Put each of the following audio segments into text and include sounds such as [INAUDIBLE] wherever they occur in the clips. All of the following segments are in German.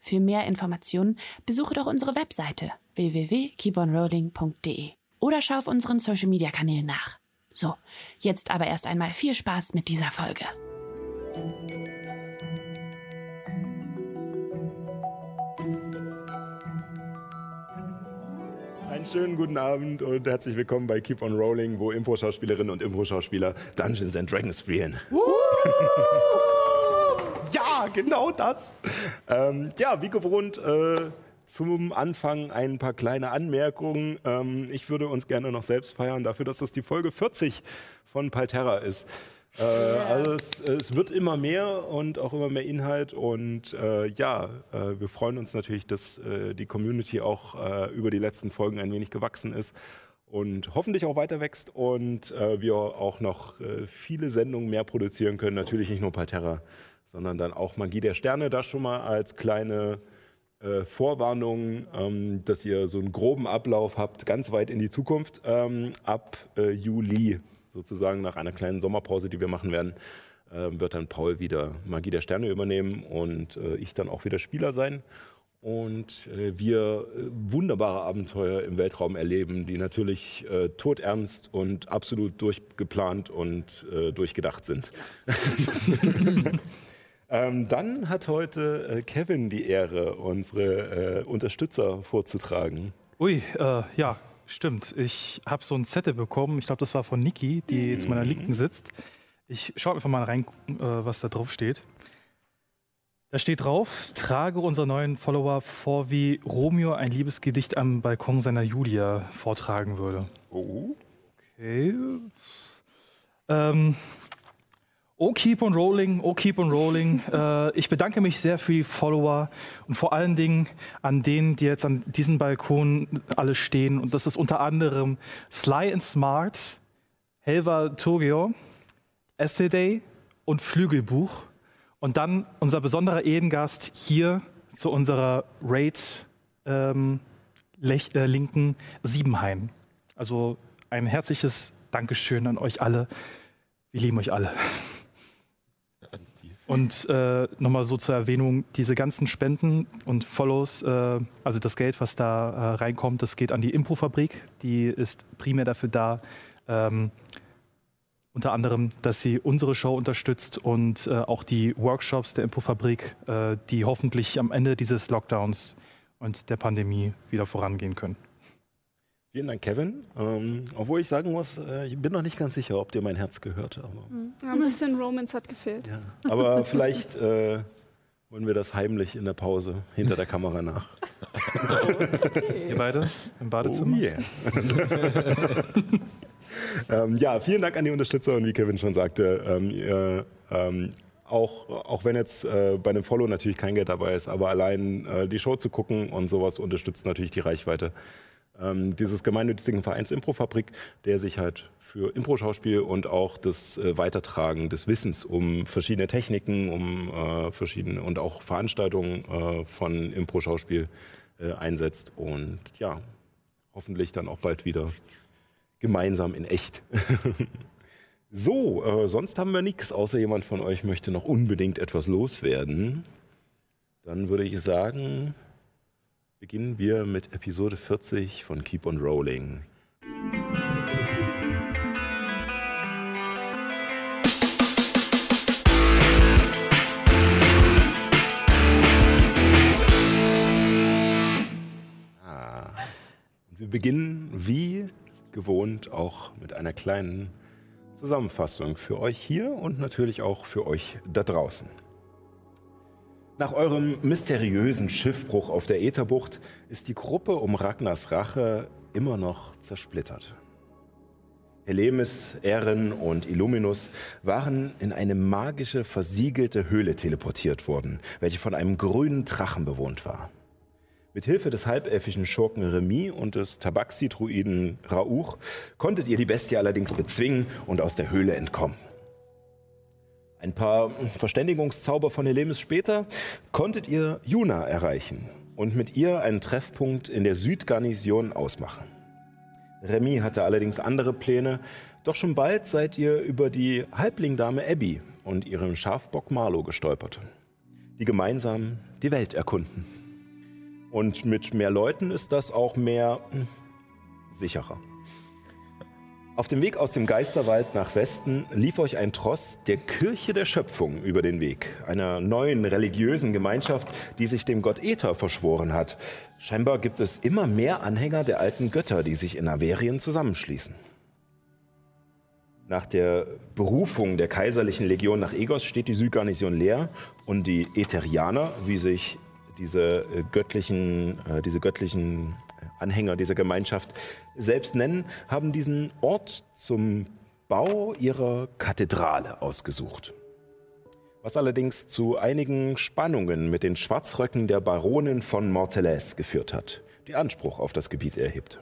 Für mehr Informationen besuche doch unsere Webseite www.keeponrolling.de oder schau auf unseren Social Media Kanälen nach. So, jetzt aber erst einmal viel Spaß mit dieser Folge. Einen schönen guten Abend und herzlich willkommen bei Keep on Rolling, wo Impro-Schauspielerinnen und Impro-Schauspieler Dungeons and Dragons spielen. Ja, [LAUGHS] genau das. Ähm, ja, wie gewohnt, äh, zum Anfang ein paar kleine Anmerkungen. Ähm, ich würde uns gerne noch selbst feiern dafür, dass das die Folge 40 von Palterra ist. Äh, also es, es, wird immer mehr und auch immer mehr Inhalt und äh, ja, äh, wir freuen uns natürlich, dass äh, die Community auch äh, über die letzten Folgen ein wenig gewachsen ist und hoffentlich auch weiter wächst und äh, wir auch noch viele Sendungen mehr produzieren können. Natürlich nicht nur Palterra, sondern dann auch Magie der Sterne. Das schon mal als kleine Vorwarnung, ähm, dass ihr so einen groben Ablauf habt, ganz weit in die Zukunft, ähm, ab Juli sozusagen nach einer kleinen Sommerpause, die wir machen werden, äh, wird dann Paul wieder Magie der Sterne übernehmen und äh, ich dann auch wieder Spieler sein. Und äh, wir äh, wunderbare Abenteuer im Weltraum erleben, die natürlich äh, todernst und absolut durchgeplant und äh, durchgedacht sind. [LAUGHS] ähm, dann hat heute Kevin die Ehre, unsere Unterstützer vorzutragen. Ui, ja, Stimmt, ich habe so ein Zettel bekommen, ich glaube, das war von Niki, die mhm. zu meiner Linken sitzt. Ich schaue einfach mal rein, äh, was da drauf steht. Da steht drauf, trage unseren neuen Follower vor, wie Romeo ein Liebesgedicht am Balkon seiner Julia vortragen würde. Oh. Okay. Ähm, Oh, keep on rolling, oh, keep on rolling. [LAUGHS] Äh, ich bedanke mich sehr für die Follower und vor allen Dingen an denen, die jetzt an diesem Balkon alle stehen. Und das ist unter anderem Sly and Smart, Helva Togio, Essay und Flügelbuch. Und dann unser besonderer Ehrengast hier zu unserer Raid ähm, äh, linken Siebenhain. Also ein herzliches Dankeschön an euch alle. Wir lieben euch alle. [LAUGHS] Und äh, nochmal so zur Erwähnung, diese ganzen Spenden und Follows, äh, also das Geld, was da äh, reinkommt, das geht an die Impro-Fabrik. Die ist primär dafür da, ähm, unter anderem, dass sie unsere Show unterstützt und äh, auch die Workshops der Impro-Fabrik, äh, die hoffentlich am Ende dieses Lockdowns und der Pandemie wieder vorangehen können. Vielen Dank, Kevin. Ähm, obwohl ich sagen muss, äh, ich bin noch nicht ganz sicher, ob dir mein Herz gehört. Aber ja, ein bisschen Romance hat gefehlt. Ja. Aber vielleicht äh, holen wir das heimlich in der Pause hinter der Kamera nach. okay. [LAUGHS] Ihr beide im Badezimmer? Oh yeah. [LAUGHS] ähm, ja, vielen Dank an die Unterstützer und wie Kevin schon sagte, ähm, ihr, ähm, auch, auch wenn jetzt äh, bei einem Follow natürlich kein Geld dabei ist, aber allein äh, die Show zu gucken und sowas unterstützt natürlich die Reichweite ähm, dieses gemeinnützigen Vereins Improfabrik, der sich halt für Impro-Schauspiel und auch das äh, Weitertragen des Wissens um verschiedene Techniken, um äh, verschiedene und auch Veranstaltungen äh, von Impro-Schauspiel äh, einsetzt und ja, hoffentlich dann auch bald wieder gemeinsam in echt. [LAUGHS] so, äh, sonst haben wir nichts, außer jemand von euch möchte noch unbedingt etwas loswerden. Dann würde ich sagen, beginnen wir mit Episode 40 von Keep on Rolling. Ah. Wir beginnen wie gewohnt auch mit einer kleinen Zusammenfassung für euch hier und natürlich auch für euch da draußen. Nach eurem mysteriösen Schiffbruch auf der Ätherbucht ist die Gruppe um Ragnars Rache immer noch zersplittert. Helemis, Erin und Illuminus waren in eine magische, versiegelte Höhle teleportiert worden, welche von einem grünen Drachen bewohnt war. Mit Hilfe des halbelfischen Schurken Remy und des Tabaxi-Druiden Rauch konntet ihr die Bestie allerdings bezwingen und aus der Höhle entkommen. Ein paar Verständigungszauber von Helemis später konntet ihr Juna erreichen und mit ihr einen Treffpunkt in der Südgarnison ausmachen. Remy hatte allerdings andere Pläne, doch schon bald seid ihr über die Halblingdame Abby und ihren Schafbock Marlow gestolpert, die gemeinsam die Welt erkunden. Und mit mehr Leuten ist das auch mehr hm, sicherer. Auf dem Weg aus dem Geisterwald nach Westen lief euch ein Tross der Kirche der Schöpfung über den Weg, einer neuen religiösen Gemeinschaft, die sich dem Gott Äther verschworen hat. Scheinbar gibt es immer mehr Anhänger der alten Götter, die sich in Averien zusammenschließen. Nach der Berufung der kaiserlichen Legion nach Egos steht die Südgarnison leer und die Ätherianer, wie sich diese äh, göttlichen, äh, diese göttlichen Anhänger dieser Gemeinschaft selbst nennen, haben diesen Ort zum Bau ihrer Kathedrale ausgesucht. Was allerdings zu einigen Spannungen mit den Schwarzröcken der Baronin von Mortelais geführt hat, die Anspruch auf das Gebiet erhebt.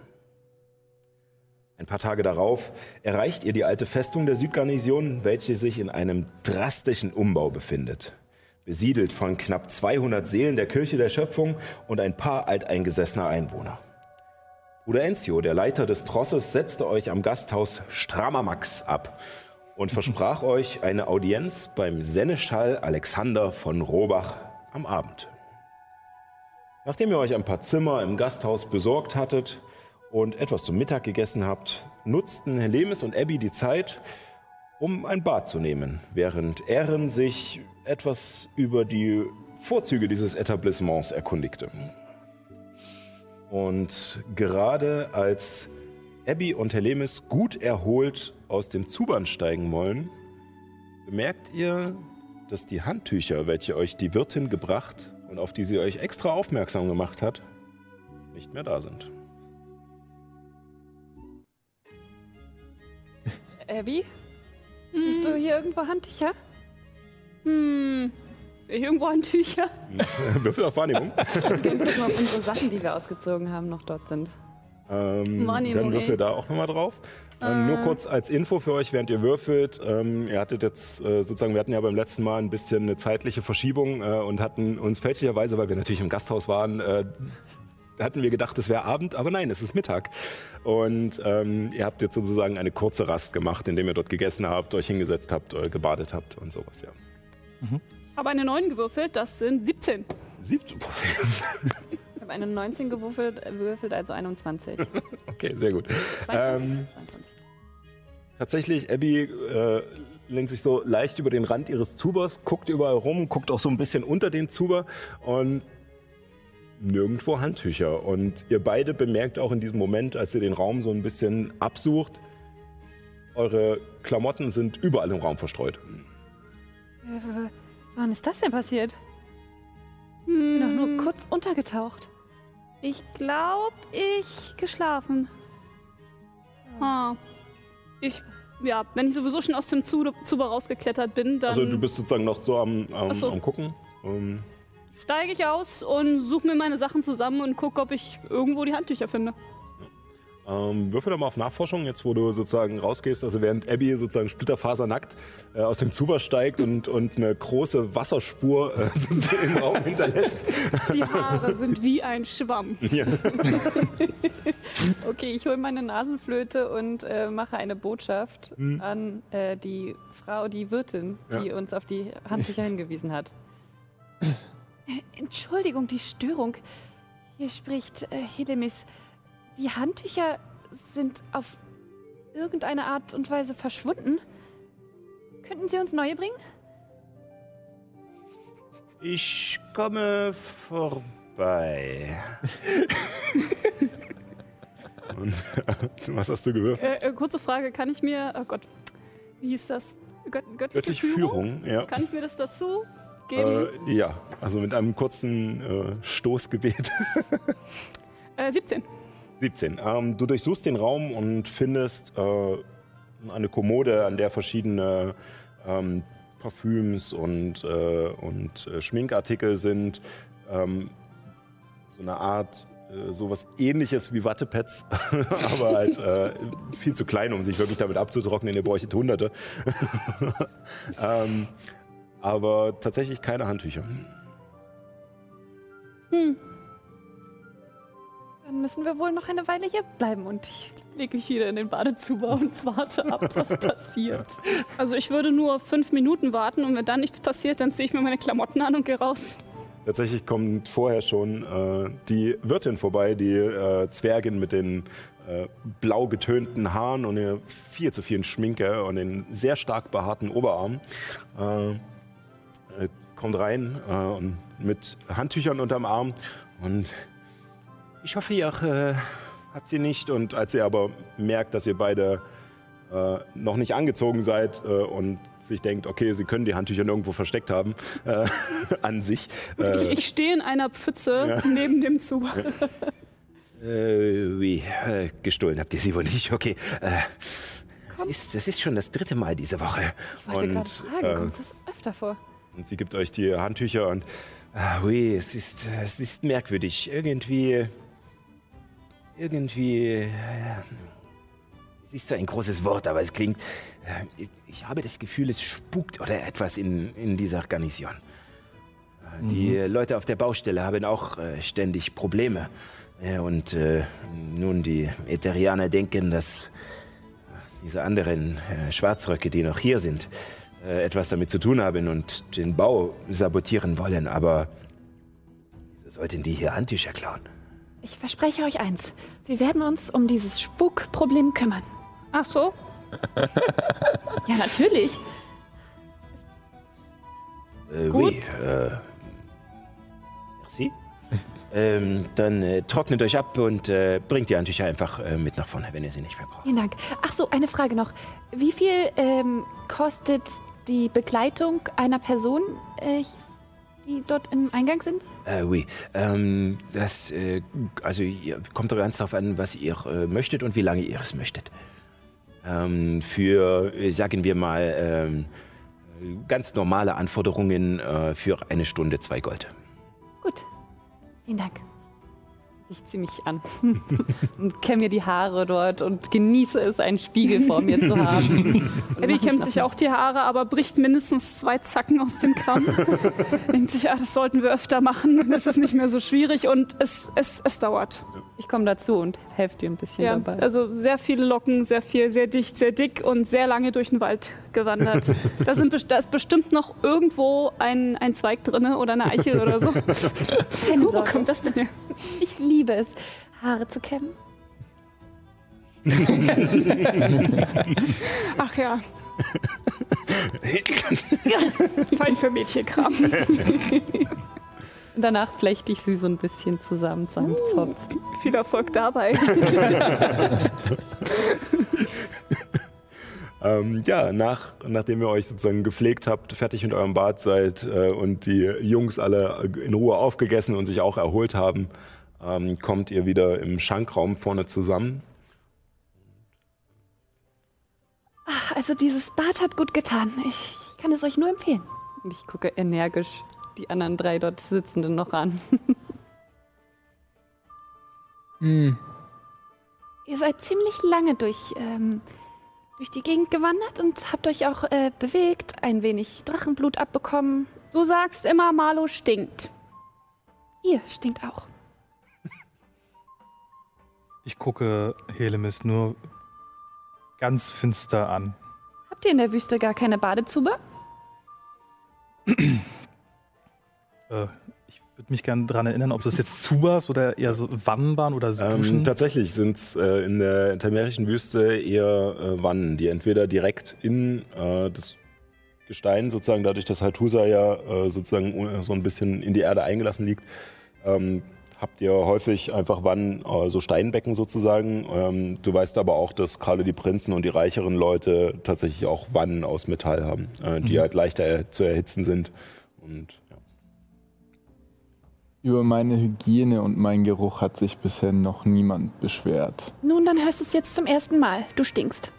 Ein paar Tage darauf erreicht ihr die alte Festung der Südgarnison, welche sich in einem drastischen Umbau befindet besiedelt von knapp 200 Seelen der Kirche der Schöpfung und ein paar alteingesessener Einwohner. Bruder Enzio, der Leiter des Trosses, setzte euch am Gasthaus Strammer Max ab und versprach [LAUGHS] euch eine Audienz beim Seneschall Alexander von Robach am Abend. Nachdem ihr euch ein paar Zimmer im Gasthaus besorgt hattet und etwas zum Mittag gegessen habt, nutzten Helemis und Abby die Zeit, um ein Bad zu nehmen, während Erin sich etwas über die Vorzüge dieses Etablissements erkundigte. Und gerade als Abby und Helemis gut erholt aus dem Zuban steigen wollen, bemerkt ihr, dass die Handtücher, welche euch die Wirtin gebracht und auf die sie euch extra aufmerksam gemacht hat, nicht mehr da sind. Abby? Siehst du hier irgendwo Handtücher? Hm. Sehe ich irgendwo Handtücher? [LAUGHS] Würfel auf Wahrnehmung. Gehen gucken, ob unsere Sachen, die wir ausgezogen haben, noch dort sind. Ähm, dann würfel ey. da auch nochmal drauf. Ähm, nur kurz als Info für euch, während ihr würfelt. Ähm, ihr hattet jetzt äh, sozusagen, wir hatten ja beim letzten Mal ein bisschen eine zeitliche Verschiebung äh, und hatten uns fälschlicherweise, weil wir natürlich im Gasthaus waren, äh, hatten wir gedacht, es wäre Abend, aber nein, es ist Mittag. Und ähm, ihr habt jetzt sozusagen eine kurze Rast gemacht, indem ihr dort gegessen habt, euch hingesetzt habt, äh, gebadet habt und sowas, ja. Ich habe eine 9 gewürfelt, das sind 17. 17. [LAUGHS] Ich habe eine 19 gewürfelt, äh, gewürfelt also 21. [LAUGHS] Okay, sehr gut. 22, Ähm, 22. Tatsächlich, Abby äh, lehnt sich so leicht über den Rand ihres Zubers, guckt überall rum, guckt auch so ein bisschen unter den Zuber und nirgendwo Handtücher. Und ihr beide bemerkt auch in diesem Moment, als ihr den Raum so ein bisschen absucht, eure Klamotten sind überall im Raum verstreut. Wann ist das denn passiert? Ich bin doch nur kurz untergetaucht. Ich glaube, ich geschlafen. Ah. Ich, ja, wenn ich sowieso schon aus dem Zu- Zuber rausgeklettert bin, dann Also du bist sozusagen noch so am, am, so. am gucken. Ähm, steige ich aus und suche mir meine Sachen zusammen und gucke, ob ich irgendwo die Handtücher finde. Ähm, würfel doch mal auf Nachforschung, jetzt wo du sozusagen rausgehst, also während Abby sozusagen splitterfasernackt äh, aus dem Zuber steigt und, und eine große Wasserspur äh, [LAUGHS] sozusagen im Raum hinterlässt. Die Haare sind wie ein Schwamm. [LAUGHS] Ja. [LAUGHS] Okay, ich hole meine Nasenflöte und äh, mache eine Botschaft Hm. an äh, die Frau, die Wirtin, die uns auf die Handtücher hingewiesen hat. Entschuldigung, die Störung. Hier spricht äh, Hedemis. Die Handtücher sind auf irgendeine Art und Weise verschwunden. Könnten Sie uns neue bringen? Ich komme vorbei. und, [LAUGHS] was hast du gewürfelt? Äh, äh, kurze Frage, kann ich mir, oh Gott, wie hieß das? Gött göttliche, Göttliche Führung? Führung, ja. Kann ich mir das dazu geben? Äh, ja, also mit einem kurzen äh, Stoßgebet. Äh, 17. 17. Ähm, du durchsuchst den Raum und findest äh, eine Kommode, an der verschiedene ähm, Parfüms und, äh, und äh, Schminkartikel sind. Ähm, so eine Art, äh, sowas ähnliches wie Wattepads, [LAUGHS] aber halt äh, viel zu klein, um sich wirklich damit abzutrocknen. Ihr bräuchtet Hunderte. [LAUGHS] ähm, aber tatsächlich keine Handtücher. Dann müssen wir wohl noch eine Weile hier bleiben und ich lege mich wieder in den Badezimmer und warte ab, was passiert. [LAUGHS] Also ich würde nur fünf Minuten warten und wenn dann nichts passiert, dann ziehe ich mir meine Klamotten an und gehe raus. Tatsächlich kommt vorher schon äh, die Wirtin vorbei, die äh, Zwergin mit den äh, blau getönten Haaren und der viel zu vielen Schminke und den sehr stark behaarten Oberarm. Äh, äh, kommt rein äh, und mit Handtüchern unterm Arm und ich hoffe, ihr äh, habt sie nicht. Und als ihr aber merkt, dass ihr beide äh, noch nicht angezogen seid äh, und sich denkt, okay, sie können die Handtücher nirgendwo versteckt haben, äh, [LAUGHS] an sich. Ich, Äh, ich stehe in einer Pfütze neben dem Zug. [LAUGHS] äh, wie, äh, gestohlen habt ihr sie wohl nicht? Okay. Äh, das, ist, das ist schon das dritte Mal diese Woche. Ich wollte gerade Und, fragen, äh, kommt das öfter vor? Und sie gibt euch die Handtücher und. Ah, ui, es ist, es ist merkwürdig. Irgendwie. Irgendwie. äh, Es ist so ein großes Wort, aber es klingt. äh, ich- habe das Gefühl, es spukt oder etwas in, in dieser Garnison. Äh, Die Leute auf der Baustelle haben auch ständig Probleme. Und nun, die Ätherianer denken, dass diese anderen Schwarzröcke, die noch hier sind, etwas damit zu tun haben und den Bau sabotieren wollen. Aber wieso sollten die hier Handtücher klauen? Ich verspreche euch eins. Wir werden uns um dieses Spukproblem kümmern. Ach so? Ja, natürlich. Äh, Gut. Oui, äh, merci. [LAUGHS] ähm, dann äh, trocknet euch ab und äh, bringt die Handtücher einfach äh, mit nach vorne, wenn ihr sie nicht mehr braucht. Vielen Dank. Ach so, eine Frage noch. Wie viel ähm, kostet die Begleitung einer Person, äh, die dort im Eingang sind? Äh, oui. Ähm, das, äh, also kommt doch ganz darauf an, was ihr äh, möchtet und wie lange ihr es möchtet. Ähm, für, äh, sagen wir mal, ähm, ganz normale Anforderungen äh, für eine Stunde zwei Gold. Gut. Vielen Dank. Ich ziehe mich an und [LAUGHS] kämme mir die Haare dort und genieße es, einen Spiegel vor mir zu haben. [LAUGHS] Abby kämmt sich auch die Haare, aber bricht mindestens zwei Zacken aus dem Kamm. [LAUGHS] Denkt sich, ah, das sollten wir öfter machen, dann ist es nicht mehr so schwierig und es, es, es dauert. Ich komme dazu und helfe dir ein bisschen Ja, dabei. also sehr viele Locken, sehr viel, sehr dicht, sehr dick und sehr lange durch den Wald gewandert. Da, sind, da ist bestimmt noch irgendwo ein, ein Zweig drin oder eine Eichel oder so. Keine Wo kommt das denn her? Ich liebe es, Haare zu kämmen. [LAUGHS] Ach ja. Zeit für Mädchenkram. Und danach flechte ich sie so ein bisschen zusammen zu einem Zopf. Viel Erfolg dabei. [LAUGHS] Ähm, ja, nach, nachdem ihr euch sozusagen gepflegt habt, fertig mit eurem Bad seid äh, und die Jungs alle in Ruhe aufgegessen und sich auch erholt haben, ähm, kommt ihr wieder im Schankraum vorne zusammen. Ach, also dieses Bad hat gut getan. Ich, ich kann es euch nur empfehlen. Ich gucke energisch die anderen drei dort Sitzenden noch an. [LAUGHS] Ihr seid ziemlich lange durch, ähm, durch die Gegend gewandert und habt euch auch äh, bewegt, ein wenig Drachenblut abbekommen. Du sagst immer, Marlo stinkt. Ihr stinkt auch. Ich gucke Helemis nur ganz finster an. Habt ihr in der Wüste gar keine Badezube? Äh, ich würde mich gerne daran erinnern, ob das jetzt Zubas oder eher so Wannenbahn oder so Ähm, tatsächlich sind es äh, in der temerischen Wüste eher äh, Wannen, die entweder direkt in äh, das Gestein, sozusagen dadurch, dass Haltusa ja äh, sozusagen äh, so ein bisschen in die Erde eingelassen liegt, ähm, habt ihr häufig einfach Wannen, äh, so Steinbecken sozusagen. Ähm, du weißt aber auch, dass gerade die Prinzen und die reicheren Leute tatsächlich auch Wannen aus Metall haben, äh, die halt leichter zu erhitzen sind. Und ja. Über meine Hygiene und meinen Geruch hat sich bisher noch niemand beschwert. Nun, dann hörst du es jetzt zum ersten Mal. Du stinkst.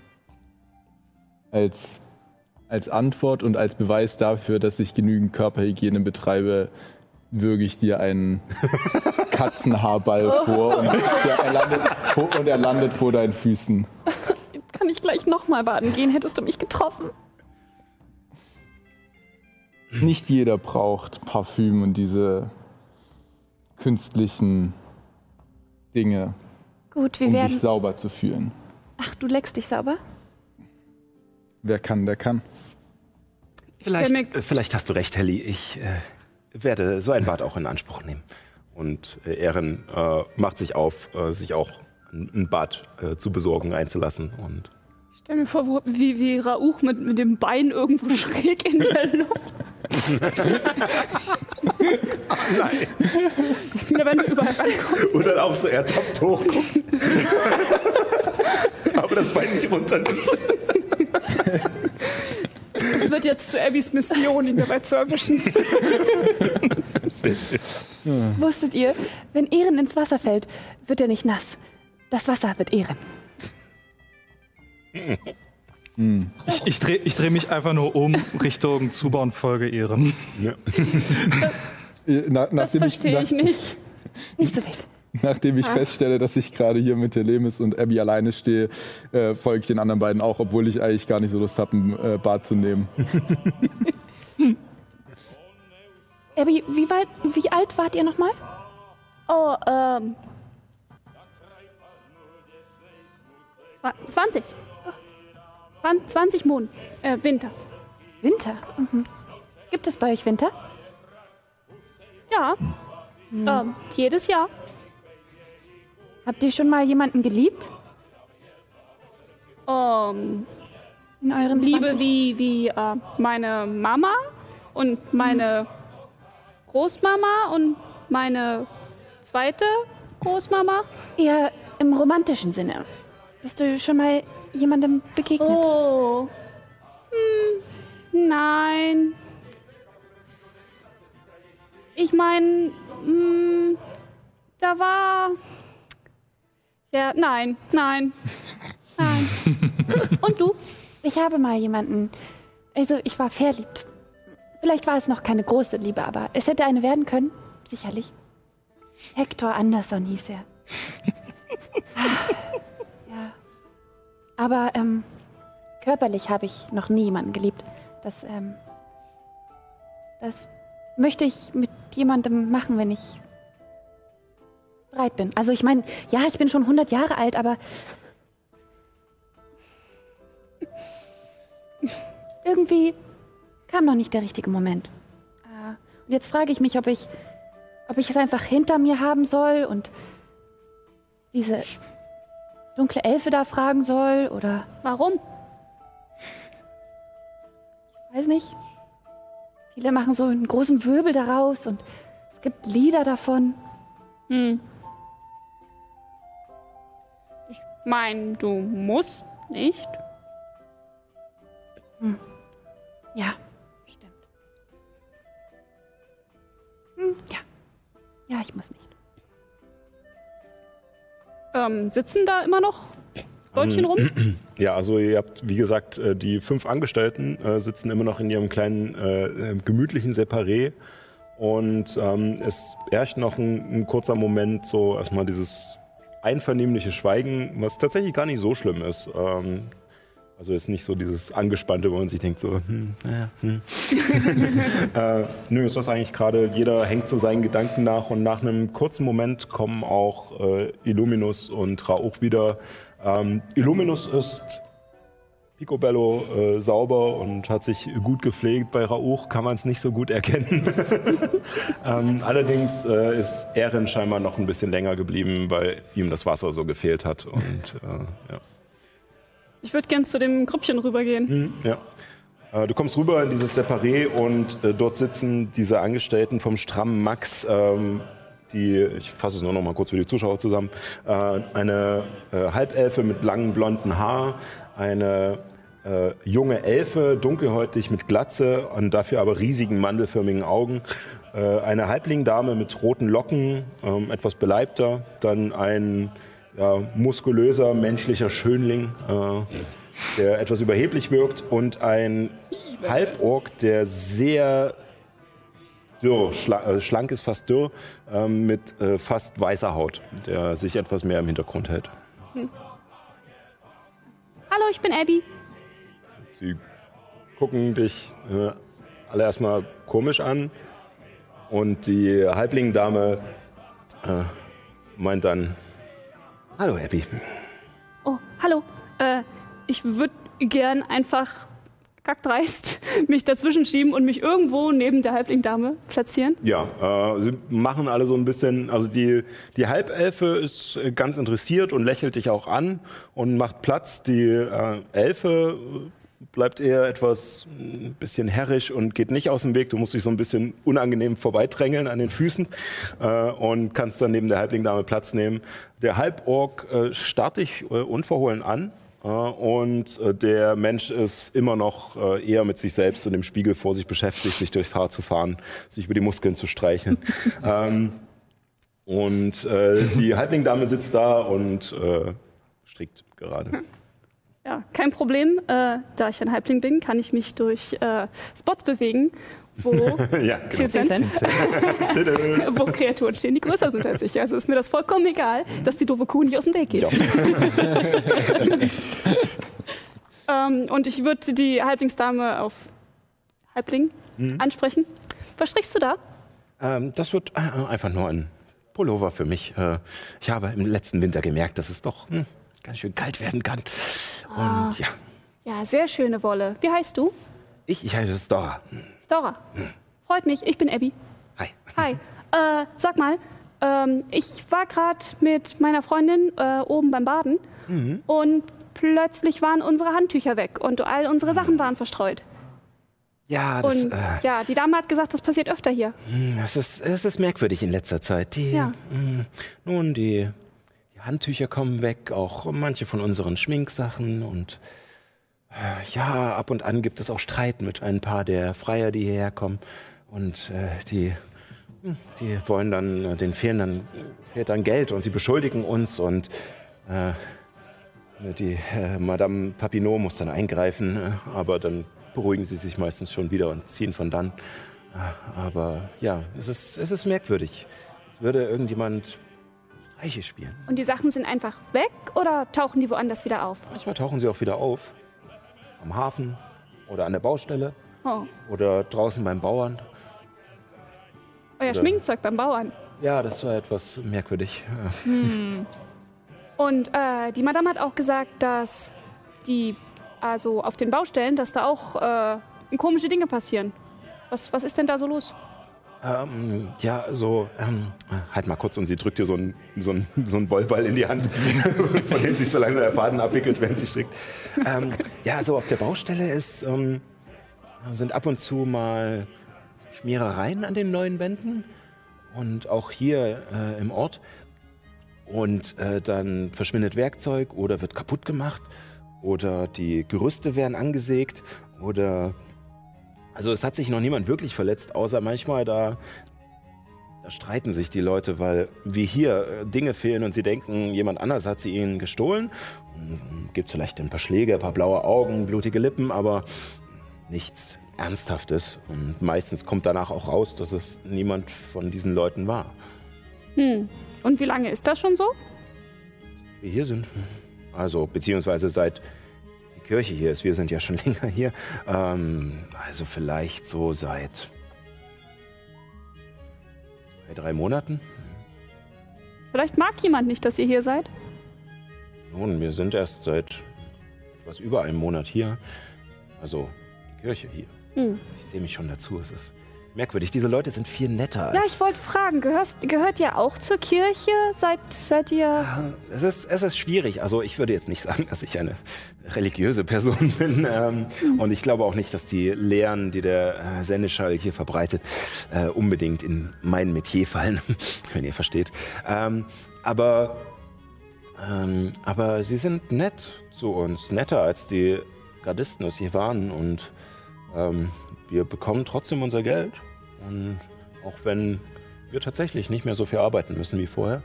Als, als Antwort und als Beweis dafür, dass ich genügend Körperhygiene betreibe, würge ich dir einen [LAUGHS] Katzenhaarball vor und er landet, und er landet vor deinen Füßen. Jetzt kann ich gleich nochmal baden gehen. Hättest du mich getroffen? Nicht jeder braucht Parfüm und diese künstlichen Dinge, Gut, wir um werden. sich sauber zu fühlen. Ach, du leckst dich sauber? Wer kann, der kann. Vielleicht, mir- äh, vielleicht hast du recht, Helly. Ich äh, werde so ein Bad auch in Anspruch nehmen. Und äh, Ehren äh, macht sich auf, äh, sich auch ein Bad äh, zu besorgen, einzulassen. Und Ich stell mir vor, wie, wie Rauch mit, mit dem Bein irgendwo [LAUGHS] schräg in der Luft. Nein. Ja, wenn du überall rankommst. Und dann auch so ertappt hochgucken. Aber das Bein nicht runternimmt. Es wird jetzt zu Abbys Mission, ihn dabei zu erwischen. [LAUGHS] Wusstet ihr, wenn Ehren ins Wasser fällt, wird er nicht nass. Das Wasser wird Ehren. Ich, ich drehe ich dreh mich einfach nur um Richtung Zuba und Folge Ehren. [LAUGHS] Ja. Na, Das nachdem ich, verstehe ich nach, nicht. Nicht so wild. nachdem ich feststelle, dass ich gerade hier mit Telemis und Abby alleine stehe, äh, folge ich den anderen beiden auch, obwohl ich eigentlich gar nicht so Lust habe, ein äh, Bad zu nehmen. [LAUGHS] Abby, wie, weit, wie alt wart ihr nochmal? Oh, ähm. Zwa- 20. Zwan- 20 Monate. Äh, Winter. Winter. Mhm. Gibt es bei euch Winter? Ja. Ähm, jedes Jahr. Habt ihr schon mal jemanden geliebt? Ähm, In euren Liebe 20? wie, wie äh, meine Mama und meine Großmama und meine zweite Großmama. Eher im romantischen Sinne. Bist du schon mal jemandem begegnet? Oh. Hm, nein. Ich meine, hm, da war. Ja, nein, nein. Nein. [LAUGHS] Und du? Ich habe mal jemanden. Also, ich war verliebt. Vielleicht war es noch keine große Liebe, aber es hätte eine werden können. Sicherlich. Hector Anderson hieß er. [LAUGHS] Ja. Aber ähm, körperlich habe ich noch nie jemanden geliebt. Das, ähm, das möchte ich mit jemandem machen, wenn ich bereit bin. Also ich meine, ja, ich bin schon 100 Jahre alt, aber [LAUGHS] irgendwie kam noch nicht der richtige Moment. Äh, Und jetzt frage ich mich, ob ich, ob ich es einfach hinter mir haben soll und diese dunkle Elfe da fragen soll oder Warum? weiß nicht. Viele machen so einen großen Wirbel daraus und es gibt Lieder davon. Hm. Ich meine, du musst nicht. Ja, Hm, ja. Ja, ich muss nicht. Ähm, sitzen da immer noch Leutchen rum? [CLEARS THROAT] Ja, also ihr habt, wie gesagt, äh, die fünf Angestellten äh, sitzen immer noch in ihrem kleinen äh, äh, gemütlichen Separé. Und ähm, es herrscht noch ein, ein kurzer Moment, so erstmal dieses einvernehmliche Schweigen, was tatsächlich gar nicht so schlimm ist. Ähm, also ist nicht so dieses Angespannte, wo man sich denkt, so, hm, naja, hm. [LAUGHS] äh, nö, ist das eigentlich gerade, jeder hängt so seinen Gedanken nach und nach einem kurzen Moment kommen auch äh, Illuminus und Rauch wieder. Ähm, Illuminus ist picobello äh, sauber und hat sich gut gepflegt. Bei Rauch kann man es nicht so gut erkennen. [LAUGHS] ähm, allerdings äh, ist Erin scheinbar noch ein bisschen länger geblieben, weil ihm das Wasser so gefehlt hat. Und äh, ja. Ich würde gern zu dem Grüppchen rübergehen. Mhm, ja. Äh, Du kommst rüber in dieses Separé und äh, dort sitzen diese Angestellten vom strammen Max, ähm, die, ich fasse es nur noch mal kurz für die Zuschauer zusammen, äh, eine äh, Halbelfe mit langem blonden Haar, eine äh, junge Elfe, dunkelhäutig mit Glatze und dafür aber riesigen mandelförmigen Augen, äh, eine Halblingdame mit roten Locken, ähm, etwas beleibter, dann ein ja, muskulöser menschlicher Schönling, äh, der etwas überheblich wirkt und ein Halborg, der sehr dürr, schla äh, schlank ist fast dürr, ähm, mit äh, fast weißer Haut, der sich etwas mehr im Hintergrund hält. Hallo, ich bin Abby. Sie gucken dich äh, alle erstmal komisch an und die Halblingdame äh, meint dann, Hallo Abby. Oh, hallo. Äh, ich würde gern einfach kackdreist [LAUGHS] mich dazwischen schieben und mich irgendwo neben der Halblingdame platzieren. Ja, äh, sie machen alle so ein bisschen, also die, die Halbelfe ist ganz interessiert und lächelt dich auch an und macht Platz. Die äh, Elfe bleibt eher etwas ein bisschen herrisch und geht nicht aus dem Weg. Du musst dich so ein bisschen unangenehm vorbeidrängeln an den Füßen äh, und kannst dann neben der Halblingdame Platz nehmen. Der Halborg äh, starrt dich äh, unverhohlen an. äh, Und äh, der Mensch ist immer noch äh, eher mit sich selbst und dem Spiegel vor sich beschäftigt, sich durchs Haar zu fahren, sich über die Muskeln zu streicheln. [LAUGHS] ähm, und die Halblingdame sitzt da und strickt gerade. Ja, kein Problem. Äh, da ich ein Halbling bin, kann ich mich durch äh, Spots bewegen, wo, [LAUGHS] ja, genau. [LAUGHS] [LAUGHS] Wo Kreaturen stehen, die größer sind als ich. Also ist mir das vollkommen egal, dass die doofe Kuh nicht aus dem Weg geht. Ja. Ähm, und ich würde die Halblingsdame auf Halbling Mhm. ansprechen. Was strichst du da? Ähm, das wird äh, einfach nur ein Pullover für mich. Äh, ich habe im letzten Winter gemerkt, dass es doch hm, ganz schön kalt werden kann. Und ja, Ja, sehr schöne Wolle. Wie heißt du? ich, ich heiße Stora. Stora. Freut mich, ich bin Abby. Hi. Hi. Äh, sag mal, ähm, ich war gerade mit meiner Freundin äh, oben beim Baden und plötzlich waren unsere Handtücher weg und all unsere Sachen waren verstreut. Ja, das, Und äh, ja, die Dame hat gesagt, das passiert öfter hier. das, ist, es ist merkwürdig in letzter Zeit. Die, Ja. mh, nun, die, die Handtücher kommen weg, auch manche von unseren Schminksachen und äh, ja, ab und an gibt es auch Streit mit ein paar der Freier, die hierher kommen. Und äh, die, hm, die wollen dann, äh, denen fehlen dann, fehlt dann Geld und sie beschuldigen uns und äh, die äh, Madame Papineau muss dann eingreifen, äh, aber dann beruhigen sie sich meistens schon wieder und ziehen von dann. Aber ja, es ist, es ist merkwürdig. Es würde irgendjemand Streiche spielen. Und die Sachen sind einfach weg oder tauchen die woanders wieder auf? Manchmal tauchen sie auch wieder auf. Am Hafen oder an der Baustelle Oh, oder draußen beim Bauern. euer Oder- Schminkzeug beim Bauern. Ja, das war etwas merkwürdig. Äh, [LAUGHS] Und äh, die Madame hat auch gesagt, dass die, also auf den Baustellen, dass da auch äh, komische Dinge passieren. Was, was ist denn da so los? Ähm, ja, so, ähm, halt mal kurz und sie drückt dir so einen so so einen Wollball in die Hand, [LAUGHS] von dem sich so langsam der Faden abwickelt, während sie strickt. Ähm, ja, so auf der Baustelle ist, ähm, sind ab und zu mal Schmierereien an den neuen Wänden und auch hier äh, im Ort. Und äh, dann verschwindet Werkzeug oder wird kaputt gemacht oder die Gerüste werden angesägt oder also es hat sich noch niemand wirklich verletzt, außer manchmal da, da streiten sich die Leute, weil wie hier äh, Dinge fehlen und sie denken, jemand anders hat sie ihnen gestohlen. Gibt es vielleicht ein paar Schläge, ein paar blaue Augen, blutige Lippen, aber nichts Ernsthaftes. Und meistens kommt danach auch raus, dass es niemand von diesen Leuten war. Hm. Und wie lange ist das schon so? Wir hier sind. Also, beziehungsweise seit Kirche hier ist. Wir sind ja schon [LAUGHS] länger hier. Ähm, also vielleicht so seit zwei, drei Monaten. Vielleicht mag jemand nicht, dass ihr hier seid. Nun, wir sind erst seit etwas über einem Monat hier. Also die Kirche hier. Hm. Ich sehe mich schon dazu. Es ist merkwürdig. Diese Leute sind viel netter. Ja, als- ich wollte fragen, gehörst, gehört ihr auch zur Kirche? Seid, seid ihr... Es ist, es ist schwierig. Also ich würde jetzt nicht [LAUGHS] sagen, dass ich eine religiöse Person [LAUGHS] bin. Ähm, Und ich glaube auch nicht, dass die Lehren, die der äh, Sendeschall hier verbreitet, äh, unbedingt in mein Metier fallen, [LAUGHS] wenn ihr versteht. Ähm, aber, ähm, aber sie sind nett zu uns, netter als die Gardisten es hier waren. Und ähm, wir bekommen trotzdem unser Geld. Und auch wenn wir tatsächlich nicht mehr so viel arbeiten müssen wie vorher,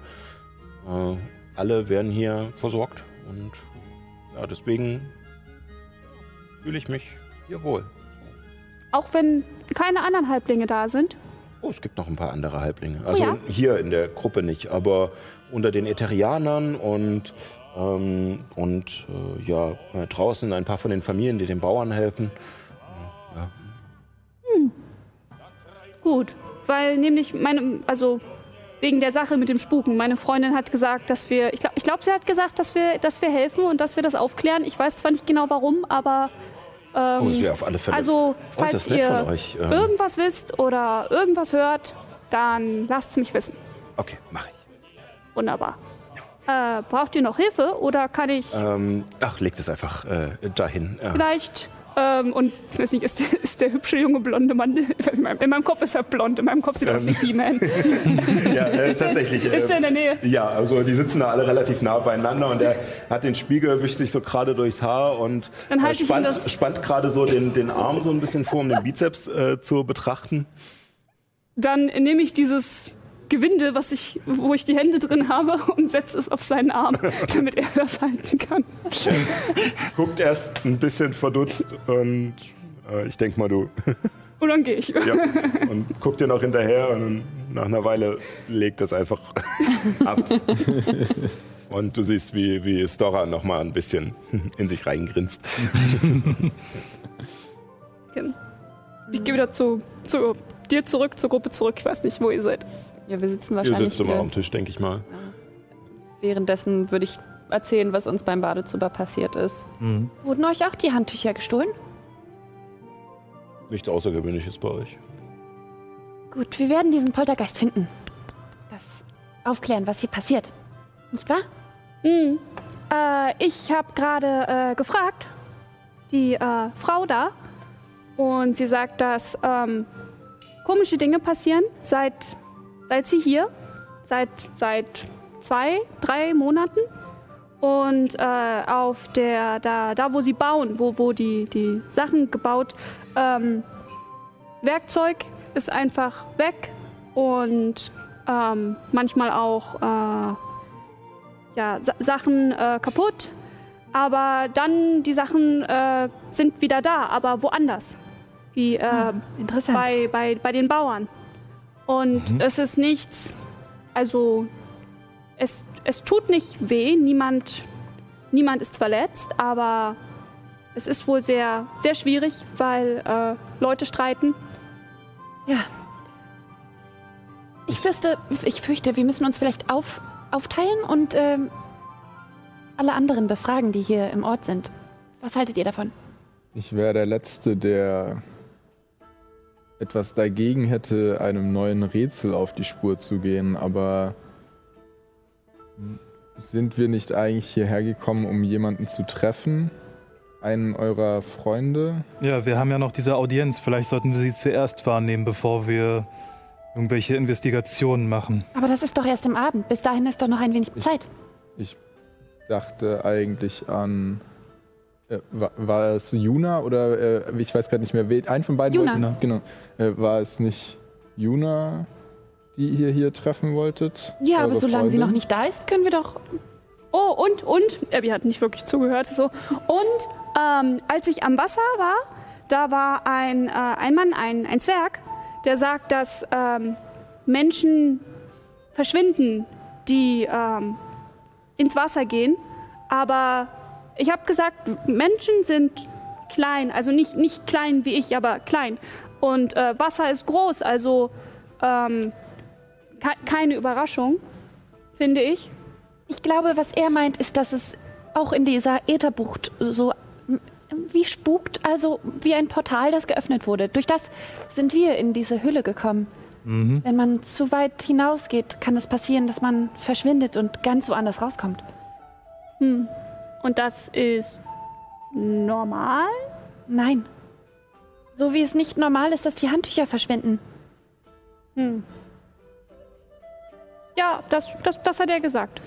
äh, alle werden hier versorgt und ja, deswegen fühle ich mich hier wohl. Auch wenn keine anderen Halblinge da sind? Oh, es gibt noch ein paar andere Halblinge. Also ja? hier in der Gruppe nicht, aber unter den Ätherianern und, ähm, und äh, ja, draußen ein paar von den Familien, die den Bauern helfen. Gut, weil nämlich meine, also wegen der Sache mit dem Spuken. Meine Freundin hat gesagt, dass wir, ich glaube, ich glaub, sie hat gesagt, dass wir, dass wir helfen und dass wir das aufklären. Ich weiß zwar nicht genau warum, aber ähm, Oh, das wäre auf alle Fälle also falls äußerst nett ihr euch. Ähm, irgendwas wisst oder irgendwas hört, dann lasst es mich wissen. okay, mache ich. Wunderbar. Äh, braucht ihr noch Hilfe oder kann ich Ähm, ach, legt es einfach äh, dahin. Vielleicht ähm, und ich weiß nicht, ist der, [LAUGHS] ist der hübsche junge blonde Mann, [LAUGHS] in meinem, in meinem Kopf ist er blond, in meinem Kopf sieht er aus wie He-Man. [LAUGHS] ja, äh, tatsächlich. Ist der in der Nähe? Ja, also die sitzen da alle relativ nah beieinander und er hat den Spiegel, wischt sich so gerade durchs Haar und Dann äh, spannt, spannt gerade so den, den Arm so ein bisschen vor, um den Bizeps äh, zu betrachten. Dann nehme ich dieses Gewinde, was ich, wo ich die Hände drin habe, und setze es auf seinen Arm, [LAUGHS] damit er das halten kann. Guckt erst ein bisschen verdutzt und äh, ich denke mal, du. [LAUGHS] Und dann gehe ich. ja, und guckt dir noch hinterher und nach einer Weile legt das einfach [LAUGHS] ab. Und du siehst, wie, wie Stora noch mal ein bisschen in sich reingrinst. Okay. Ich gehe wieder zu, zu dir zurück, zur Gruppe zurück. Ich weiß nicht, wo ihr seid. Ja, wir sitzen Ihr wahrscheinlich sitzt immer am Tisch, denke ich mal. Währenddessen würde ich erzählen, was uns beim Badezuber passiert ist. Wurden euch auch die Handtücher gestohlen? Nichts Außergewöhnliches bei euch. Gut, wir werden diesen Poltergeist finden. Das aufklären, was hier passiert. Nicht wahr? Hm. Äh, ich habe gerade äh, gefragt, die äh, Frau da, und sie sagt, dass ähm, komische Dinge passieren, seit, seit sie hier, seit, seit zwei, drei Monaten. Und äh, auf der, da, da wo sie bauen, wo, wo die, die Sachen gebaut, ähm, Werkzeug ist einfach weg und ähm, manchmal auch äh, ja, Sa Sachen äh, kaputt, aber dann die Sachen äh, sind wieder da, aber woanders. Wie Interessant. bei, bei, bei den Bauern. Und es ist nichts, also es, es tut nicht weh, niemand, niemand ist verletzt, aber es ist wohl sehr, sehr schwierig, weil äh, Leute streiten. Ja. Ich fürchte, ich fürchte, wir müssen uns vielleicht auf, aufteilen und ähm, alle anderen befragen, die hier im Ort sind. Was haltet ihr davon? Ich wäre der Letzte, der etwas dagegen hätte, einem neuen Rätsel auf die Spur zu gehen, aber sind wir nicht eigentlich hierher gekommen, um jemanden zu treffen? Einen eurer Freunde? Ja, wir haben ja noch diese Audienz. Vielleicht sollten wir sie zuerst wahrnehmen, bevor wir irgendwelche Investigationen machen. Aber das ist doch erst im Abend. Bis dahin ist doch noch ein wenig Zeit. Ich dachte eigentlich an. Äh, war, war es Juna oder äh, ich weiß gerade nicht mehr, einen von beiden Juna. wollten- Genau. Äh, war es nicht Juna, die ihr hier treffen wolltet? Ja, aber solange sie noch Freundin? nicht da ist, können wir doch. Oh, und, und, Abby hat nicht wirklich zugehört, so. Und ähm, als ich am Wasser war, da war ein, äh, ein Mann, ein, ein Zwerg, der sagt, dass ähm, Menschen verschwinden, die ähm, ins Wasser gehen. Aber ich habe gesagt, Menschen sind klein, also nicht, nicht klein wie ich, aber klein. Und äh, Wasser ist groß, also ähm, ke keine Überraschung, finde ich. Ich glaube, was er meint, ist, dass es auch in dieser Ätherbucht so wie spukt, also wie ein Portal, das geöffnet wurde. Durch das sind wir in diese Hülle gekommen. Wenn man zu weit hinausgeht, kann es passieren, dass man verschwindet und ganz woanders rauskommt. Hm. Und das ist normal? Nein. So wie es nicht normal ist, dass die Handtücher verschwinden. Hm. Ja, das, das, das hat er gesagt.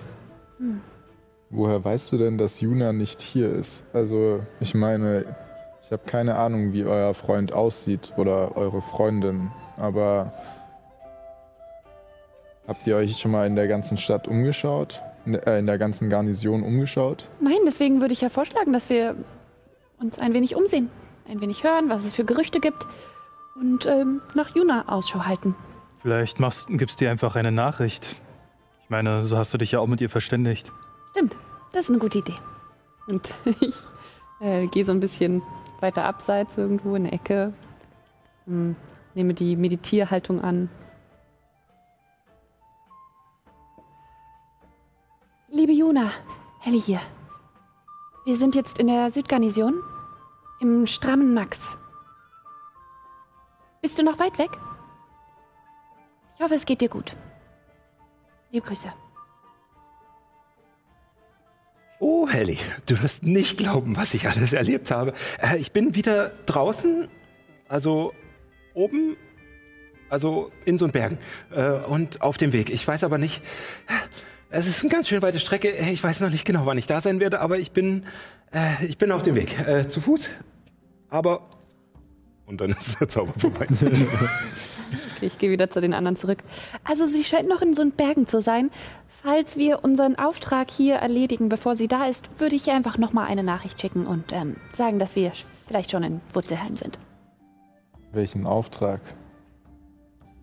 Woher weißt du denn, dass Juna nicht hier ist? Also, ich meine, ich habe keine Ahnung, wie euer Freund aussieht oder eure Freundin, aber habt ihr euch schon mal in der ganzen Stadt umgeschaut? In der, äh, in der ganzen Garnison umgeschaut? Nein, deswegen würde ich ja vorschlagen, dass wir uns ein wenig umsehen, ein wenig hören, was es für Gerüchte gibt und ähm, nach Juna Ausschau halten. Vielleicht machst, gibst dir einfach eine Nachricht. Ich meine, so hast du dich ja auch mit ihr verständigt. Stimmt, das ist eine gute Idee. Und [LAUGHS] ich äh, gehe so ein bisschen weiter abseits irgendwo in der Ecke, ähm, nehme die Meditierhaltung an. Juna, Helly hier. Wir sind jetzt in der Südgarnison, im strammen Max. Bist du noch weit weg? Ich hoffe, es geht dir gut. Liebe Grüße. Oh, Helly, du wirst nicht glauben, was ich alles erlebt habe. Äh, ich bin wieder draußen, also oben, also in so einen Bergen äh, und auf dem Weg. Ich weiß aber nicht, es ist eine ganz schön weite Strecke. Ich weiß noch nicht genau, wann ich da sein werde, aber ich bin, äh, ich bin auf dem Weg. Äh, zu Fuß, aber... Und dann [LAUGHS] ist der Zauber vorbei. [LAUGHS] Okay, ich gehe wieder zu den anderen zurück. Also sie scheint noch in so einen Bergen zu sein. Falls wir unseren Auftrag hier erledigen, bevor sie da ist, würde ich ihr einfach noch mal eine Nachricht schicken und ähm, sagen, dass wir vielleicht schon in Wurzelheim sind. Welchen Auftrag?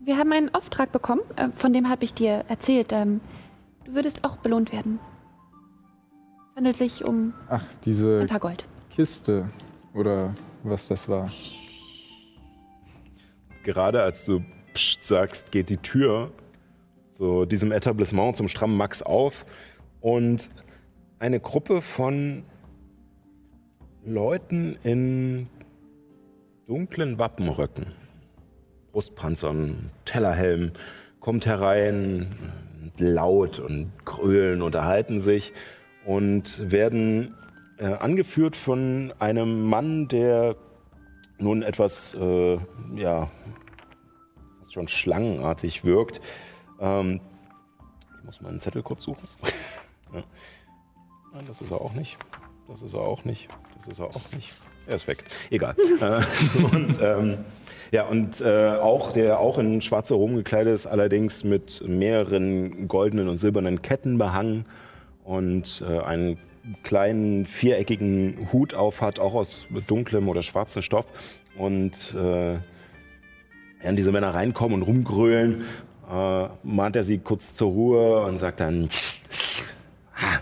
Wir haben einen Auftrag bekommen, äh, von dem habe ich dir erzählt. Ähm, du würdest auch belohnt werden. Es handelt sich um Ach, diese ein paar Gold. Kiste oder was das war. Gerade als du Psst sagst, geht die Tür zu diesem Etablissement, zum strammen Max auf und eine Gruppe von Leuten in dunklen Wappenröcken, Brustpanzern, Tellerhelm, kommt herein, laut und grölen, unterhalten sich und werden äh, angeführt von einem Mann, der nun etwas, äh, ja, fast schon schlangenartig wirkt. Ähm, ich muss meinen Zettel kurz suchen. [LAUGHS] ja. Nein, das ist er auch nicht. Das ist er auch nicht. Das ist er auch nicht. Er ist weg. Egal. Äh, [LAUGHS] und ähm, ja, und äh, auch der auch in schwarzer Rom gekleidet ist, allerdings mit mehreren goldenen und silbernen Ketten behangen und äh, einen kleinen viereckigen Hut auf hat, auch aus dunklem oder schwarzem Stoff. Und äh, während diese Männer reinkommen und rumgrölen, äh, mahnt er sie kurz zur Ruhe und sagt dann, "Ah.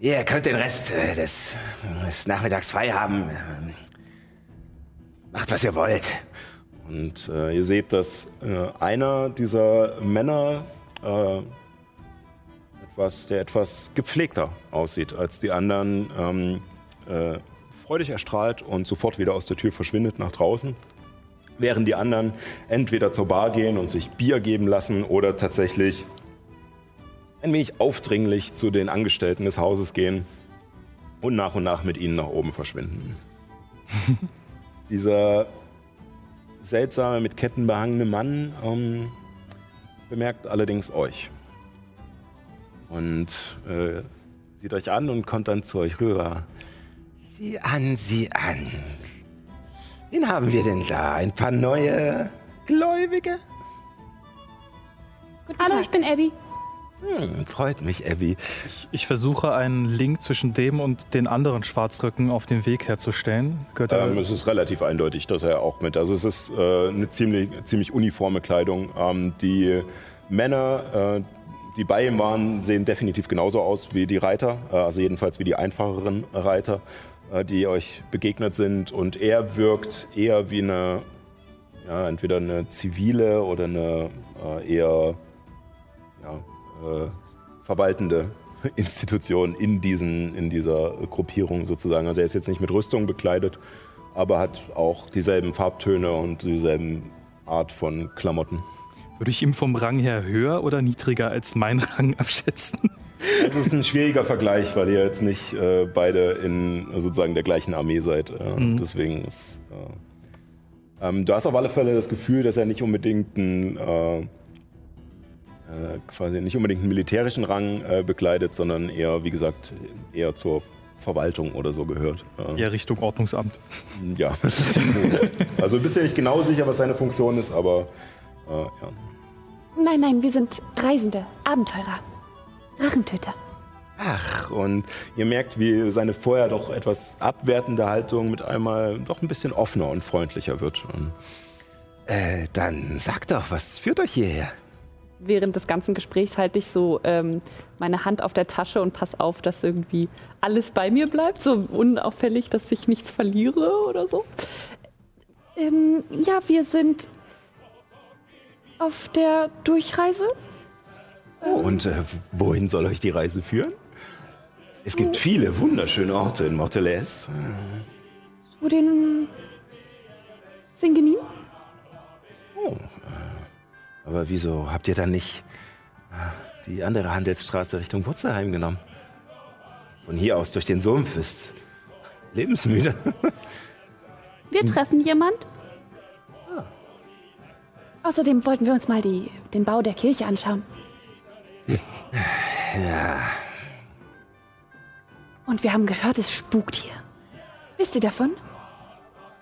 ihr könnt den Rest äh, des, des Nachmittags frei haben. Macht, was ihr wollt. Und äh, ihr seht, dass äh, einer dieser Männer äh, etwas, der etwas gepflegter aussieht als die anderen, ähm, äh, freudig erstrahlt und sofort wieder aus der Tür verschwindet nach draußen. Während die anderen entweder zur Bar gehen und sich Bier geben lassen oder tatsächlich ein wenig aufdringlich zu den Angestellten des Hauses gehen und nach und nach mit ihnen nach oben verschwinden. [LAUGHS] Dieser seltsame, mit Ketten behangene Mann ähm, bemerkt allerdings euch. Und äh, sieht euch an und kommt dann zu euch rüber. Sieh an, sieh an. Wen haben wir denn da? Ein paar neue Gläubige? Hallo, ich bin Abby. Hm, freut mich, Abby. Ich versuche einen Link zwischen dem und den anderen Schwarzrücken auf dem Weg herzustellen. Gehört er- Ähm, es ist relativ eindeutig, dass er auch mit. Also es ist äh, eine ziemlich, ziemlich uniforme Kleidung. Ähm, die Männer, äh, die bei ihm waren, sehen definitiv genauso aus wie die Reiter, äh, also jedenfalls wie die einfacheren Reiter, äh, die euch begegnet sind. Und er wirkt eher wie eine, ja, entweder eine zivile oder eine äh, eher ja, äh, verwaltende [LAUGHS] Institution in, diesen, in dieser Gruppierung sozusagen. Also er ist jetzt nicht mit Rüstung bekleidet, aber hat auch dieselben Farbtöne und dieselben Art von Klamotten. Würde ich ihm vom Rang her höher oder niedriger als mein [LAUGHS] Rang abschätzen? Es ist ein schwieriger Vergleich, weil ihr jetzt nicht äh, beide in sozusagen der gleichen Armee seid. Äh, Mhm. Deswegen ist. Äh, ähm, du hast auf alle Fälle das Gefühl, dass er nicht unbedingt äh, äh, quasi nicht unbedingt einen militärischen Rang äh, bekleidet, sondern eher, wie gesagt, eher zur Verwaltung oder so gehört. Äh, Ja, Richtung Ordnungsamt. ja. [LAUGHS] also du bist ja nicht genau sicher, was seine Funktion ist, aber äh, ja. Nein, nein, wir sind Reisende, Abenteurer, Drachentöter. Ach, und ihr merkt, wie seine vorher doch etwas abwertende Haltung mit einmal doch ein bisschen offener und freundlicher wird. Und, Äh, dann sag doch, was führt euch hierher? Während des ganzen Gesprächs halte ich so ähm, meine Hand auf der Tasche und pass auf, dass irgendwie alles bei mir bleibt, so unauffällig, dass ich nichts verliere oder so. Ähm, ja, wir sind auf der Durchreise. Und äh, wohin soll euch die Reise führen? Es gibt viele wunderschöne Orte in Morteles. Zu den Singenin? Oh, äh, aber wieso habt ihr dann nicht äh, die andere Handelsstraße Richtung Wurzelheim genommen? Von hier aus durch den Sumpf ist lebensmüde. [LAUGHS] Wir treffen jemand. Außerdem wollten wir uns mal die, den Bau der Kirche anschauen. Ja, Und wir haben gehört, es spukt hier. Wisst ihr davon?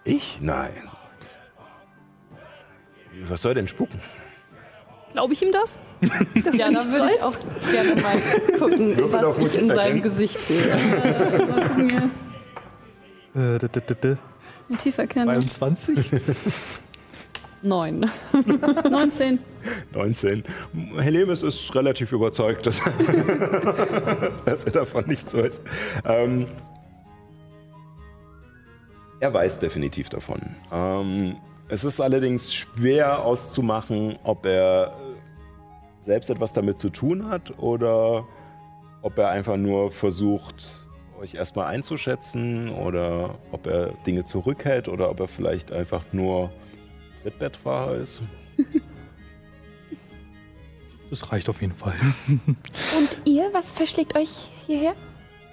ich? Nein. Was soll denn spuken? Glaube ich ihm das? [LAUGHS] Dass Ja, er dann würde ich auch gerne mal gucken, was ich in seinem. Gesicht sehe. [LAUGHS] Hier. Äh, d- d- d- Motiv erkennen. 22? Neun. 19. 19. Helemis ist relativ überzeugt, dass, [LAUGHS] dass er davon nichts weiß. Ähm, er weiß definitiv davon. Ähm, es ist allerdings schwer auszumachen, ob er selbst etwas damit zu tun hat oder ob er einfach nur versucht, euch erstmal einzuschätzen oder ob er Dinge zurückhält oder ob er vielleicht einfach nur Trittbettfahrer ist. [LAUGHS] Das reicht auf jeden Fall. [LAUGHS] Und ihr, was verschlägt euch hierher?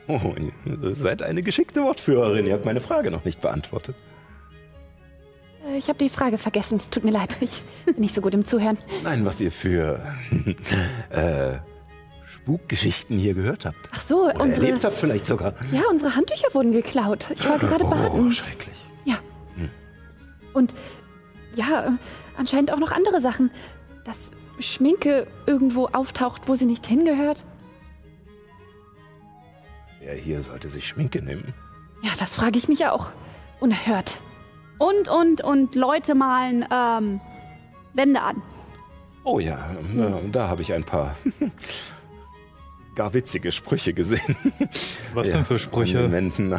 Oh, ihr seid eine geschickte Wortführerin. Ihr habt meine Frage noch nicht beantwortet. Äh, Ich habe die Frage vergessen. Es tut mir leid. Ich bin nicht so gut im Zuhören. Nein, was ihr für [LAUGHS] äh, Spukgeschichten hier gehört habt. Ach so, Oder unsere, erlebt habt vielleicht sogar. ja, unsere Handtücher wurden geklaut. Ich war gerade oh, baden. schrecklich. Und ja, äh, anscheinend auch noch andere Sachen. Dass Schminke irgendwo auftaucht, wo sie nicht hingehört. Wer hier sollte sich Schminke nehmen? Ja, das frage ich mich auch. Unerhört. Und, und, und Leute malen ähm, Wände an. Oh ja, äh, da habe ich ein paar [LAUGHS] gar witzige Sprüche gesehen. Was Ja, denn für Sprüche? den Wänden.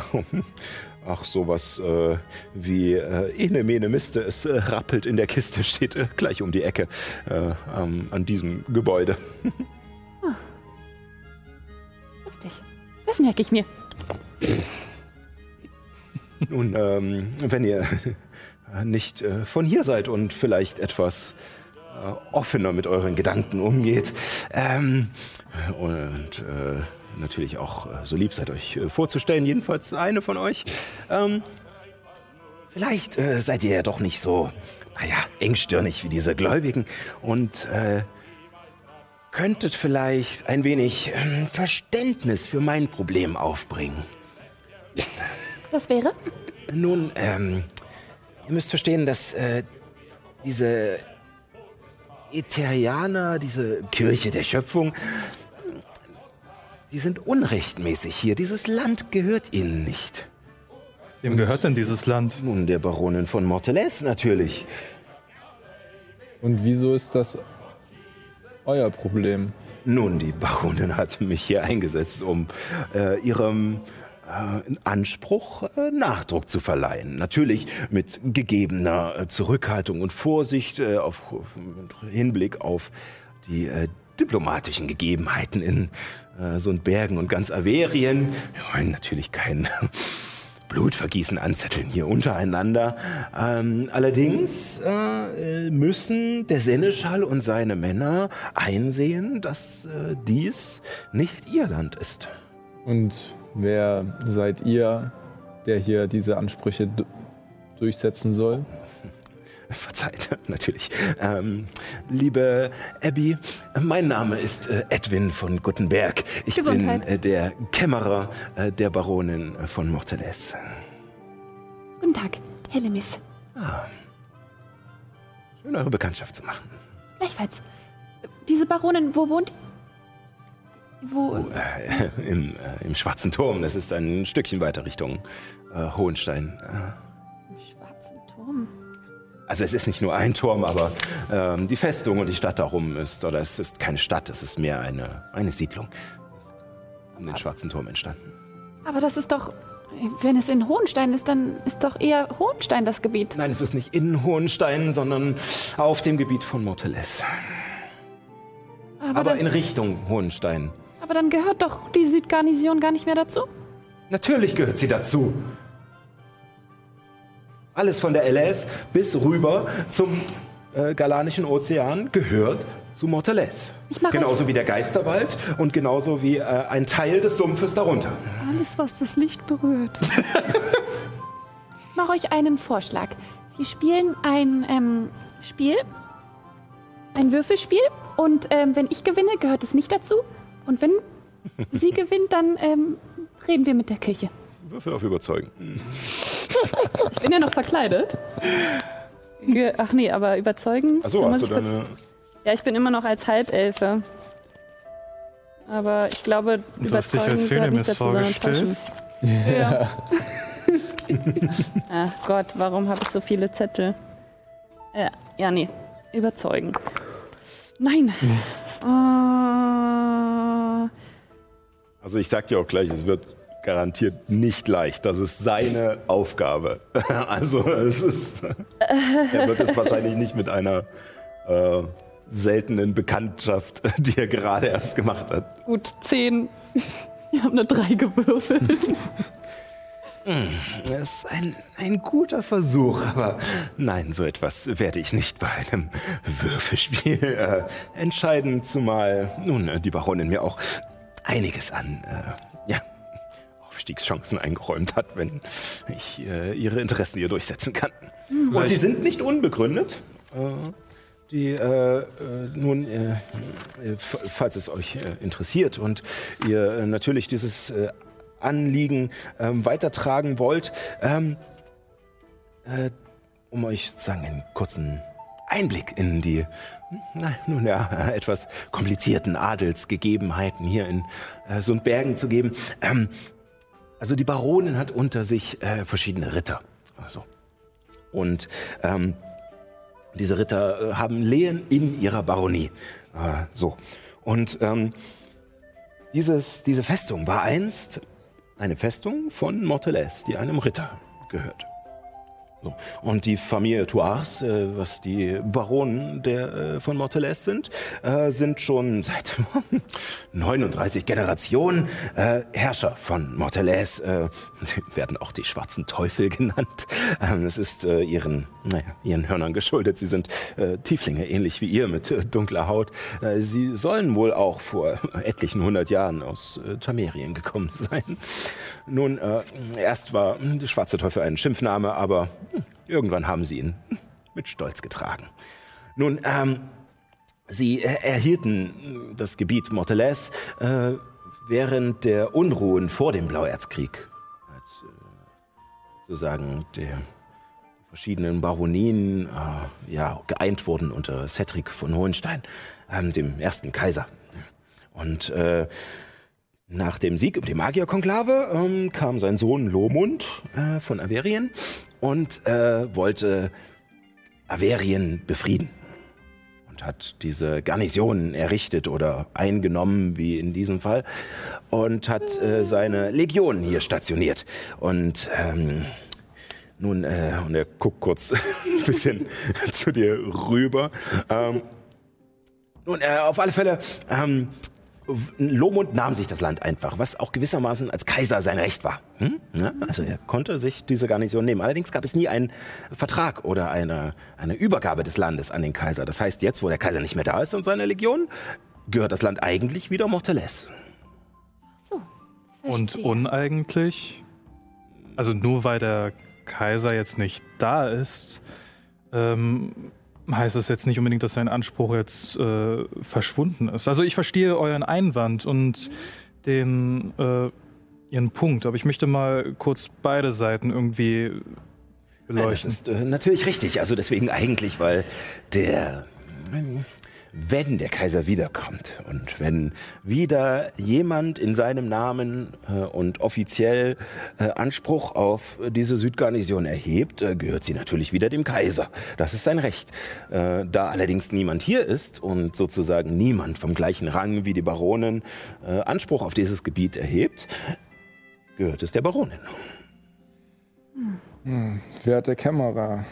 Ach, sowas äh, wie äh, Ene Mene Miste, es äh, rappelt in der Kiste, steht äh, gleich um die Ecke äh, am- an diesem Gebäude. Lustig. Das merke ich mir. [LAUGHS] Nun, ähm, wenn ihr [LAUGHS] nicht äh, von hier seid und vielleicht etwas äh, offener mit euren Gedanken umgeht ähm, und äh, natürlich auch äh, so lieb seid, euch äh, vorzustellen, jedenfalls eine von euch, ähm, vielleicht äh, seid ihr ja doch nicht so, naja, engstirnig wie diese Gläubigen und könntet vielleicht ein wenig ähm, Verständnis für mein Problem aufbringen. Das wäre? Nun, ähm, ihr müsst verstehen, dass äh, diese Eterianer, diese Kirche der Schöpfung, die sind unrechtmäßig hier. Dieses Land gehört ihnen nicht. Wem gehört denn dieses Land? Nun, der Baronin von Morteles natürlich. Und wieso ist das euer Problem? Nun, die Baronin hat mich hier eingesetzt, um äh, ihrem Anspruch äh, Nachdruck zu verleihen. Natürlich mit gegebener äh, Zurückhaltung und Vorsicht äh, auf Hinblick auf die äh, diplomatischen Gegebenheiten in äh, so Bergen und ganz Averien. Wir wollen natürlich kein [LAUGHS] Blutvergießen anzetteln hier untereinander. Ähm, allerdings äh, müssen der Seneschall und seine Männer einsehen, dass äh, dies nicht ihr Land ist. Und wer seid ihr, der hier diese Ansprüche durchsetzen soll? [LAUGHS] Verzeiht, [LAUGHS] natürlich. Ähm, liebe Abby, mein Name ist äh, Edwin von Guttenberg. Ich Gesundheit. bin äh, der Kämmerer äh, der Baronin von Morteles. Guten Tag, Helemis. Schön, eure Bekanntschaft zu machen. Gleichfalls. Diese Baronin, wo wohnt die? Wo? Äh, [LAUGHS] im, äh, Im Schwarzen Turm, das ist ein Stückchen weiter Richtung äh, Hohenstein. Im schwarzen Turm. Also es ist nicht nur ein Turm, aber ähm, die Festung und die Stadt darum ist, oder es ist keine Stadt, es ist mehr eine, eine Siedlung. Ist um den Schwarzen Turm entstanden. Aber das ist doch, wenn es in Hohenstein ist, dann ist doch eher Hohenstein das Gebiet. Nein, es ist nicht in Hohenstein, sondern auf dem Gebiet von Morteles. Aber, Aber in Richtung Hohenstein. Aber dann gehört doch die Südgarnison gar nicht mehr dazu. Natürlich gehört sie dazu. Alles von der LS bis rüber zum äh, Galanischen Ozean gehört zu Morteles. Genauso wie der Geisterwald und genauso wie äh, ein Teil des Sumpfes darunter. Alles, was das Licht berührt. [LAUGHS] Ich mache euch einen Vorschlag. Wir spielen ein ähm, Spiel, ein Würfelspiel. Und ähm, wenn ich gewinne, gehört es nicht dazu. Und wenn sie gewinnt, dann ähm, reden wir mit der Kirche. Würfel auf Überzeugen. [LAUGHS] Ich bin ja noch verkleidet. Ach nee, aber überzeugen. Achso, hast du deine. Ja, ich bin immer noch als Halbelfe. Aber ich glaube, du hast dich überzeugen als gehört nicht dazu, sondern vorgestellt? täuschen. Ja. [LAUGHS] Ach Gott, warum habe ich so viele Zettel? Ja, ja, nee. Überzeugen. Nein. Äh, Also ich sag dir auch gleich, es wird garantiert nicht leicht. Das ist seine Aufgabe. [LAUGHS] Also es ist. er wird es wahrscheinlich nicht mit einer äh, seltenen Bekanntschaft, die er gerade erst gemacht hat. gut, zehn. Wir haben eine drei gewürfelt. [LAUGHS] Das ist ein, ein guter Versuch, aber nein, so etwas werde ich nicht bei einem Würfelspiel äh, entscheiden, zumal nun äh, die Baronin mir auch einiges an äh, ja, Aufstiegschancen eingeräumt hat, wenn ich äh, ihre Interessen hier durchsetzen kann. Und sie sind nicht unbegründet. Äh, die, äh, nun, falls es euch interessiert und ihr natürlich dieses Anliegen ähm, weitertragen wollt, ähm, äh, um euch sozusagen einen kurzen Einblick in die, na, nun ja, [LAUGHS] etwas komplizierten Adelsgegebenheiten hier in äh, Sundbergen zu geben. Ähm, also die Baronin hat unter sich äh, verschiedene Ritter. Also. Und ähm, diese Ritter äh, haben Lehen in ihrer Baronie. Äh, so. Und ähm, dieses, diese Festung war einst eine Festung von Morteles, die einem Ritter gehört. Und die Familie Thouars, äh, was die Baronen der, äh, von Morteles sind, äh, sind schon seit [LAUGHS] 39 Generationen äh, Herrscher von Morteles. Äh, sie werden auch die schwarzen Teufel genannt. Ähm, es ist äh, ihren, naja, ihren Hörnern geschuldet. Sie sind Tieflinge, ähnlich wie ihr, mit dunkler Haut. Sie sollen wohl auch vor [LAUGHS] etlichen hundert Jahren aus Tamerien gekommen sein. Nun, äh, erst war der schwarze Teufel ein Schimpfname, aber irgendwann haben sie ihn mit Stolz getragen. Nun, ähm, sie erhielten das Gebiet Morteles äh, während der Unruhen vor dem Blauerzkrieg. Als äh, sozusagen der verschiedenen Baronien äh, ja, geeint wurden unter Cedric von Hohenstein, ähm, dem ersten Kaiser. Und äh, nach dem Sieg über die Magierkonklave ähm, kam sein Sohn Lomund äh, von Averien und äh, wollte Averien befrieden und hat diese Garnison errichtet oder eingenommen, wie in diesem Fall, und hat äh, seine Legionen hier stationiert. Und ähm, nun, äh, und er guckt kurz [LAUGHS] ein bisschen [LAUGHS] zu dir rüber. Ähm, nun, äh, auf alle Fälle, ähm, Lomund nahm sich das Land einfach, was auch gewissermaßen als Kaiser sein Recht war. Hm? Ja, also er konnte sich diese Garnison nehmen. Allerdings gab es nie einen Vertrag oder eine, eine Übergabe des Landes an den Kaiser. Das heißt, jetzt, wo der Kaiser nicht mehr da ist und seine Legion, gehört das Land eigentlich wieder Morteles. So. Und uneigentlich, also nur weil der Kaiser jetzt nicht da ist, ähm, heißt das jetzt nicht unbedingt, dass sein Anspruch jetzt äh, verschwunden ist. Also ich verstehe euren Einwand und den äh, ihren Punkt, aber ich möchte mal kurz beide Seiten irgendwie Nein, das beleuchten. ist äh, natürlich richtig. Also deswegen eigentlich, weil der wenn der Kaiser wiederkommt und wenn wieder jemand in seinem Namen äh, und offiziell äh, Anspruch auf diese Südgarnison erhebt, äh, gehört sie natürlich wieder dem Kaiser. Das ist sein Recht. Äh, da allerdings niemand hier ist und sozusagen niemand vom gleichen Rang wie die Baronin äh, Anspruch auf dieses Gebiet erhebt, gehört es der Baronin. Hm, werte Kämmerer,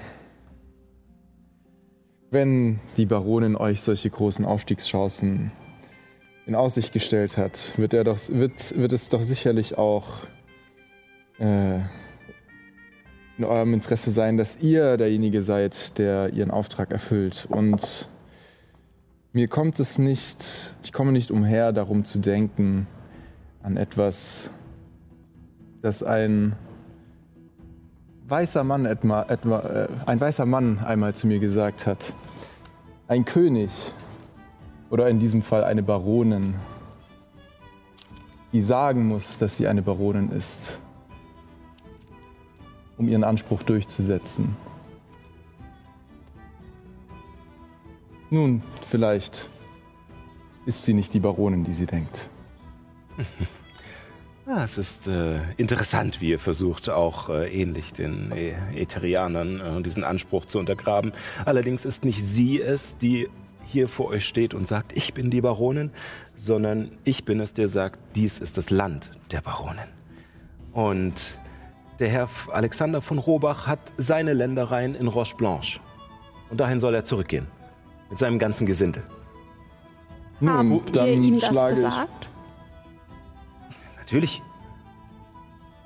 wenn die Baronin euch solche großen Aufstiegschancen in Aussicht gestellt hat, wird, er doch, wird, wird es doch sicherlich auch äh, in eurem Interesse sein, dass ihr derjenige seid, der ihren Auftrag erfüllt. Und mir kommt es nicht, ich komme nicht umher, darum zu denken, an etwas, das ein weißer Mann etwa, etwa äh, ein weißer Mann einmal zu mir gesagt hat. Ein König oder in diesem Fall eine Baronin, die sagen muss, dass sie eine Baronin ist, um ihren Anspruch durchzusetzen. Nun, vielleicht ist sie nicht die Baronin, die sie denkt. [LAUGHS] Ja, es ist äh, interessant, wie ihr versucht, auch äh, ähnlich den äh, Ätherianern äh, diesen Anspruch zu untergraben. Allerdings ist nicht sie es, die hier vor euch steht und sagt, ich bin die Baronin, sondern ich bin es, der sagt, dies ist das Land der Baronin. Und der Herr Alexander von Robach hat seine Ländereien in Roche Blanche. Und dahin soll er zurückgehen. Mit seinem ganzen Gesindel. Nun, Habt ihr dann ihm das schlage gesagt? Natürlich.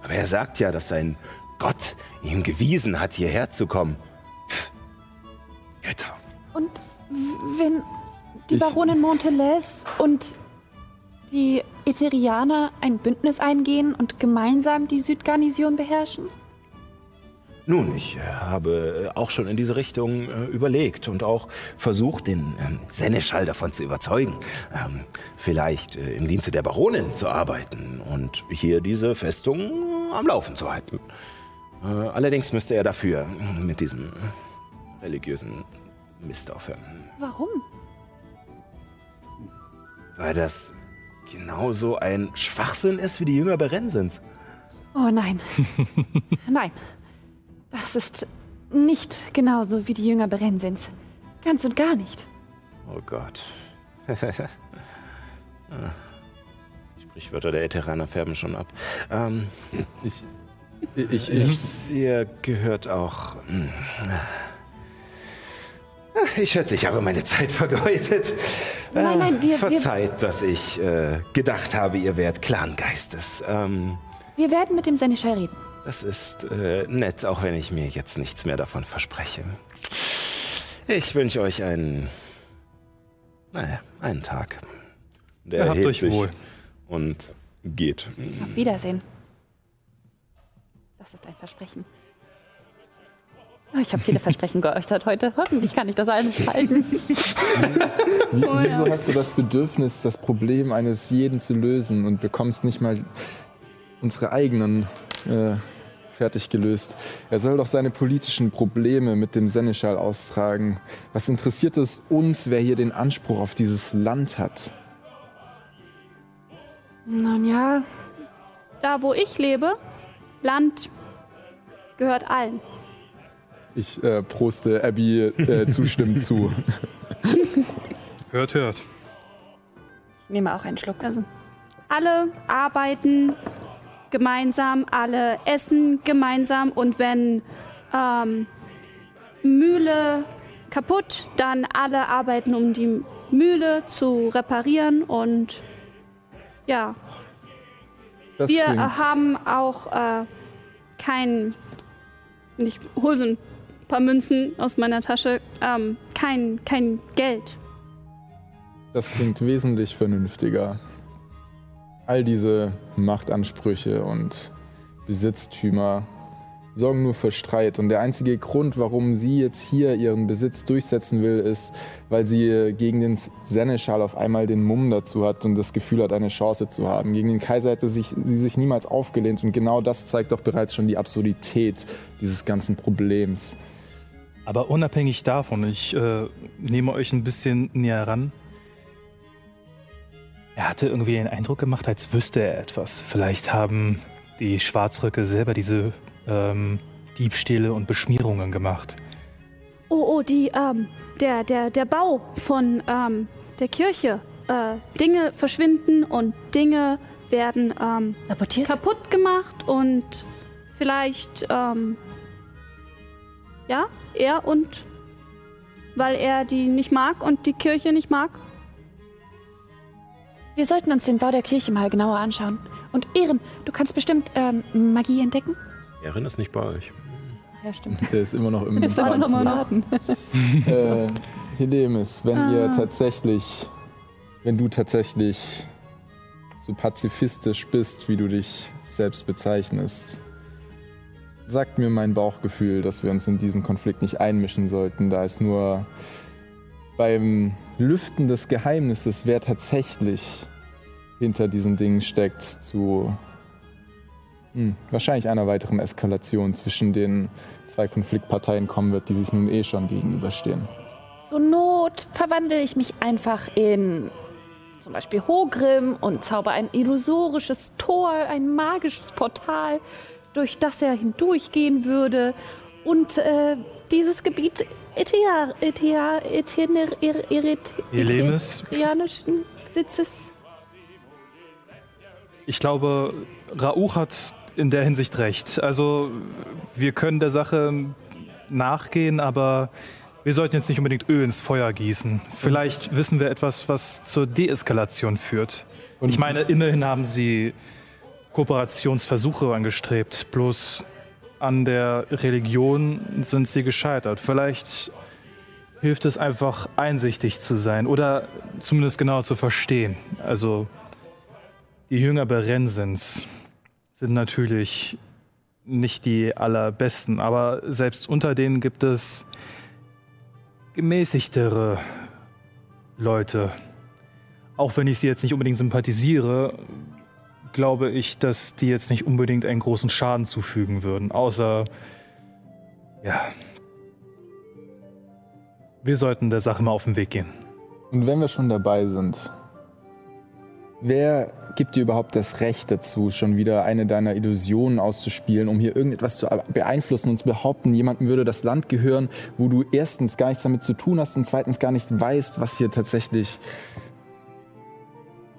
Aber er sagt ja, dass sein Gott ihm gewiesen hat, hierher zu kommen. Pff, Götter. Und wenn die Ich- Baronin Montelez und die Etherianer ein Bündnis eingehen und gemeinsam die Südgarnison beherrschen? Nun, ich äh, habe äh, auch schon in diese Richtung äh, überlegt und auch versucht, den ähm, Seneschall davon zu überzeugen, ähm, vielleicht äh, im Dienste der Baronin zu arbeiten und hier diese Festung äh, am Laufen zu halten. Äh, allerdings müsste er dafür mit diesem religiösen Mist aufhören. Warum? Weil das genauso ein Schwachsinn ist wie die Jünger Berensens. Oh nein. [LAUGHS] nein. Das ist nicht genauso wie die Jünger Berensins. Ganz und gar nicht. Oh Gott. Die [LAUGHS] Sprichwörter der Ätheraner färben schon ab. Ähm, Ich, ich, ich, ihr gehört auch. hm. Ich schätze, ich habe meine Zeit vergeudet. Nein, nein, wir- wir- Verzeiht, dass ich äh, gedacht habe, ihr wärt Clangeistes. Ähm, Wir werden mit dem Seneschall reden. Das ist äh, nett, auch wenn ich mir jetzt nichts mehr davon verspreche. Ich wünsche euch einen. Naja, einen Tag. Der Ja, habt erhebt euch sich wohl. Und geht. Auf Wiedersehen. Das ist ein Versprechen. Oh, ich habe viele Versprechen [LAUGHS] geäußert heute. Hoffentlich kann ich das alles halten. [LAUGHS] Wie, wieso hast du das Bedürfnis, das Problem eines jeden zu lösen und bekommst nicht mal unsere eigenen äh, fertig gelöst? Er soll doch seine politischen Probleme mit dem Seneschall austragen. Was interessiert es uns, wer hier den Anspruch auf dieses Land hat? Nun ja, da wo ich lebe, Land gehört allen. Ich äh, proste Abby äh, [LAUGHS] zustimmend zu. Hört, hört. Ich nehme auch einen Schluck. Also alle arbeiten gemeinsam, alle essen gemeinsam und wenn ähm, Mühle kaputt, dann alle arbeiten, um die Mühle zu reparieren und ja, Das wir klingt, haben auch äh, kein, ich hole so ein paar Münzen aus meiner Tasche, ähm, kein, kein Geld. das klingt wesentlich vernünftiger. All diese Machtansprüche und Besitztümer sorgen nur für Streit. Und der einzige Grund, warum sie jetzt hier ihren Besitz durchsetzen will, ist, weil sie gegen den Seneschal auf einmal den Mumm dazu hat und das Gefühl hat, eine Chance zu haben. Gegen den Kaiser hätte sich, sie sich niemals aufgelehnt. Und genau das zeigt doch bereits schon die Absurdität dieses ganzen Problems. Aber unabhängig davon, ich äh, nehme euch ein bisschen näher ran. Er hatte irgendwie den Eindruck gemacht, als wüsste er etwas. Vielleicht haben die Schwarzröcke selber diese ähm, Diebstähle und Beschmierungen gemacht. Oh, oh, die, ähm, der, der, der Bau von ähm, der Kirche. Äh, Dinge verschwinden und Dinge werden ähm, Sabotiert? kaputt gemacht und vielleicht, ähm, ja, er und weil er die nicht mag und die Kirche nicht mag. Wir sollten uns den Bau der Kirche mal genauer anschauen. Und Ehren, du kannst bestimmt ähm, Magie entdecken? Erin ist nicht bei euch. Ja, stimmt. Der ist immer noch im Jetzt alle nochmal warten. äh, Helemis, wenn Ah. ihr tatsächlich, wenn du tatsächlich so pazifistisch bist, wie du dich selbst bezeichnest, sagt mir mein Bauchgefühl, dass wir uns in diesen Konflikt nicht einmischen sollten, da es nur beim Lüften des Geheimnisses, wer tatsächlich hinter diesen Dingen steckt, zu hm, wahrscheinlich einer weiteren Eskalation zwischen den zwei Konfliktparteien kommen wird, die sich nun eh schon gegenüberstehen. Zur Not verwandle ich mich einfach in zum Beispiel Hogrim und zauber ein illusorisches Tor, ein magisches Portal, durch das er hindurchgehen würde und äh, dieses Gebiet Etea, Etea, Etener, Ir- Irit, Helemis? Eterianischen Besitzes. Ich glaube, Rauch hat in der Hinsicht recht. Also, wir können der Sache nachgehen, aber wir sollten jetzt nicht unbedingt Öl ins Feuer gießen. Vielleicht wissen wir etwas, was zur Deeskalation führt. Und ich meine, immerhin haben sie Kooperationsversuche angestrebt. Bloß an der Religion sind sie gescheitert. Vielleicht hilft es einfach, einsichtig zu sein oder zumindest genauer zu verstehen. Also, die Jünger Berensens sind natürlich nicht die allerbesten, aber selbst unter denen gibt es gemäßigtere Leute. Auch wenn ich sie jetzt nicht unbedingt sympathisiere, glaube ich, dass die jetzt nicht unbedingt einen großen Schaden zufügen würden. Außer, ja, wir sollten der Sache mal auf den Weg gehen. Und wenn wir schon dabei sind, wer gibt dir überhaupt das Recht dazu, schon wieder eine deiner Illusionen auszuspielen, um hier irgendetwas zu beeinflussen und zu behaupten, jemandem würde das Land gehören, wo du erstens gar nichts damit zu tun hast und zweitens gar nicht weißt, was hier tatsächlich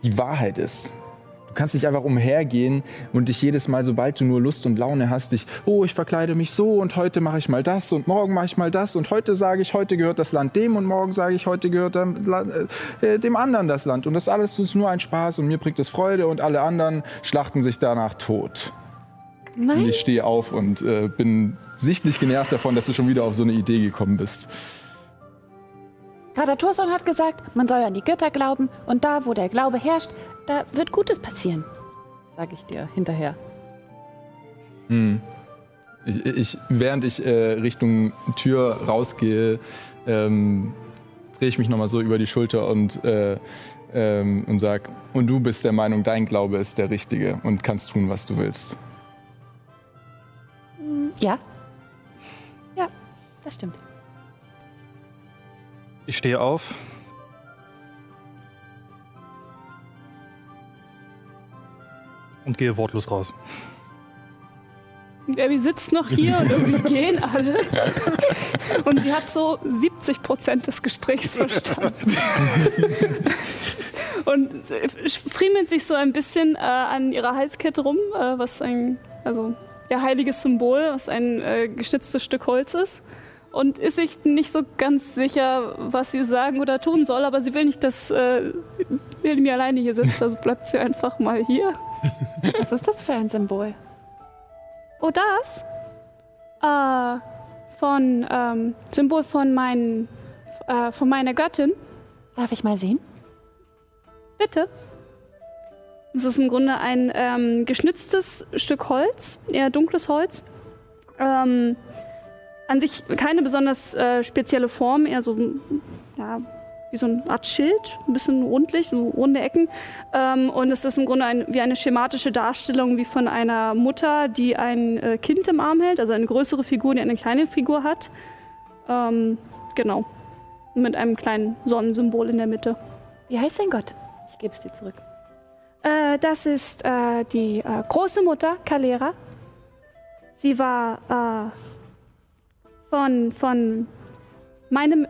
die Wahrheit ist? Du kannst nicht einfach umhergehen und dich jedes Mal, sobald du nur Lust und Laune hast, dich, oh, ich verkleide mich so und heute mache ich mal das und morgen mache ich mal das und heute sage ich, heute gehört das Land dem und morgen sage ich, heute gehört dem, äh, dem anderen das Land. Und das alles ist nur ein Spaß und mir bringt es Freude und alle anderen schlachten sich danach tot. Und Nein, ich stehe auf und äh, bin sichtlich genervt davon, dass du schon wieder auf so eine Idee gekommen bist. Kater Thorson hat gesagt, man soll an die Götter glauben und da, wo der Glaube herrscht, da wird Gutes passieren. Sag ich dir hinterher. Hm. Ich, ich, während ich äh, Richtung Tür rausgehe, ähm, drehe ich mich nochmal so über die Schulter und, äh, ähm, und sage, und du bist der Meinung, dein Glaube ist der richtige und kannst tun, was du willst. Ja. Ja, das stimmt. Ich stehe auf. Und gehe wortlos raus. Abby sitzt noch hier und irgendwie [LAUGHS] gehen alle. Und sie hat so 70 Prozent des Gesprächs verstanden. [LAUGHS] Und friemelt sich so ein bisschen äh, an ihrer Halskette rum, äh, was ein, also ihr heiliges Symbol, was ein äh, geschnitztes Stück Holz ist. Und ist sich nicht so ganz sicher, was sie sagen oder tun soll, aber sie will nicht, dass äh, Elmi alleine hier sitzt, also bleibt sie einfach mal hier. [LAUGHS] Was ist das für ein Symbol? Oh, das? Äh, von, ähm, Symbol von, meinen, äh, von meiner Göttin. Darf ich mal sehen? Bitte. Es ist im Grunde ein ähm, geschnitztes Stück Holz, eher dunkles Holz. Ähm, an sich keine besonders äh, spezielle Form, eher so ja, wie so eine Art Schild, ein bisschen rundlich, runde Ecken. Ähm, und es ist im Grunde ein, wie eine schematische Darstellung wie von einer Mutter, die ein äh, Kind im Arm hält, also eine größere Figur, die eine kleine Figur hat. Ähm, genau. Mit einem kleinen Sonnensymbol in der Mitte. Wie heißt dein Gott? Ich gebe es dir zurück. Äh, das ist äh, die äh, große Mutter, Kalera. Sie war äh, von, von meinem.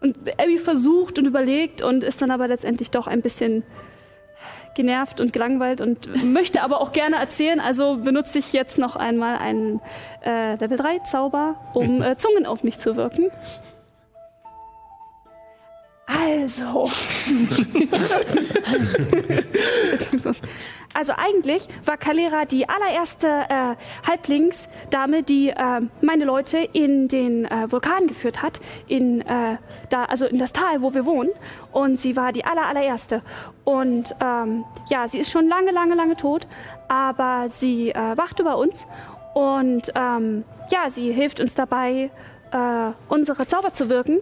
Und Abby versucht und überlegt und ist dann aber letztendlich doch ein bisschen genervt und gelangweilt und möchte aber auch gerne erzählen. Also benutze ich jetzt noch einmal einen äh, Level 3 Zauber, um äh, [LAUGHS] Zungen auf mich zu wirken. Also. [LAUGHS] [LAUGHS] also eigentlich war Kalera die allererste äh, Halblingsdame, die äh, meine Leute in den äh, Vulkan geführt hat, in, äh, da, also in das Tal, wo wir wohnen. Und sie war die aller, allererste. Und ähm, ja, sie ist schon lange, lange, lange tot, aber sie äh, wacht über uns. Und ähm, ja, sie hilft uns dabei, äh, unsere Zauber zu wirken.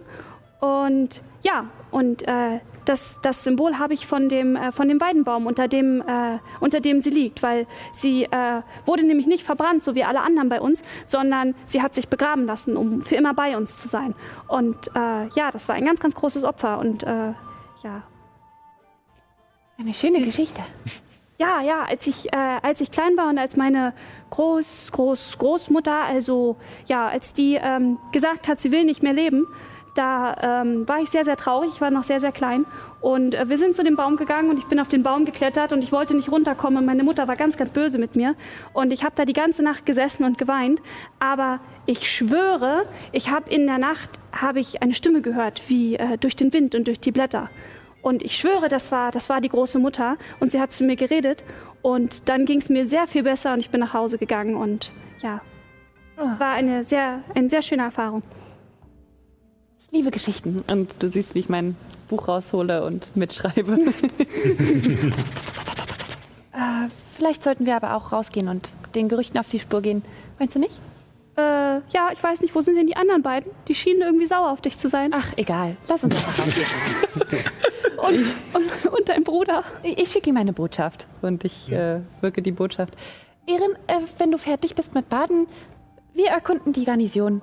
Und ja, und äh, das, das Symbol habe ich von dem, äh, von dem Weidenbaum, unter dem, äh, unter dem sie liegt, weil sie äh, wurde nämlich nicht verbrannt, so wie alle anderen bei uns, sondern sie hat sich begraben lassen, um für immer bei uns zu sein. Und äh, ja, das war ein ganz, ganz großes Opfer. Und äh, ja, Eine schöne Geschichte. ja, ja, als ich, äh, als ich klein war und als meine Groß, Groß, Großmutter, also ja, als die ähm, gesagt hat, sie will nicht mehr leben, da ähm, war ich sehr, sehr traurig. Ich war noch sehr, sehr klein. Und äh, wir sind zu dem Baum gegangen und ich bin auf den Baum geklettert und ich wollte nicht runterkommen. Und meine Mutter war ganz, ganz böse mit mir. Und ich habe da die ganze Nacht gesessen und geweint. Aber ich schwöre, ich habe in der Nacht habe ich eine Stimme gehört, wie äh, durch den Wind und durch die Blätter. Und ich schwöre, das war, das war die große Mutter und sie hat zu mir geredet. Und dann ging es mir sehr viel besser und ich bin nach Hause gegangen. Und ja, es war eine sehr, eine sehr schöne Erfahrung. Liebe Geschichten. Und du siehst, wie ich mein Buch raushole und mitschreibe. [LAUGHS] Äh, vielleicht sollten wir aber auch rausgehen und den Gerüchten auf die Spur gehen. Meinst du nicht? Äh, ja, ich weiß nicht, wo sind denn die anderen beiden? Die schienen irgendwie sauer auf dich zu sein. Ach, egal. Lass uns einfach rausgehen. [LAUGHS] Und, und, und dein Bruder. Ich, ich schicke ihm eine Botschaft. Und ich äh, wirke die Botschaft. Erin, äh, wenn du fertig bist mit Baden, wir erkunden die Garnison.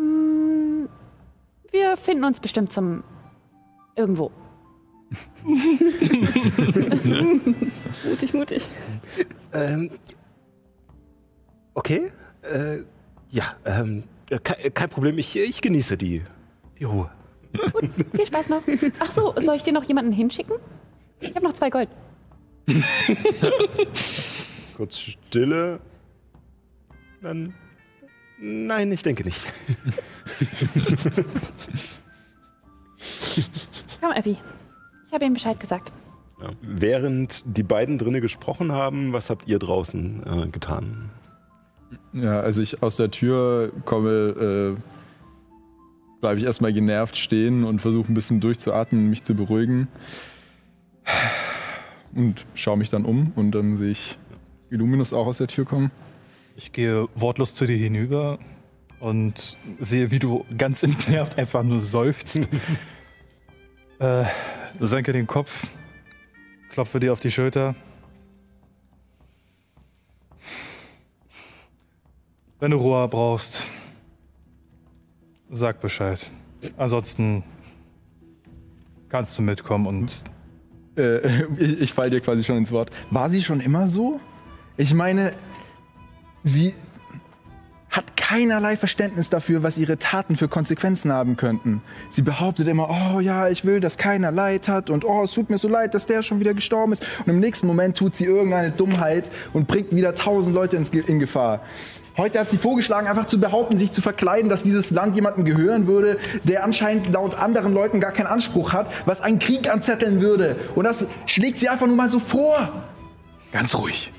Hm, wir finden uns bestimmt zum irgendwo. [LAUGHS] Mutig, mutig. Ähm, okay. Äh, ja, ähm, äh, kein, kein Problem. Ich, ich genieße die, die Ruhe. Gut, viel Spaß noch. Ach so, soll ich dir noch jemanden hinschicken? Ich habe noch zwei Gold. [LAUGHS] Kurz Stille. Dann. Nein, ich denke nicht. [LAUGHS] Komm, Abby. Ich habe ihm Bescheid gesagt. Ja. Während die beiden drinnen gesprochen haben, was habt ihr draußen äh, getan? Ja, als ich aus der Tür komme, äh, bleibe ich erstmal genervt stehen und versuche ein bisschen durchzuatmen, mich zu beruhigen. Und schaue mich dann um und dann sehe ich Illuminus auch aus der Tür kommen. Ich gehe wortlos zu dir hinüber und sehe, wie du ganz entnervt einfach nur seufzt. [LAUGHS] äh, senke den Kopf, klopfe dir auf die Schulter. Wenn du Ruhe brauchst, sag Bescheid. Ansonsten kannst du mitkommen und Äh, [LAUGHS] ich ich falle dir quasi schon ins Wort. War sie schon immer so? Ich meine, sie hat keinerlei Verständnis dafür, was ihre Taten für Konsequenzen haben könnten. Sie behauptet immer, oh ja, ich will, dass keiner Leid hat und oh, es tut mir so leid, dass der schon wieder gestorben ist. Und im nächsten Moment tut sie irgendeine Dummheit und bringt wieder tausend Leute in Gefahr. Heute hat sie vorgeschlagen, einfach zu behaupten, sich zu verkleiden, dass dieses Land jemandem gehören würde, der anscheinend laut anderen Leuten gar keinen Anspruch hat, was einen Krieg anzetteln würde. Und das schlägt sie einfach nur mal so vor. ganz ruhig.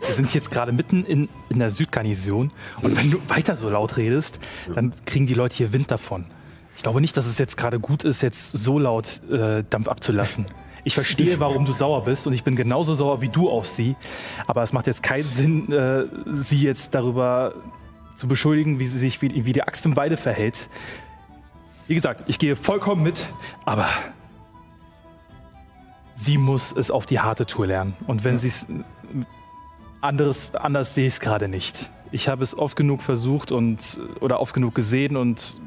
Wir sind jetzt gerade mitten in, in der Südgarnison und wenn du weiter so laut redest, dann kriegen die Leute hier Wind davon. Ich glaube nicht, dass es jetzt gerade gut ist, jetzt so laut äh, Dampf abzulassen. Ich verstehe, warum du sauer bist und ich bin genauso sauer wie du auf sie. Aber es macht jetzt keinen Sinn, äh, sie jetzt darüber zu beschuldigen, wie sie sich wie, wie die Axt im Weide verhält. Wie gesagt, ich gehe vollkommen mit, aber sie muss es auf die harte Tour lernen. Und wenn sie es anderes, anders sehe ich es gerade nicht. Ich habe es oft genug versucht und oder oft genug gesehen und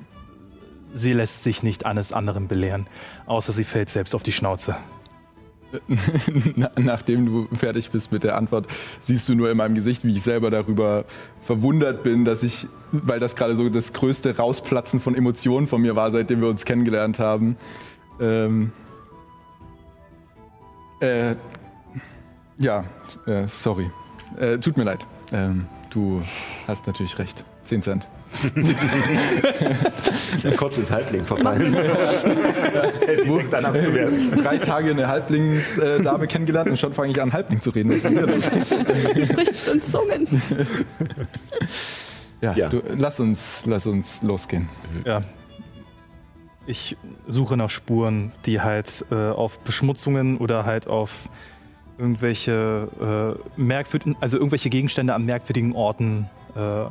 sie lässt sich nicht eines anderen belehren, außer sie fällt selbst auf die Schnauze. [LAUGHS] Na, nachdem du fertig bist mit der Antwort, siehst du nur in meinem Gesicht, wie ich selber darüber verwundert bin, dass ich, weil das gerade so das größte Rausplatzen von Emotionen von mir war, seitdem wir uns kennengelernt haben. Ähm, äh, ja, äh, sorry. Äh, tut mir leid. Ähm, du hast natürlich recht. 10 Cent. Ist ja kurz ins Halbling [LAUGHS] verfallen. Fängt dann abzuwerten. Drei Tage eine Halblingsdame kennengelernt und schon fange ich an, Halbling zu reden. Los? Spricht in Zungen. Ja, Ja. Du, lass, uns, lass uns losgehen. Ja. Ich suche nach Spuren, die halt äh, auf Beschmutzungen oder halt auf irgendwelche äh, merkwürdigen, also irgendwelche Gegenstände an merkwürdigen Orten äh,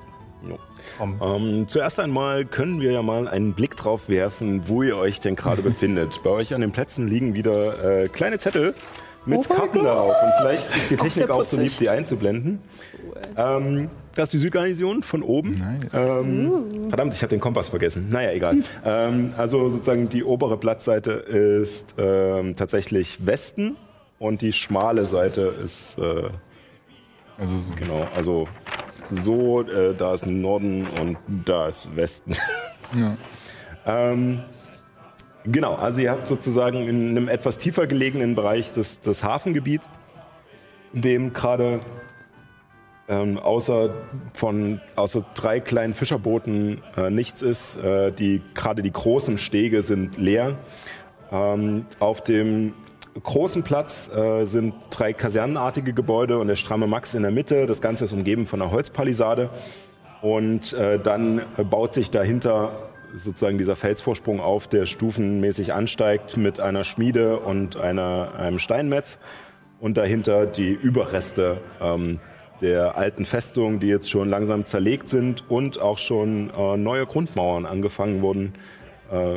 kommen. Ähm, zuerst einmal können wir ja mal einen Blick drauf werfen, wo ihr euch denn gerade [LAUGHS] befindet. Bei euch an den Plätzen liegen wieder äh, kleine Zettel mit Karten darauf. Und vielleicht ist die Technik sehr auch, so lieb, die einzublenden. Ähm, das ist die Südgarnison von oben. Nice. Ähm, verdammt, ich habe den Kompass vergessen. Naja, egal. [LAUGHS] ähm, also sozusagen die obere Blattseite ist ähm, tatsächlich Westen und die schmale Seite ist äh, Also so. genau, also so, äh, da ist Norden und da ist Westen. [LAUGHS] Ja. Ähm, genau, also ihr habt sozusagen in einem etwas tiefer gelegenen Bereich das, das Hafengebiet, in dem gerade ähm, außer von außer drei kleinen Fischerbooten äh, nichts ist. Äh, die gerade die großen Stege sind leer. Ähm, auf dem großen Platz äh, sind drei kasernenartige Gebäude und der stramme Max in der Mitte. Das Ganze ist umgeben von einer Holzpalisade. Und äh, dann baut sich dahinter sozusagen dieser Felsvorsprung auf, der stufenmäßig ansteigt mit einer Schmiede und einer, einem Steinmetz. Und dahinter die Überreste ähm, der alten Festung, die jetzt schon langsam zerlegt sind und auch schon äh, neue Grundmauern angefangen wurden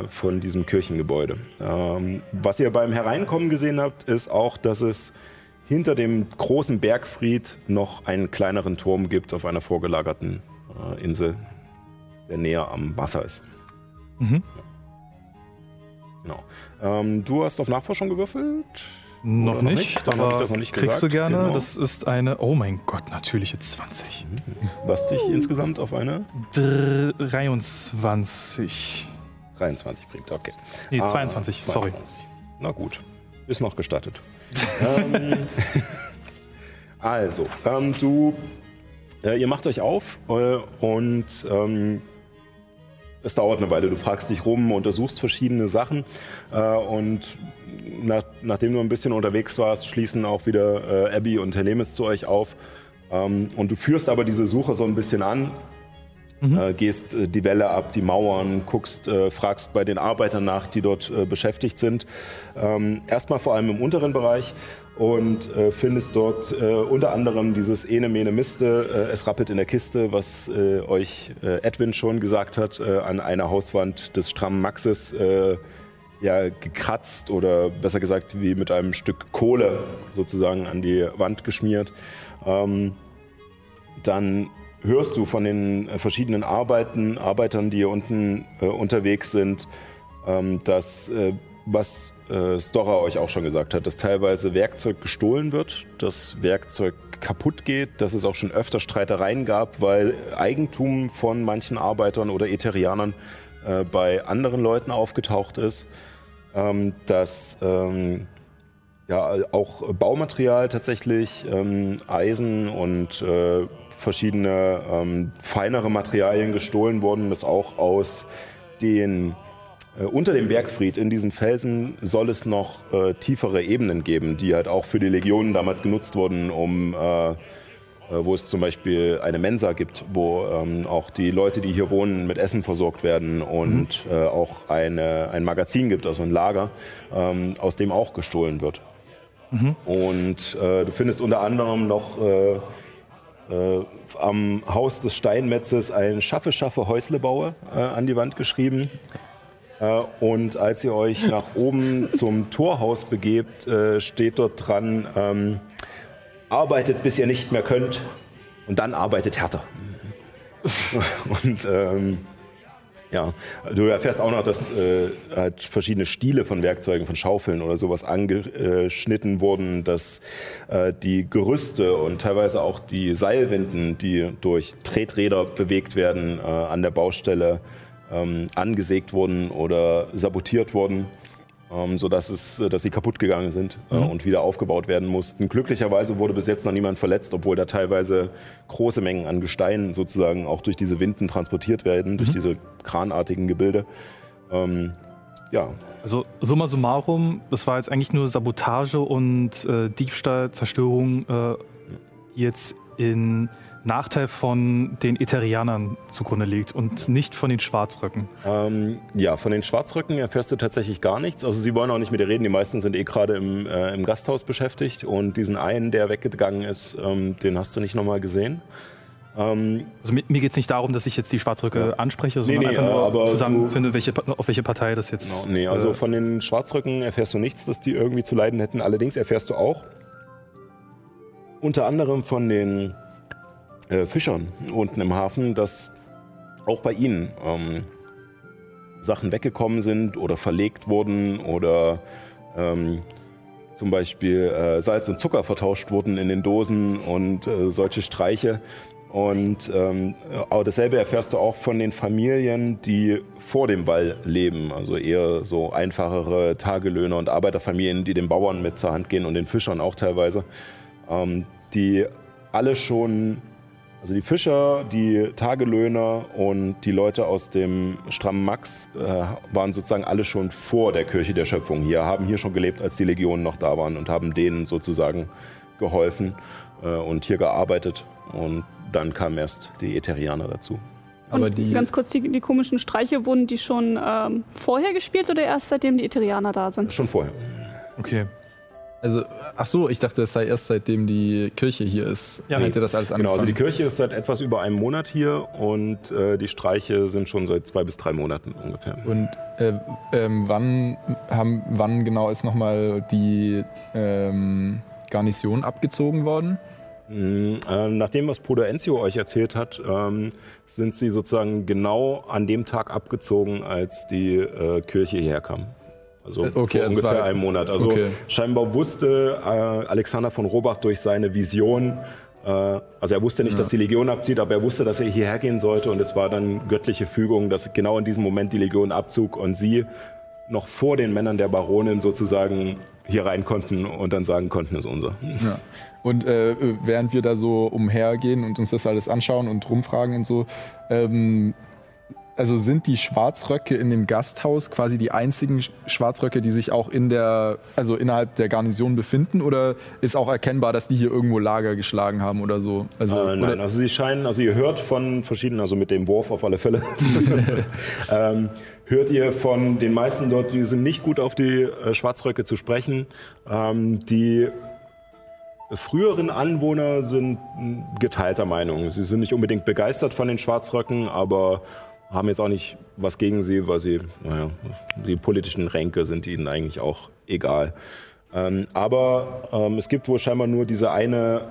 von diesem Kirchengebäude. Ähm, was ihr beim Hereinkommen gesehen habt, ist auch, dass es hinter dem großen Bergfried noch einen kleineren Turm gibt auf einer vorgelagerten äh, Insel, der näher am Wasser ist. Mhm. Genau. Ähm, du hast auf Nachforschung gewürfelt? Noch noch nicht, nicht? Dann hab ich aber das noch nicht kriegst du gesagt. gerne. Genau. Das ist eine, oh mein Gott, natürliche 20. Was dich insgesamt auf eine 23. 23 bringt. Okay. Nee, Ah, 22, sorry. 22. Na gut, ist noch gestattet. [LAUGHS] ähm, [LAUGHS] also, ähm, du, äh, ihr macht euch auf äh, und ähm, es dauert eine Weile. Du fragst dich rum, untersuchst verschiedene Sachen äh, und nach, nachdem du ein bisschen unterwegs warst, schließen auch wieder äh, Abby und Helemis zu euch auf. Ähm, und du führst aber diese Suche so ein bisschen an, äh, gehst äh, die Welle ab, die Mauern, guckst, äh, fragst bei den Arbeitern nach, die dort äh, beschäftigt sind. Ähm, erstmal vor allem im unteren Bereich und äh, findest dort äh, unter anderem dieses Ene Mene Miste, es rappelt in der Kiste, was euch Edwin schon gesagt hat, an einer Hauswand des strammen Maxes. Ja, gekratzt oder besser gesagt wie mit einem Stück Kohle sozusagen an die Wand geschmiert. Ähm, dann hörst du von den äh, verschiedenen Arbeiten, Arbeitern, die hier unten äh, unterwegs sind, ähm, dass, äh, was äh, Stora euch auch schon gesagt hat, dass teilweise Werkzeug gestohlen wird, dass Werkzeug kaputt geht, dass es auch schon öfter Streitereien gab, weil Eigentum von manchen Arbeitern oder Eterianern äh, bei anderen Leuten aufgetaucht ist, ähm, dass ähm, ja, auch Baumaterial tatsächlich, ähm, Eisen und äh, verschiedene ähm, feinere Materialien gestohlen wurden, das auch aus den äh, unter dem Bergfried in diesem Felsen soll es noch äh, tiefere Ebenen geben, die halt auch für die Legionen damals genutzt wurden, um äh, äh, wo es zum Beispiel eine Mensa gibt, wo ähm, auch die Leute, die hier wohnen, mit Essen versorgt werden und äh, auch eine, ein Magazin gibt, also ein Lager, ähm, aus dem auch gestohlen wird. Und äh, du findest unter anderem noch äh, äh, am Haus des Steinmetzes ein Schaffe, Schaffe, Häusle baue äh, an die Wand geschrieben. Äh, und als ihr euch nach oben zum Torhaus begebt, äh, steht dort dran, ähm, arbeitet bis ihr nicht mehr könnt und dann arbeitet härter. [LAUGHS] Und ähm, ja, du erfährst auch noch, dass äh, halt verschiedene Stile von Werkzeugen, von Schaufeln oder sowas angeschnitten wurden, dass äh, die Gerüste und teilweise auch die Seilwinden, die durch Treträder bewegt werden, äh, an der Baustelle ähm, angesägt wurden oder sabotiert wurden ähm, sodass es, äh, dass sie kaputt gegangen sind äh, mhm. und wieder aufgebaut werden mussten. Glücklicherweise wurde bis jetzt noch niemand verletzt, obwohl da teilweise große Mengen an Gestein sozusagen auch durch diese Winden transportiert werden, mhm. durch diese kranartigen Gebilde. Ähm, ja. Also summa summarum, das war jetzt eigentlich nur Sabotage und äh, Diebstahl, Zerstörung, äh, die jetzt in Nachteil von den Eterianern zugrunde liegt und nicht von den Schwarzröcken. Ähm, ja, von den Schwarzröcken erfährst du tatsächlich gar nichts. Also sie wollen auch nicht mit dir reden. Die meisten sind eh gerade im, äh, im Gasthaus beschäftigt und diesen einen, der weggegangen ist, ähm, den hast du nicht nochmal gesehen. Ähm, also mir, mir geht es nicht darum, dass ich jetzt die Schwarzröcke anspreche, sondern nee, nee, einfach nur zusammenfinde, welche, auf welche Partei das jetzt. Genau, nee, also äh, von den Schwarzröcken erfährst du nichts, dass die irgendwie zu leiden hätten. Allerdings erfährst du auch unter anderem von den äh, Fischern unten im Hafen, dass auch bei ihnen ähm, Sachen weggekommen sind oder verlegt wurden oder ähm, zum Beispiel äh, Salz und Zucker vertauscht wurden in den Dosen und äh, solche Streiche. Und ähm, aber dasselbe erfährst du auch von den Familien, die vor dem Wall leben, also eher so einfachere Tagelöhner und Arbeiterfamilien, die den Bauern mit zur Hand gehen und den Fischern auch teilweise, ähm, die alle schon also die Fischer, die Tagelöhner und die Leute aus dem strammen Max äh, waren sozusagen alle schon vor der Kirche der Schöpfung hier, haben hier schon gelebt, als die Legionen noch da waren und haben denen sozusagen geholfen äh, und hier gearbeitet. Und dann kamen erst die Eterianer dazu. Aber und die ganz kurz, die, die, komischen Streiche, wurden die schon ähm, vorher gespielt oder erst seitdem die Eterianer da sind? Schon vorher. Okay. Also, ach so, ich dachte, es sei erst seitdem die Kirche hier ist. Ja, hätte das alles angefangen. Genau, also die Kirche ist seit etwas über einem Monat hier und äh, die Streiche sind schon seit zwei bis drei Monaten ungefähr. Und äh, ähm, wann, haben, wann genau ist nochmal die ähm, Garnison abgezogen worden? Mhm, äh, nach dem, was Bruder Enzio euch erzählt hat, ähm, sind sie sozusagen genau an dem Tag abgezogen, als die äh, Kirche hierher kam. Also okay, vor ungefähr einem Monat. Also okay. scheinbar wusste äh, Alexander von Robach durch seine Vision, äh, also er wusste nicht, ja. dass die Legion abzieht, aber er wusste, dass er hierher gehen sollte und es war dann göttliche Fügung, dass genau in diesem Moment die Legion abzog und sie noch vor den Männern der Baronin sozusagen hier rein konnten und dann sagen konnten, ist unser. Ja. Und äh, während wir da so umhergehen und uns das alles anschauen und rumfragen und so, ähm, also sind die Schwarzröcke in dem Gasthaus quasi die einzigen Schwarzröcke, die sich auch in der, also innerhalb der Garnison befinden? Oder ist auch erkennbar, dass die hier irgendwo Lager geschlagen haben oder so? Also, äh, nein, also sie scheinen, also ihr hört von verschiedenen, also mit dem Wurf auf alle Fälle, [LAUGHS] ähm, hört ihr von den meisten dort, die sind nicht gut auf die äh, Schwarzröcke zu sprechen. Ähm, die früheren Anwohner sind geteilter Meinung. Sie sind nicht unbedingt begeistert von den Schwarzröcken, aber haben jetzt auch nicht was gegen sie, weil sie, naja, die politischen Ränke sind ihnen eigentlich auch egal. Ähm, aber ähm, es gibt wohl scheinbar nur diese eine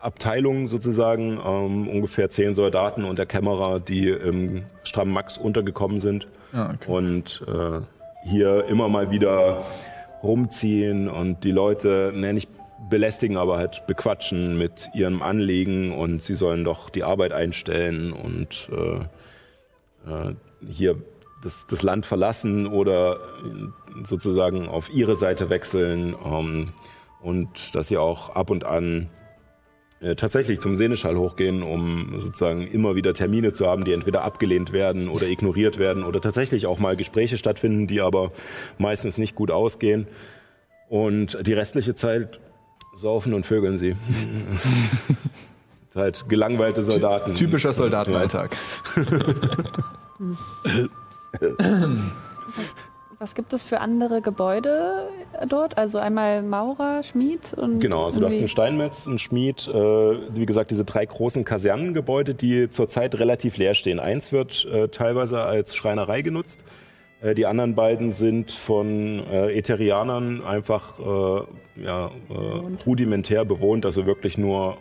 Abteilung sozusagen, ähm, ungefähr zehn Soldaten und der Kämmerer, die im strammen Max untergekommen sind ah, okay. und äh, hier immer mal wieder rumziehen und die Leute, ne, nicht belästigen, aber halt bequatschen mit ihrem Anliegen und sie sollen doch die Arbeit einstellen und äh, äh, hier das, das, Land verlassen oder sozusagen auf ihre Seite wechseln ähm, und dass sie auch ab und an äh, tatsächlich zum Seneschall hochgehen, um sozusagen immer wieder Termine zu haben, die entweder abgelehnt werden oder ignoriert werden oder tatsächlich auch mal Gespräche stattfinden, die aber meistens nicht gut ausgehen. Und die restliche Zeit saufen und vögeln sie. [LAUGHS] halt gelangweilte Soldaten. Typischer Soldatenalltag. [LAUGHS] Was gibt es für andere Gebäude dort? Also einmal Maurer, Schmied und. Genau, also du hast einen Steinmetz, einen Schmied, äh, wie gesagt, diese drei großen Kasernengebäude, die zurzeit relativ leer stehen. Eins wird äh, teilweise als Schreinerei genutzt. Äh, die anderen beiden sind von äh, Eterianern einfach äh, ja, äh, rudimentär bewohnt, also wirklich nur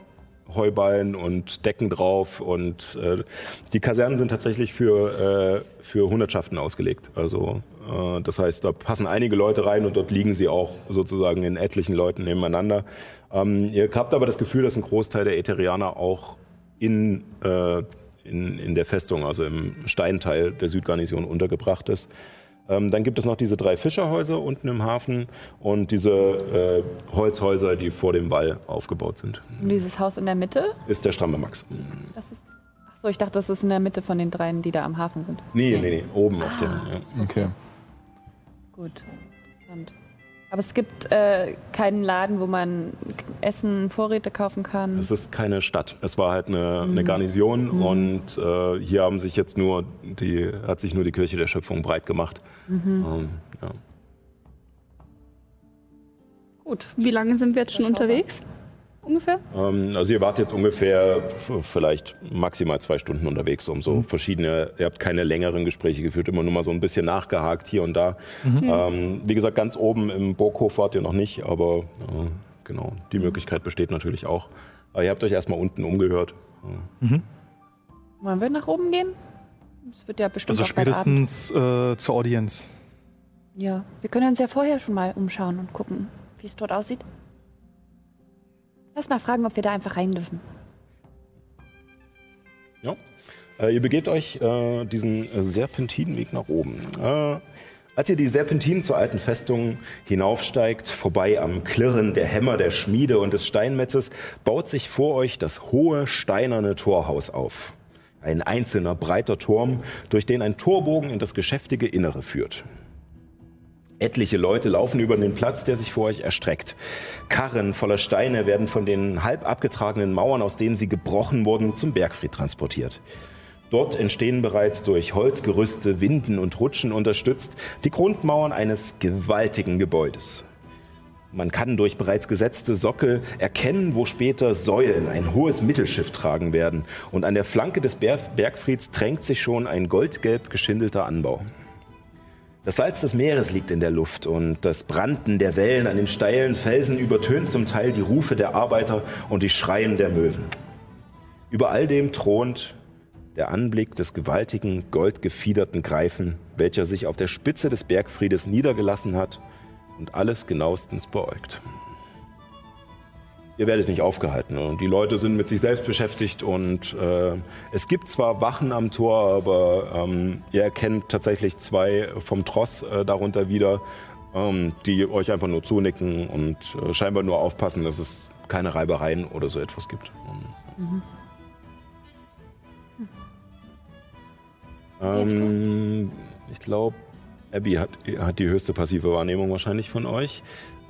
Heuballen und Decken drauf und äh, die Kasernen sind tatsächlich für, äh, für Hundertschaften ausgelegt. Also äh, das heißt, da passen einige Leute rein und dort liegen sie auch sozusagen in etlichen Leuten nebeneinander. Ähm, ihr habt aber das Gefühl, dass ein Großteil der Ätherianer auch in, äh, in, in der Festung, also im Steinteil der Südgarnison untergebracht ist. Ähm, dann gibt es noch diese drei Fischerhäuser unten im Hafen und diese äh, Holzhäuser, die vor dem Wall aufgebaut sind. Und dieses Haus in der Mitte? Ist der stramme Max. Das ist. Achso, ich dachte, das ist in der Mitte von den dreien, die da am Hafen sind. Nee, nee, nee, oben auf dem. Ja. Okay. Gut. Aber es gibt äh, keinen Laden, wo man Essen, Vorräte kaufen kann. Es ist keine Stadt. Es war halt eine, eine Garnison und äh, hier haben sich jetzt nur die, hat sich nur die Kirche der Schöpfung breit gemacht. Ähm, ja. Gut. Wie lange sind wir jetzt schon unterwegs? Ungefähr? Ähm, also ihr wart jetzt ungefähr vielleicht maximal zwei Stunden unterwegs, um so verschiedene, ihr habt keine längeren Gespräche geführt, immer nur mal so ein bisschen nachgehakt hier und da. Ähm, wie gesagt, ganz oben im Burghof wart ihr noch nicht, aber äh, genau, die Möglichkeit besteht natürlich auch. Aber ihr habt euch erstmal unten umgehört. Wollen wir nach oben gehen? Es wird ja bestimmt Also auch bald Abend. spätestens äh, zur Audienz. Ja, wir können uns ja vorher schon mal umschauen und gucken, wie es dort aussieht. Lass mal fragen, ob wir da einfach rein dürfen. Ja. Äh, ihr begeht euch äh, diesen äh, Serpentinenweg nach oben. Äh, als ihr die Serpentinen zur alten Festung hinaufsteigt, vorbei am Klirren der Hämmer der Schmiede und des Steinmetzes, baut sich vor euch das hohe steinerne Torhaus auf. Ein einzelner breiter Turm, durch den ein Torbogen in das geschäftige Innere führt. Etliche Leute laufen über den Platz, der sich vor euch erstreckt. Karren voller Steine werden von den halb abgetragenen Mauern, aus denen sie gebrochen wurden, zum Bergfried transportiert. Dort entstehen bereits durch Holzgerüste, Winden und Rutschen unterstützt die Grundmauern eines gewaltigen Gebäudes. Man kann durch bereits gesetzte Sockel erkennen, wo später Säulen ein hohes Mittelschiff tragen werden. Und an der Flanke des Ber Bergfrieds drängt sich schon ein goldgelb geschindelter Anbau. Das Salz des Meeres liegt in der Luft und das Branden der Wellen an den steilen Felsen übertönt zum Teil die Rufe der Arbeiter und die Schreien der Möwen. Über all dem thront der Anblick des gewaltigen, goldgefiederten Greifen, welcher sich auf der Spitze des Bergfriedes niedergelassen hat und alles genauestens beäugt. Ihr werdet nicht aufgehalten und die Leute sind mit sich selbst beschäftigt und äh, es gibt zwar Wachen am Tor, aber ähm, ihr erkennt tatsächlich zwei vom Tross äh, darunter wieder, ähm, die euch einfach nur zunicken und äh, scheinbar nur aufpassen, dass es keine Reibereien oder so etwas gibt. Ähm, ich glaube, Abby hat, hat die höchste passive Wahrnehmung wahrscheinlich von euch.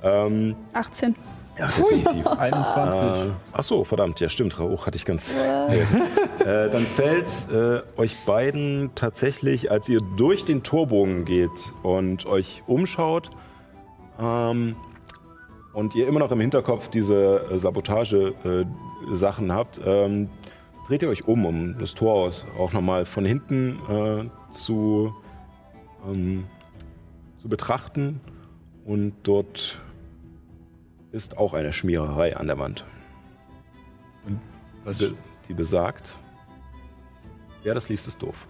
Ähm, 18. ja, definitiv. [LAUGHS] 21. Äh, ach so, verdammt, ja stimmt, Rauch hatte ich ganz vergessen. äh, dann fällt äh, euch beiden tatsächlich, als ihr durch den Torbogen geht und euch umschaut ähm, und ihr immer noch im Hinterkopf diese äh, Sabotage-Sachen habt, ähm, dreht ihr euch um, um das Tor aus auch nochmal von hinten äh, zu, ähm, zu betrachten und dort ist auch eine Schmiererei an der Wand. Was, Die, die besagt, wer das liest, ist doof.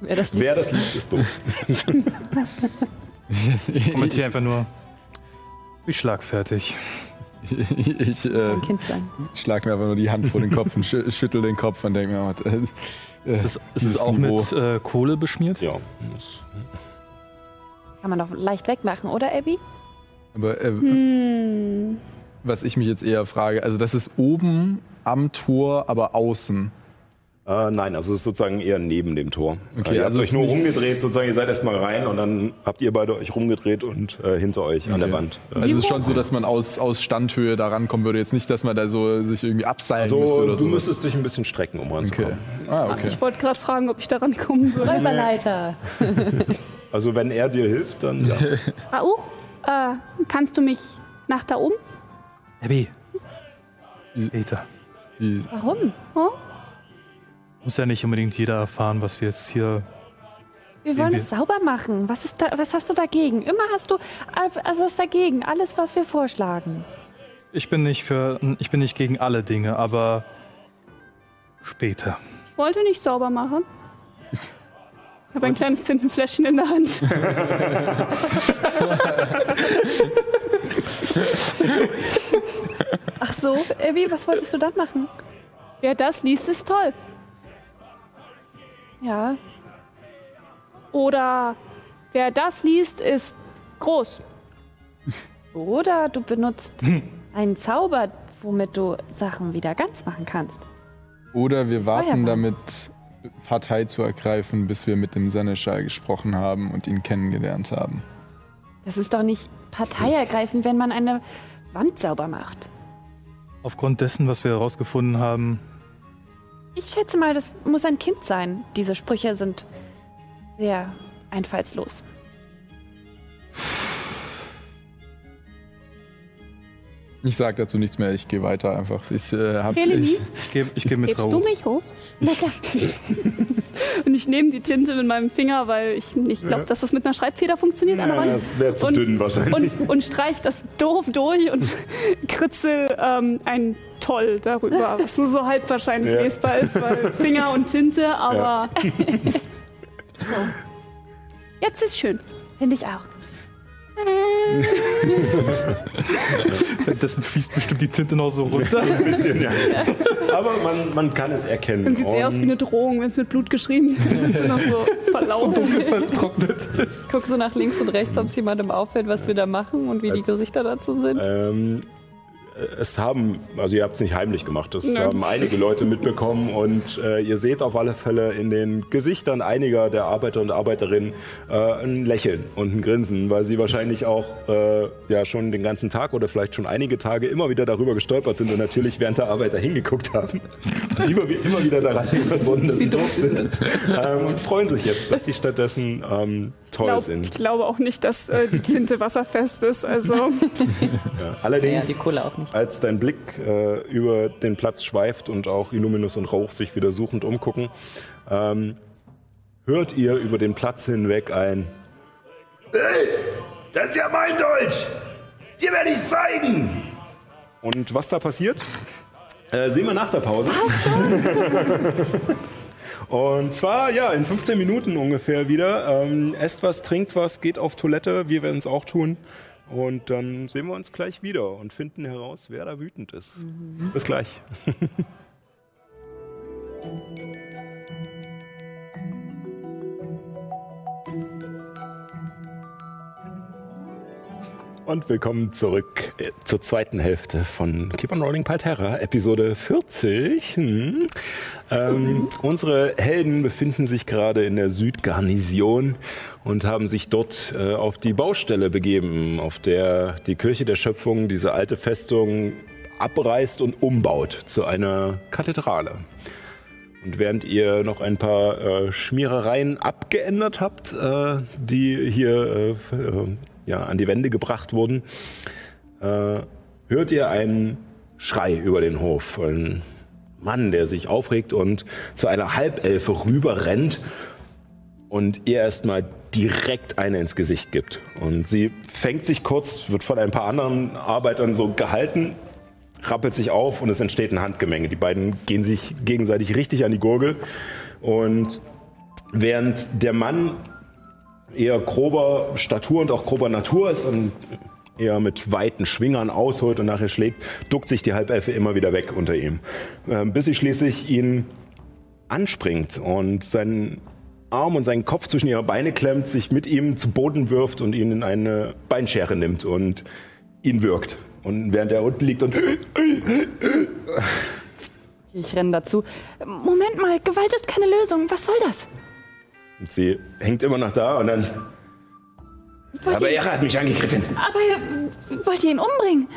Wer das Wer das liest, ist doof. [LAUGHS] Kommentiere einfach nur. Wie schlagfertig. [LAUGHS] ich äh, ein Kind sein. schlag mir einfach nur die Hand vor den Kopf und schü schüttel den Kopf und denke mir, äh, Ist es, ist es auch Niveau. mit äh, Kohle beschmiert? Ja. Kann man doch leicht wegmachen, oder, Abby? Aber äh, Hm. was ich mich jetzt eher frage, also das ist oben am Tor, aber außen. Äh, nein, also es ist sozusagen eher neben dem Tor. Okay, äh, ihr also habt euch nur rumgedreht, sozusagen, ihr seid erstmal rein und dann habt ihr beide euch rumgedreht und äh, hinter euch an der Okay. Wand. Also es ist schon so, dass man aus, aus Standhöhe da rankommen würde. Jetzt nicht, dass man da so sich irgendwie abseilen müsste so, oder du so. müsstest dich ein bisschen strecken, um Okay. ranzukommen. Ah, okay. Ich wollte gerade fragen, ob ich daran kommen würde. Räuberleiter. [LAUGHS] Also wenn er dir hilft, dann ja. Rauch, äh, kannst du mich nach da oben? Abby. Wie, Warum? Muss ja nicht unbedingt jeder erfahren, was wir jetzt hier. Wir wollen Wir- es sauber machen. Was, ist da, was hast du dagegen? Immer hast du also was dagegen. Alles, was wir vorschlagen. Ich bin nicht für, ich bin nicht gegen alle Dinge, aber später. Ich wollte nicht sauber machen. Ich habe ein kleines Tintenfläschchen in der Hand. [LAUGHS] So, Abby, was wolltest du dann machen? Wer das liest, ist toll. Ja, Oder wer das liest, ist groß. oder du benutzt [LAUGHS] einen Zauber, womit du Sachen wieder ganz machen kannst. Oder wir warten Feuerwehr. damit, Partei zu ergreifen, bis wir mit dem Seneschal gesprochen haben und ihn kennengelernt haben. Das ist doch nicht Partei ergreifen, wenn man eine Wand sauber macht. Aufgrund dessen, was wir herausgefunden haben, Ich schätze mal, das muss ein Kind sein. Diese Sprüche sind sehr einfallslos. Ich sage dazu nichts mehr, ich gehe weiter einfach. Ich, äh, hab, Helene? ich, ich gehe ich geh mit Hebst du mich hoch? Klar. [LAUGHS] Und ich nehme die Tinte mit meinem Finger, weil ich nicht glaube, dass das mit einer Schreibfeder funktioniert. an der Wand. das wäre zu Und- dünn wahrscheinlich. und, und streich das doof durch und [LAUGHS] kritzel ähm, ein Toll darüber, was nur so halb wahrscheinlich Ja. lesbar ist, weil [LAUGHS] Finger und Tinte, aber. so. Jetzt ist schön. Finde ich auch. Währenddessen fließt bestimmt die Tinte noch so runter. [LAUGHS] Ein bisschen, ja. Aber man, man kann es erkennen. Dann sieht es eher aus wie Und- eine Drohung, wenn es mit Blut geschrieben ist. ist noch so [LAUGHS] verlaufen. vertrocknet ist. Guck so nach links und rechts, ob es jemandem auffällt, was wir da machen und wie die Als- Gesichter dazu sind. Ähm, es haben, also ihr habt es nicht heimlich gemacht, es Nö. haben einige Leute mitbekommen und äh, ihr seht auf alle Fälle in den Gesichtern einiger der Arbeiter und Arbeiterinnen äh, ein Lächeln und ein Grinsen, weil sie wahrscheinlich auch äh, ja schon den ganzen Tag oder vielleicht schon einige Tage immer wieder darüber gestolpert sind und natürlich während der Arbeit da hingeguckt haben. Und [LAUGHS] immer, immer wieder daran erinnert wurden, dass sie doof sind. ähm, und freuen sich jetzt, dass sie stattdessen ähm, toll Glaub, sind. ich glaube auch nicht, dass äh, die Tinte [LAUGHS] wasserfest ist. Also Ja. Ja, Allerdings die Kohle auch nicht. Als dein Blick äh, über den Platz schweift und auch Illuminus und Rauch sich wieder suchend umgucken, ähm, hört ihr über den Platz hinweg ein Hey, das ist ja mein Deutsch! Dir werde ich zeigen! Und was da passiert, äh, sehen wir nach der Pause. [LAUGHS] Und zwar, ja, in 15 Minuten ungefähr wieder. Ähm, esst was, trinkt was, geht auf Toilette. Wir werden es auch tun. Und dann sehen wir uns gleich wieder und finden heraus, wer da wütend ist. Bis gleich. [LAUGHS] Und willkommen zurück äh, zur zweiten Hälfte von Keep on Rolling Palterra, Episode 40. Hm. Ähm, unsere Helden befinden sich gerade in der Südgarnison und haben sich dort äh, auf die Baustelle begeben, auf der die Kirche der Schöpfung diese alte Festung abreißt und umbaut zu einer Kathedrale. Und während ihr noch ein paar äh, Schmierereien abgeändert habt, äh, die hier äh, äh, ja, an die Wände gebracht wurden, äh, hört ihr einen Schrei über den Hof. Ein Mann, der sich aufregt und zu einer Halbelfe rüber rennt und ihr erstmal direkt eine ins Gesicht gibt. Und sie fängt sich kurz, wird von ein paar anderen Arbeitern so gehalten, rappelt sich auf und es entsteht ein Handgemenge. Die beiden gehen sich gegenseitig richtig an die Gurgel. Und während der Mann eher grober Statur und auch grober Natur ist und eher mit weiten Schwingern ausholt und nachher schlägt, duckt sich die Halbelfe immer wieder weg unter ihm. Ähm, bis sie schließlich ihn anspringt und seinen Arm und seinen Kopf zwischen ihre Beine klemmt, sich mit ihm zu Boden wirft und ihn in eine Beinschere nimmt und ihn wirkt. Und während er unten liegt und Ich renne dazu. Moment mal, Gewalt ist keine Lösung. Was soll das? Und sie hängt immer noch da und dann. Wollt Aber ihr, er hat mich angegriffen. aber ihr, wollt ihr ihn umbringen?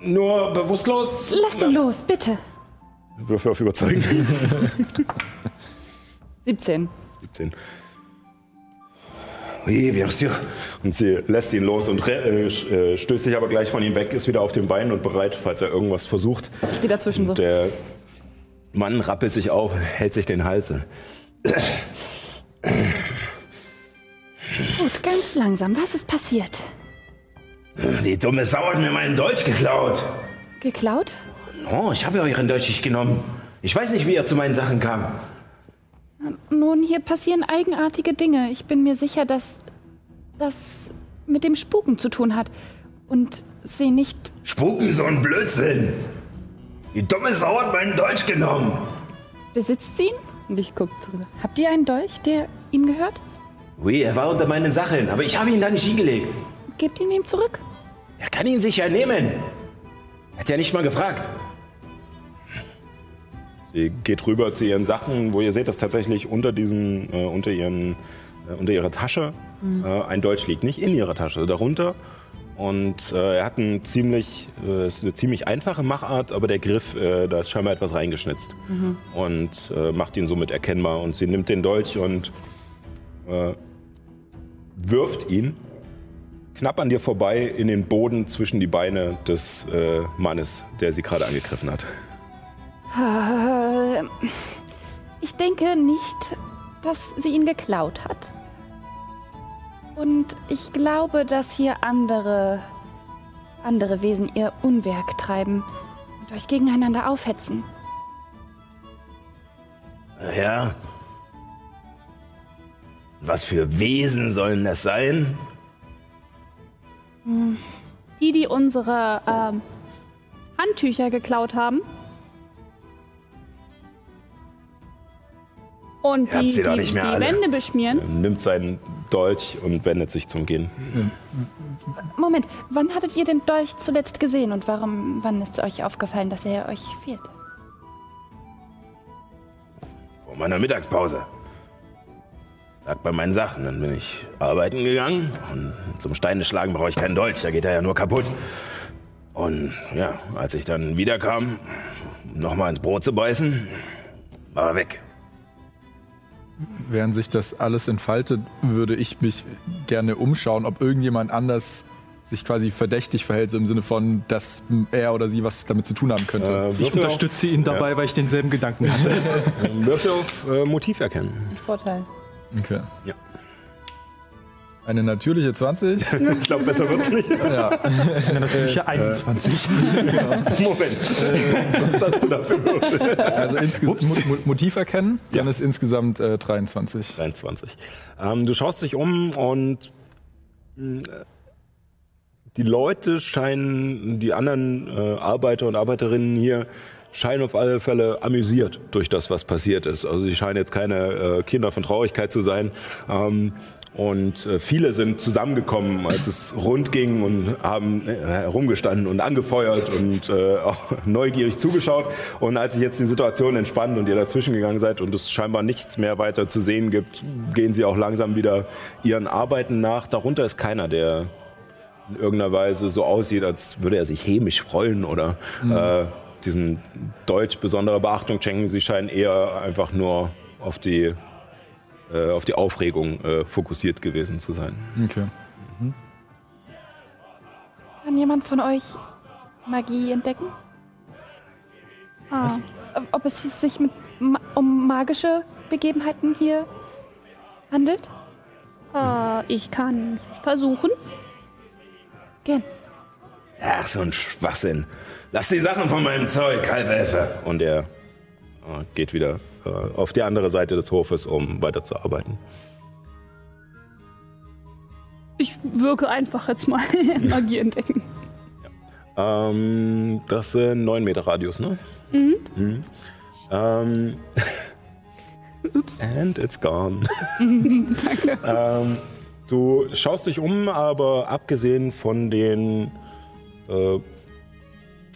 Nur bewusstlos. Lasst ihn los, bitte. Würfel auf Überzeugen. 17. 17. Oui, bien sûr. Und sie lässt ihn los und äh, äh, stößt sich aber gleich von ihm weg, ist wieder auf den Beinen und bereit, falls er irgendwas versucht. Ich stehe dazwischen so. Und der Mann rappelt sich auf, hält sich den Hals. Gut, ganz langsam. Was ist passiert? Die dumme Sau hat mir meinen Dolch geklaut. Geklaut? Oh, ich habe euren Dolch nicht genommen. Ich weiß nicht, wie er zu meinen Sachen kam. Nun, hier passieren eigenartige Dinge. Ich bin mir sicher, dass das mit dem Spuken zu tun hat. Und sie nicht. Spuken, so ein Blödsinn. Die dumme Sau hat meinen Dolch genommen. Besitzt sie ihn? Und ich gucke drüber. Habt ihr einen Dolch, der ihm gehört? Ui, er war unter meinen Sachen, aber ich habe ihn da nicht hingelegt. Gebt ihn ihm zurück. Er kann ihn sicher nehmen. Hat ja nicht mal gefragt. Sie geht rüber zu ihren Sachen, wo ihr seht, dass tatsächlich unter diesen, äh, unter ihren, äh, unter ihrer Tasche äh, ein Dolch liegt, nicht in ihrer Tasche, darunter. Und äh, er hat ein ziemlich, äh, ist eine ziemlich einfache Machart, aber der Griff, äh, da ist scheinbar etwas reingeschnitzt und äh, macht ihn somit erkennbar. Und sie nimmt den Dolch und äh, wirft ihn knapp an dir vorbei in den Boden zwischen die Beine des äh, Mannes, der sie gerade angegriffen hat. Äh, Ich denke nicht, dass sie ihn geklaut hat. Und ich glaube, dass hier andere, andere Wesen ihr Unwerk treiben und euch gegeneinander aufhetzen. Ja. Was für Wesen sollen das sein? Die, die unsere ähm, Handtücher geklaut haben. Und die, die, nicht mehr die. Wände beschmieren. Nimmt seinen Dolch und wendet sich zum Gehen. Moment, wann hattet ihr den Dolch zuletzt gesehen und warum, wann ist euch aufgefallen, dass er euch fehlt? Vor meiner Mittagspause. Lag bei meinen Sachen. Dann bin ich arbeiten gegangen. Und zum Steine schlagen brauche ich keinen Dolch, da geht er ja nur kaputt. Und ja, als ich dann wiederkam, nochmal ins Brot zu beißen, war er weg. Während sich das alles entfaltet, würde ich mich gerne umschauen, ob irgendjemand anders sich quasi verdächtig verhält, so im Sinne von, dass er oder sie was damit zu tun haben könnte. Äh, Ich unterstütze ihn dabei, weil ich denselben Gedanken hatte. [LAUGHS] Auf, würfel auf äh, Motiv erkennen. Vorteil. Okay. Ja. Eine natürliche 20. [LAUGHS] Ich glaube, besser wird's nicht. ja. Eine natürliche 21. [LAUGHS] Moment. Was hast du da für Würfel? Also insgesamt Mo Mo Motiv erkennen, dann Ja. ist insgesamt äh, 23. 23. Ähm, du schaust dich um und mh, die Leute scheinen, die anderen äh, Arbeiter und Arbeiterinnen hier scheinen auf alle Fälle amüsiert durch das, was passiert ist. Also sie scheinen jetzt keine äh, Kinder von Traurigkeit zu sein. Ähm, und äh, viele sind zusammengekommen, als es rund ging und haben äh, herumgestanden und angefeuert und äh, auch neugierig zugeschaut. Und als sich jetzt die Situation entspannt und ihr dazwischen gegangen seid und es scheinbar nichts mehr weiter zu sehen gibt, gehen sie auch langsam wieder ihren Arbeiten nach. Darunter ist keiner, der in irgendeiner Weise so aussieht, als würde er sich hämisch freuen oder äh, diesen Deutsch besondere Beachtung schenken. Sie scheinen eher einfach nur auf die, äh, auf die Aufregung äh, fokussiert gewesen zu sein. Okay. Kann jemand von euch Magie entdecken? Ah. Ob es sich mit, um magische Begebenheiten hier handelt? Äh, ich kann versuchen. Gern. Ach, so ein Schwachsinn. Lass die Sachen von meinem Zeug, Halbelfe. Und er äh, geht wieder auf die andere Seite des Hofes, um weiterzuarbeiten. Ich wirke einfach jetzt mal [LAUGHS] Magie entdecken. Ähm, das sind 9 Meter Radius, ne? Mhm. Ähm, [LAUGHS] Ups. And it's gone. [LAUGHS] Danke. Ähm, du schaust dich um, aber abgesehen von den äh,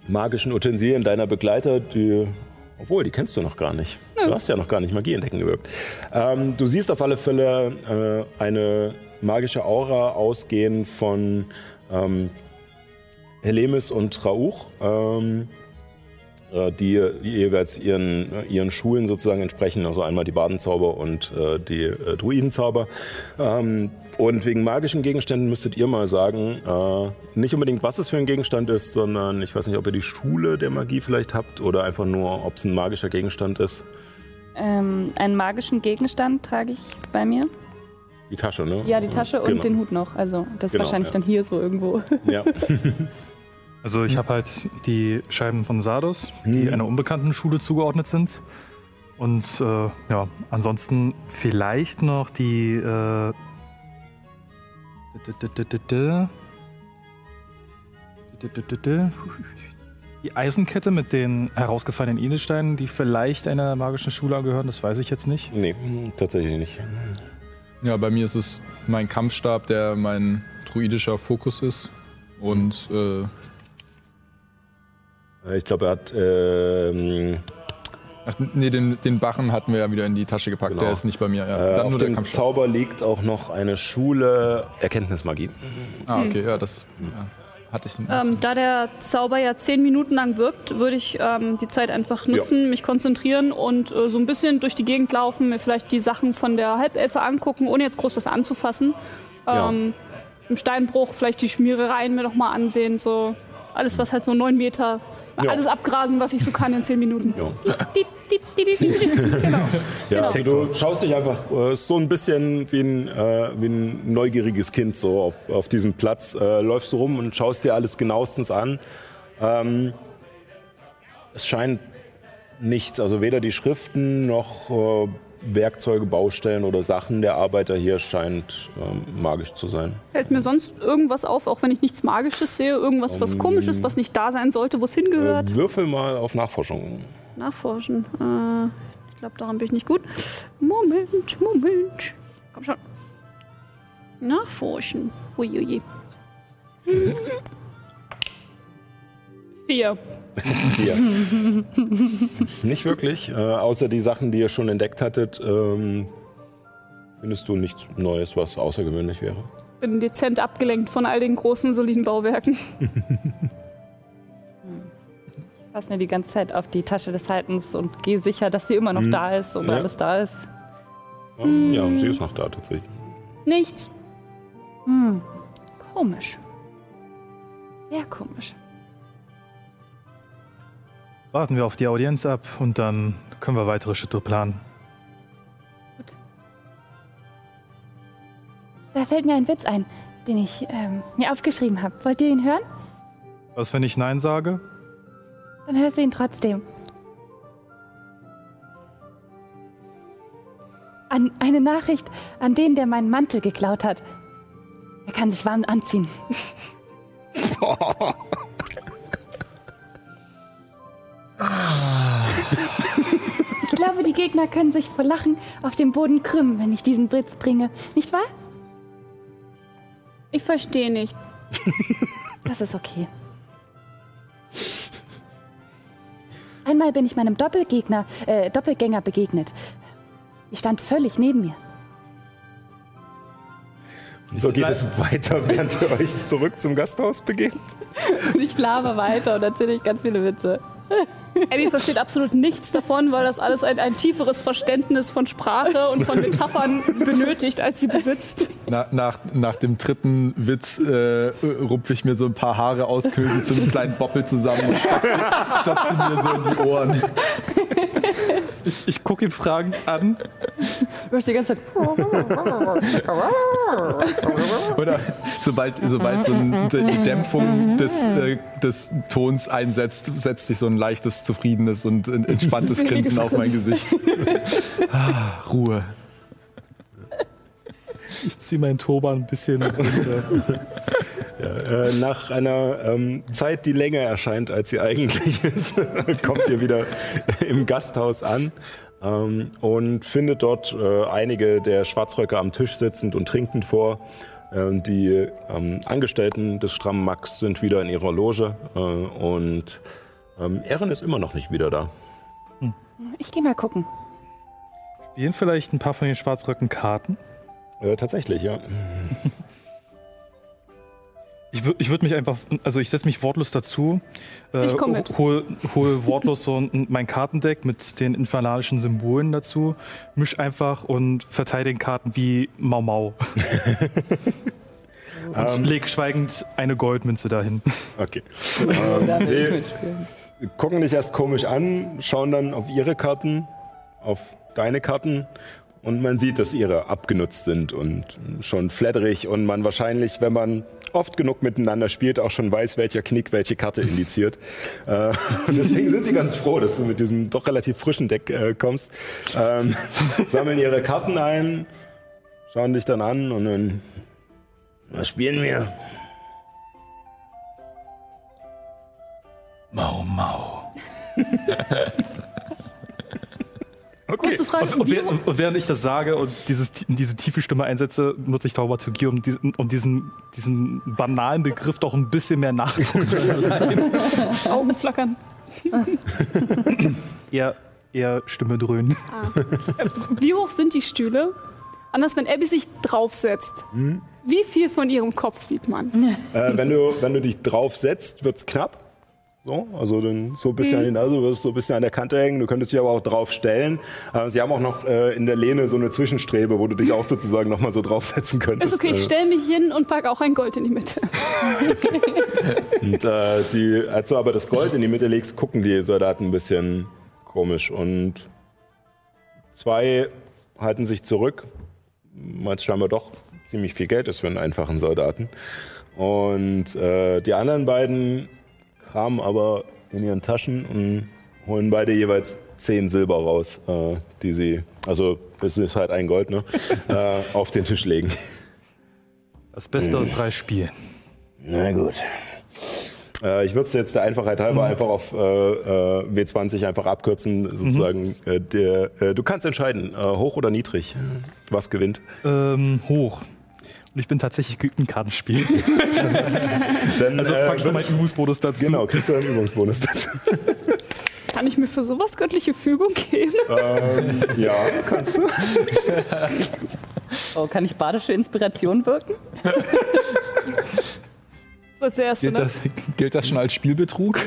magischen Utensilien deiner Begleiter, die, obwohl, die kennst du noch gar nicht. Du hast ja noch gar nicht Magie entdecken gewirkt. Ähm, du siehst auf alle Fälle äh, eine magische Aura ausgehen von ähm, Helemis und Rauch. Ähm, äh, die jeweils ihren, ihren Schulen sozusagen entsprechen, also einmal die Badenzauber und äh, die äh, Druidenzauber. Ähm, und wegen magischen Gegenständen müsstet ihr mal sagen, äh, nicht unbedingt, was es für ein Gegenstand ist, sondern ich weiß nicht, ob ihr die Schule der Magie vielleicht habt oder einfach nur, ob es ein magischer Gegenstand ist. Ähm, einen magischen Gegenstand trage ich bei mir. Die Tasche, ne? Ja, die Tasche und Genau. den Hut noch. Also das ist Genau, wahrscheinlich ja. dann hier so irgendwo. [LAUGHS] Ja. [LAUGHS] Also ich habe halt die Scheiben von Sardos, die einer unbekannten Schule zugeordnet sind. Und äh, ja, ansonsten vielleicht noch die äh, die Eisenkette mit den herausgefallenen Edelsteinen, die vielleicht einer magischen Schule gehören, das weiß ich jetzt nicht. Nee, tatsächlich nicht. Ja, bei mir ist es mein Kampfstab, der mein druidischer Fokus ist. Und äh, Äh, Ich glaube, er hat. ähm, ach, nee, den, den Barren hatten wir ja wieder in die Tasche gepackt. Genau. Der ist nicht bei mir. Ja. äh, Dann auf nur der dem. Zauber liegt auch noch eine Schule Erkenntnismagie. Ah, okay, ja, das ja, hatte ich. Ähm, da der Zauber ja zehn Minuten lang wirkt, würde ich ähm, die Zeit einfach nutzen, mich konzentrieren und äh, so ein bisschen durch die Gegend laufen, mir vielleicht die Sachen von der Halbelfe angucken, ohne jetzt groß was anzufassen. Ja. Ähm, Im Steinbruch vielleicht die Schmierereien mir noch mal ansehen, so alles, was halt so neun Meter, Ja. alles abgrasen, was ich so kann in zehn Minuten. Ja. [LAUGHS] Genau. Ja, Genau. also du schaust dich einfach äh, so ein bisschen wie ein, äh, wie ein neugieriges Kind so auf, auf diesem Platz. Äh, läufst du rum und schaust dir alles genauestens an. Ähm, es scheint nichts, also weder die Schriften noch äh, Werkzeuge, Baustellen oder Sachen der Arbeiter hier scheint ähm, magisch zu sein. Fällt mir sonst irgendwas auf, auch wenn ich nichts Magisches sehe, irgendwas, was komisches, was nicht da sein sollte, wo es hingehört? Äh, würfel mal auf Nachforschung. Nachforschen. Äh, ich glaube, daran bin ich nicht gut. Moment, Moment. Komm schon. Nachforschen. Uiuiui. [LAUGHS] Vier. [LAUGHS] Hier. Nicht wirklich. Äh, außer die Sachen, die ihr schon entdeckt hattet, ähm, findest du nichts Neues, was außergewöhnlich wäre. Bin dezent abgelenkt von all den großen, soliden Bauwerken. Pass mir die ganze Zeit auf die Tasche des Haltens und gehe sicher, dass sie immer noch da ist und Ja. alles da ist. Ähm, Ja, sie ist noch da tatsächlich. Nichts. Hm, komisch. Sehr komisch. Warten wir auf die Audienz ab und dann können wir weitere Schritte planen. Da fällt mir ein Witz ein, den ich ähm, mir aufgeschrieben habe. Wollt ihr ihn hören? Was, wenn ich Nein sage? Dann hörst du ihn trotzdem. An eine Nachricht an den, der meinen Mantel geklaut hat. Er kann sich warm anziehen. [LAUGHS] Ich glaube, die Gegner können sich vor Lachen auf dem Boden krümmen, wenn ich diesen Blitz bringe. Nicht wahr? Ich verstehe nicht. [LAUGHS] Das ist okay. Einmal bin ich meinem Doppelgegner, äh, Doppelgänger begegnet. Ich stand völlig neben mir. So geht es weiter, während ihr euch zurück zum Gasthaus begebt. Und ich laber weiter und erzähle ich ganz viele Witze. Abby versteht absolut nichts davon, weil das alles ein, ein tieferes Verständnis von Sprache und von Metaphern [LAUGHS] benötigt, als sie besitzt. Na, nach, nach dem dritten Witz äh, rupfe ich mir so ein paar Haare aus, sie zu einem kleinen Boppel zusammen und stopf sie, mir so in die Ohren. Ich, ich gucke ihn fragend an. Du hast die ganze Zeit. [LAUGHS] Oder sobald, sobald so ein, die Dämpfung des, äh, des Tons einsetzt, setzt sich so ein leichtes, zufriedenes und äh, entspanntes Grinsen auf mein Gesicht. Ah, Ruhe. Ich ziehe meinen Turban ein bisschen runter. Äh, nach einer ähm, Zeit, die länger erscheint, als sie eigentlich ist, [LAUGHS] kommt ihr wieder im Gasthaus an ähm, und findet dort äh, einige der Schwarzröcke am Tisch sitzend und trinkend vor. Ähm, die ähm, Angestellten des strammen Max sind wieder in ihrer Loge äh, und ähm, Erin ist immer noch nicht wieder da. Ich gehe mal gucken. Spielen vielleicht ein paar von den Schwarzröcken Karten? Äh, tatsächlich, ja. Ich würde ich würd mich einfach, also ich setze mich wortlos dazu. Äh, Ich komm mit. Hol, hol wortlos so ein- mein Kartendeck mit den infernalischen Symbolen dazu, misch einfach und verteile den Karten wie Mau Mau. [LAUGHS] und leg schweigend eine Goldmünze dahin. Okay. [LAUGHS] Ähm, sie gucken dich erst komisch an, schauen dann auf ihre Karten, auf deine Karten und man sieht, dass ihre abgenutzt sind und schon flatterig und man wahrscheinlich, wenn man oft genug miteinander spielt, auch schon weiß, welcher Knick welche Karte indiziert. [LAUGHS] Äh, und deswegen sind sie ganz froh, dass du mit diesem doch relativ frischen Deck äh, kommst. Ähm, [LAUGHS] sammeln ihre Karten ein, schauen dich dann an und dann, was spielen wir? Mau, mau. [LAUGHS] Okay. Kurze Frage. Und, und, während- und, während ich das sage und dieses, diese tiefe Stimme einsetze, nutze ich Taumaturgie, um, diesen, um diesen, diesen banalen Begriff doch ein bisschen mehr Nachdruck zu verleihen. [LAUGHS] Augen flackern. [LAUGHS] eher, eher Stimme dröhnen. Wie hoch sind die Stühle? Anders, wenn Abby sich draufsetzt. Hm? Wie viel von ihrem Kopf sieht man? Äh, wenn, du, wenn du dich drauf setzt, wird es knapp. So, also dann so ein bisschen an die Nase, du wirst so ein bisschen an der Kante hängen. Du könntest dich aber auch drauf stellen. Äh, sie haben auch noch äh, in der Lehne so eine Zwischenstrebe, wo du dich auch sozusagen noch mal so draufsetzen könntest. Ist okay, ich Äh, stelle mich hin und pack auch ein Gold in die Mitte. [LAUGHS] Und äh, die, als du aber das Gold in die Mitte legst, gucken die Soldaten ein bisschen komisch. Und zwei halten sich zurück, weil es scheinbar doch ziemlich viel Geld ist für einen einfachen Soldaten. Und äh, die anderen beiden kramen aber in ihren Taschen und holen beide jeweils zehn Silber raus, äh, die sie, also das ist halt ein Gold, ne, [LAUGHS] äh, auf den Tisch legen. Das Beste aus drei Spielen. Na gut. Äh, ich würde es jetzt der Einfachheit halber einfach auf äh, äh, W20 einfach abkürzen, sozusagen. Äh, der, äh, du kannst entscheiden, äh, hoch oder niedrig, was gewinnt. Ähm, hoch. Und ich bin tatsächlich geübt im Kartenspiel. [LAUGHS] Dann, Also äh, packe ich noch meinen Übungsbonus dazu. Genau, kriegst du einen Übungsbonus dazu. Kann ich mir für sowas göttliche Fügung geben? ähm, ja, kannst du. [LAUGHS] Oh, kann ich badische Inspiration wirken? Das war das erste, Gilt ne? das, gilt das schon als Spielbetrug?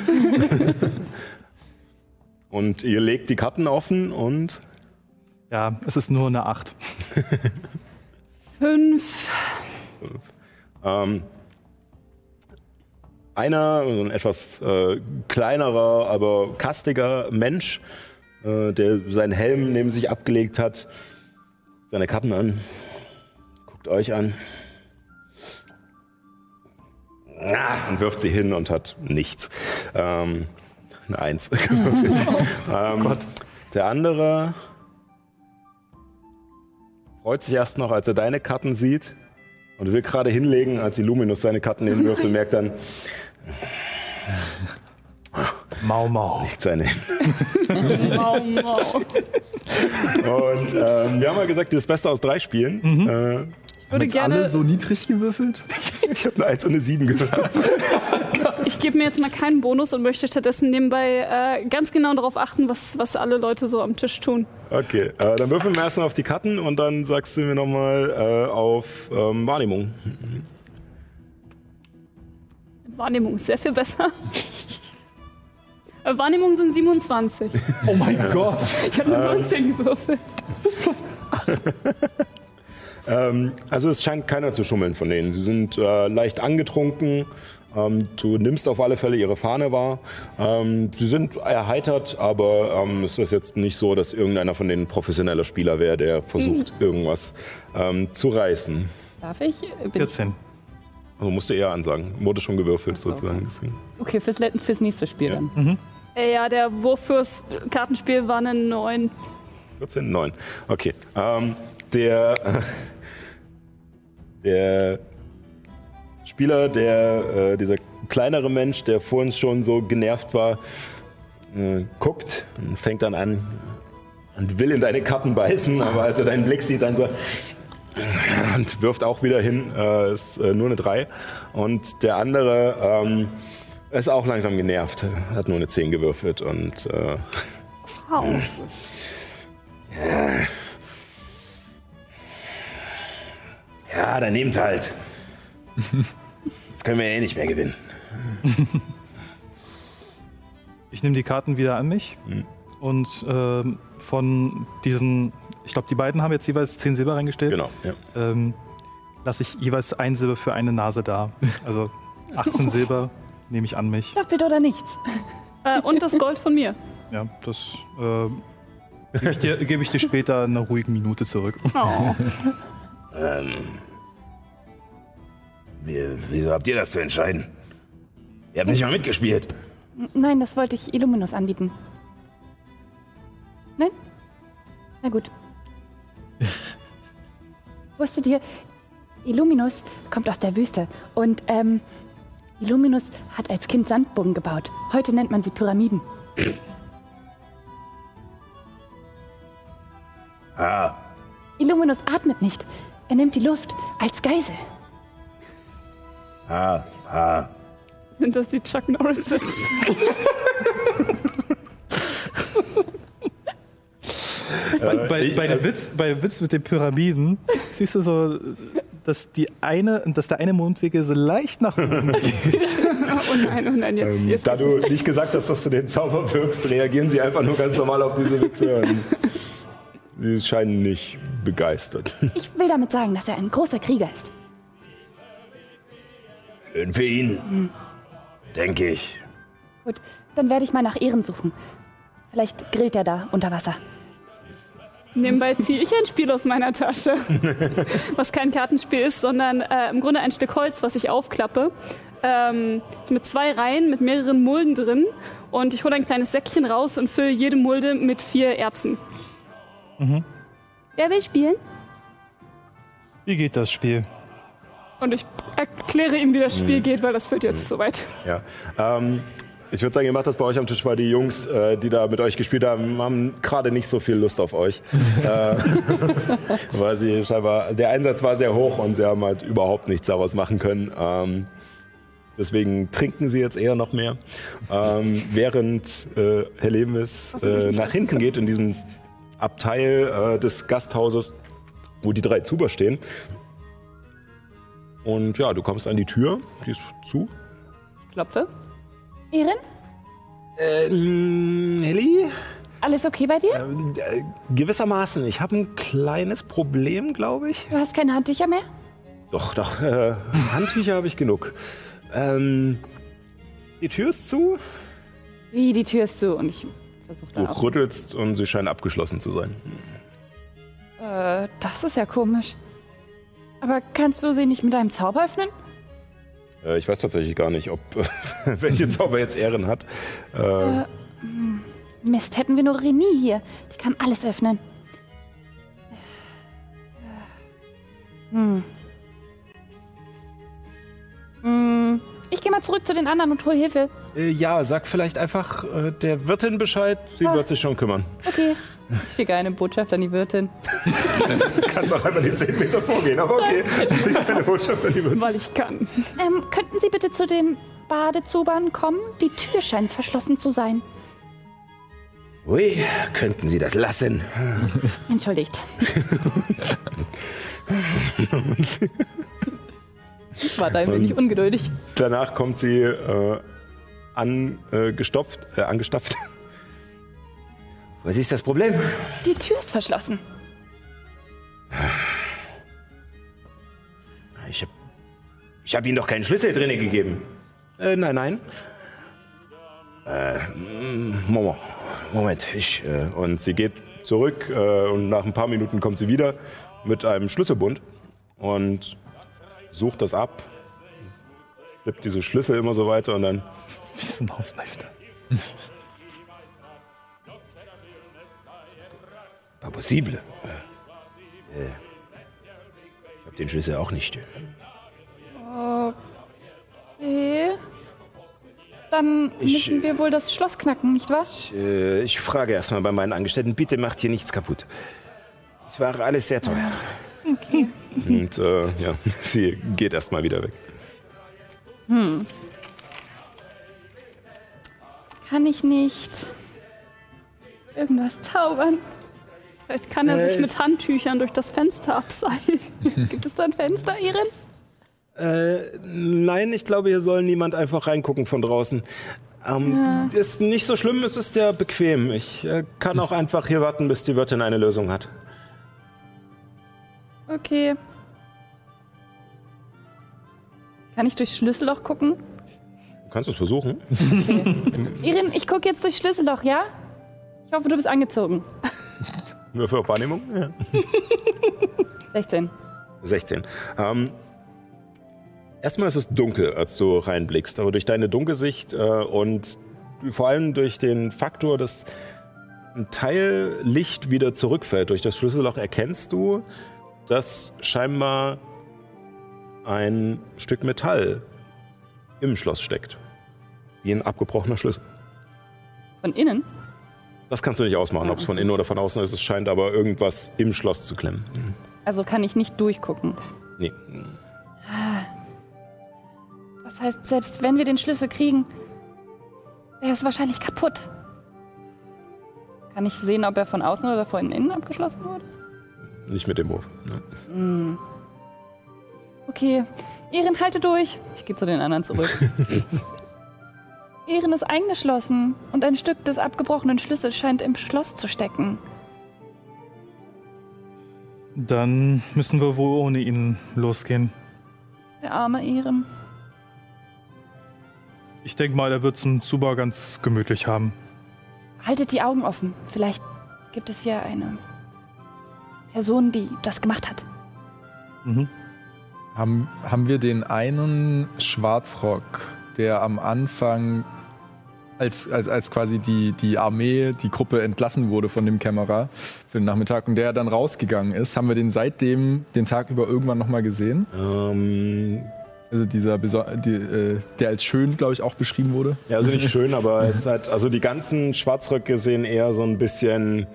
[LAUGHS] Und ihr legt die Karten offen und Ja, es ist nur eine 8. Fünf. Ähm, einer, so ein etwas äh, kleinerer, aber kastiger Mensch, äh, der seinen Helm neben sich abgelegt hat, seine Karten an, guckt euch an Ah, und wirft sie hin und hat nichts. Ähm, eine Eins. [LAUGHS] [LAUGHS] ähm, Gott. Der andere freut sich erst noch, als er deine Karten sieht und will gerade hinlegen, als Illuminus seine Karten hinwirft und merkt dann, Mau, mau. nicht seine. [LAUGHS] Mau, mau. Und ähm, wir haben ja gesagt, das Beste aus drei Spielen. Äh, Ich würde Alle gerne. so niedrig gewürfelt? [LAUGHS] ich habe eine Eins und eine Sieben gehört. [LAUGHS] Ich gebe mir jetzt mal keinen Bonus und möchte stattdessen nebenbei äh, ganz genau darauf achten, was, was alle Leute so am Tisch tun. Okay, äh, dann würfeln wir erstmal auf die Karten und dann sagst du mir nochmal äh, auf ähm, Wahrnehmung. Wahrnehmung ist sehr viel besser. Äh, Wahrnehmung sind 27. Oh mein Gott. Ich habe nur 19 gewürfelt. [LAUGHS] Ähm, also es scheint keiner zu schummeln von denen. Sie sind äh, leicht angetrunken. Ähm, du nimmst auf alle Fälle ihre Fahne wahr. Ähm, sie sind erheitert, aber ähm, es ist jetzt nicht so, dass irgendeiner von denen professioneller Spieler wäre, der versucht, irgendwas ähm, zu reißen. Darf ich? Bin 14. Also musst du eher ansagen. Wurde schon gewürfelt so. sozusagen. Deswegen. okay, fürs, fürs nächste Spiel Ja. dann. Äh, ja, der Wurf fürs Kartenspiel war eine 9. 14, 9. Okay. Ähm, der, [LAUGHS] der Spieler, der, äh, dieser kleinere Mensch, der vorhin schon so genervt war, äh, guckt und fängt dann an und will in deine Karten beißen, aber als er deinen Blick sieht, dann so und wirft auch wieder hin, äh, ist äh, nur eine 3. Und der andere ähm, ist auch langsam genervt, hat nur eine 10 gewürfelt und äh, Au. Ja, dann nehmt halt. Jetzt können wir ja eh nicht mehr gewinnen. [LAUGHS] Ich nehme die Karten wieder an mich. Und ähm, von diesen, ich glaube, die beiden haben jetzt jeweils 10 Silber reingestellt. Genau. Ja. Ähm, lasse ich jeweils ein Silber für eine Nase da. Also [LAUGHS] 18 Silber nehme ich an mich. Doppelt oder nichts? [LAUGHS] Äh, und das Gold von mir. Ja, das. Äh, Gebe ich, dir, gebe ich dir später eine ruhige Minute zurück. Oh. Ähm. Wie, wieso habt ihr das zu entscheiden? Ihr habt nicht mal mitgespielt. Nein, das wollte ich Illuminus anbieten. Nein? Na gut. [LAUGHS] Wusstet ihr, Illuminus kommt aus der Wüste und ähm, Illuminus hat als Kind Sandburgen gebaut. Heute nennt man sie Pyramiden. Ah, Illuminus atmet nicht. Er nimmt die Luft als Geisel. Ah, ah. Sind das die Chuck Norris-Witze? Bei, bei, bei, dem Witz, bei dem Witz mit den Pyramiden siehst du so, dass, die eine, dass der eine Mundwinkel so leicht nach oben [LAUGHS] geht. oh nein, oh nein, jetzt. Ähm, jetzt da du nicht gesagt hast, dass du den Zauber wirkst, reagieren sie einfach nur ganz normal auf diese Witze. [LAUGHS] Sie scheinen nicht begeistert. Ich will damit sagen, dass er ein großer Krieger ist. Schön für ihn. Denke ich. Gut, dann werde ich mal nach Ehren suchen. Vielleicht grillt er da unter Wasser. Nebenbei ziehe ich ein Spiel aus meiner Tasche, [LAUGHS] was kein Kartenspiel ist, sondern äh, im Grunde ein Stück Holz, was ich aufklappe. Ähm, mit zwei Reihen, mit mehreren Mulden drin. Und ich hole ein kleines Säckchen raus und fülle jede Mulde mit vier Erbsen. Wer will spielen? Wie geht das Spiel? Und ich erkläre ihm, wie das Spiel geht, weil das führt jetzt zu weit. Ja. Ähm, ich würde sagen, ihr macht das bei euch am Tisch, weil die Jungs, äh, die da mit euch gespielt haben, haben gerade nicht so viel Lust auf euch. [LAUGHS] äh, [LAUGHS] weil sie scheinbar, der Einsatz war sehr hoch und sie haben halt überhaupt nichts daraus machen können. Ähm, deswegen trinken sie jetzt eher noch mehr. Ähm, während äh, Helemis äh, nach hinten geht in diesen Abteil äh, des Gasthauses, wo die drei Zuber stehen. Und ja, du kommst an die Tür, die ist zu. Klopfe. Ehren? Ähm, Heli? Alles okay bei dir? Ähm, äh, gewissermaßen. Ich habe ein kleines Problem, glaube ich. Du hast keine Handtücher mehr? Doch, doch. Äh, Handtücher habe ich genug. Ähm, die Tür ist zu. Wie, die Tür ist zu und ich versuche Du dann auch. rüttelst und sie scheint abgeschlossen zu sein. Äh, das ist ja komisch. Aber kannst du sie nicht mit deinem Zauber öffnen? Äh, ich weiß tatsächlich gar nicht, ob [LAUGHS] welche Zauber jetzt Ehren hat. Äh, Mist, hätten wir nur Renie hier. Die kann alles öffnen. Hm. Hm. Ich gehe mal zurück zu den anderen und hol Hilfe. äh, ja, sag vielleicht einfach äh, der Wirtin Bescheid. Sie Ah. wird sich schon kümmern. Okay. Ich schicke eine Botschaft an die Wirtin. Du kannst auch einfach die 10 Meter vorgehen, aber okay. Du schickst deine Botschaft an die Wirtin. Weil ich kann. Ähm, könnten Sie bitte zu dem Badezubern kommen? Die Tür scheint verschlossen zu sein. Ui, könnten Sie das lassen? Entschuldigt. Ich war da ein wenig ungeduldig. Danach kommt sie äh, angestopft, äh, angestapft. Was ist das Problem? Die Tür ist verschlossen. Ich habe ich hab Ihnen doch keinen Schlüssel drinne gegeben. Äh, nein, nein. Moment, Moment, ich... Äh, und sie geht zurück äh, und nach ein paar Minuten kommt sie wieder mit einem Schlüsselbund und sucht das ab, flippt diese Schlüssel immer so weiter und dann Wie ist ein Hausmeister? [LAUGHS] Pas possible. Äh, äh, ich habe den Schlüssel auch nicht. Okay. Dann Ich, müssen wir wohl das Schloss knacken, nicht wahr? Ich, äh, ich frage erstmal bei meinen Angestellten, bitte macht hier nichts kaputt. Es war alles sehr teuer. und äh, ja, [LAUGHS] sie geht erstmal wieder weg. Kann ich nicht irgendwas zaubern? Vielleicht kann er sich mit Handtüchern durch das Fenster abseilen. [LAUGHS] Gibt es da ein Fenster, Erin? Äh, nein, ich glaube, hier soll niemand einfach reingucken von draußen. Ähm, Ist nicht so schlimm, es ist ja bequem. Ich äh, kann auch einfach hier warten, bis die Wirtin eine Lösung hat. Okay. Kann ich durchs Schlüsselloch gucken? Du kannst es versuchen. Erin, [LAUGHS] ich gucke jetzt durchs Schlüsselloch, ja? Ich hoffe, du bist angezogen. [LAUGHS] Würfel auf Wahrnehmung. Ja. [LAUGHS] 16. 16. Ähm, erstmal ist es dunkel, als du reinblickst, aber durch deine Dunkelsicht äh, und vor allem durch den Faktor, dass ein Teil Licht wieder zurückfällt durch das Schlüsselloch, erkennst du, dass scheinbar ein Stück Metall im Schloss steckt. Wie ein abgebrochener Schlüssel. Von innen? Das kannst du nicht ausmachen, ob es von innen oder von außen ist. Es scheint aber irgendwas im Schloss zu klemmen. Also kann ich nicht durchgucken. Nee. Das heißt, selbst wenn wir den Schlüssel kriegen, der ist wahrscheinlich kaputt. Kann ich sehen, ob er von außen oder von innen abgeschlossen wurde? Nicht mit dem Wurf. Ne? Okay, Ehren, halte durch. Ich gehe zu den anderen zurück. [LAUGHS] Ehren ist eingeschlossen und ein Stück des abgebrochenen Schlüssels scheint im Schloss zu stecken. Dann müssen wir wohl ohne ihn losgehen. Der arme Ehren. Ich denke mal, er wird es im Zuba ganz gemütlich haben. Haltet die Augen offen. Vielleicht gibt es hier eine Person, die das gemacht hat. Mhm. Haben, haben wir den einen Schwarzrock, der am Anfang, als, als, als quasi die, die Armee, die Gruppe entlassen wurde von dem Kämmerer für den Nachmittag und der dann rausgegangen ist, haben wir den seitdem den Tag über irgendwann nochmal gesehen? Ähm, Also dieser, die, äh, der als schön, glaube ich, auch beschrieben wurde? ja, also nicht schön, aber [LAUGHS] es ist halt, also die ganzen Schwarzröcke sehen eher so ein bisschen,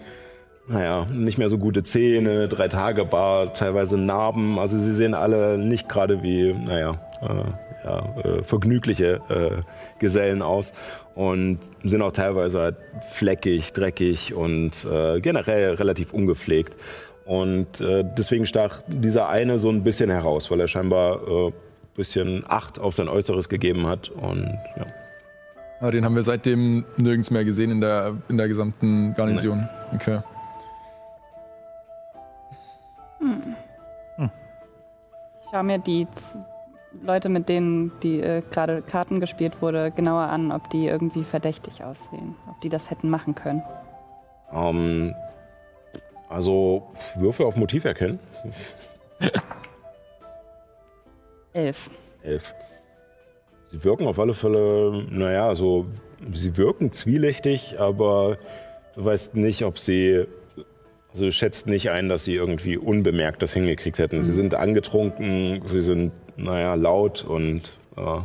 naja, nicht mehr so gute Zähne, drei Tage Bart, teilweise Narben. Also sie sehen alle nicht gerade wie, naja, äh, ja, äh, vergnügliche äh, Gesellen aus und sind auch teilweise halt fleckig, dreckig und äh, generell relativ ungepflegt. Und äh, deswegen stach dieser eine so ein bisschen heraus, weil er scheinbar ein äh, bisschen Acht auf sein Äußeres gegeben hat. Und ja. Aber den haben wir seitdem nirgends mehr gesehen in der, in der gesamten Garnison. Okay. Ich schaue mir die Leute, mit denen die äh, gerade Karten gespielt wurde, genauer an, ob die irgendwie verdächtig aussehen. Ob die das hätten machen können. Ähm, also Würfel auf Motiv erkennen. [LAUGHS] Elf. Elf. Sie wirken auf alle Fälle, naja, also sie wirken zwielichtig, aber du weißt nicht, ob sie, also du schätzt nicht ein, dass sie irgendwie unbemerkt das hingekriegt hätten. Sie sind angetrunken, sie sind, naja, laut und, äh,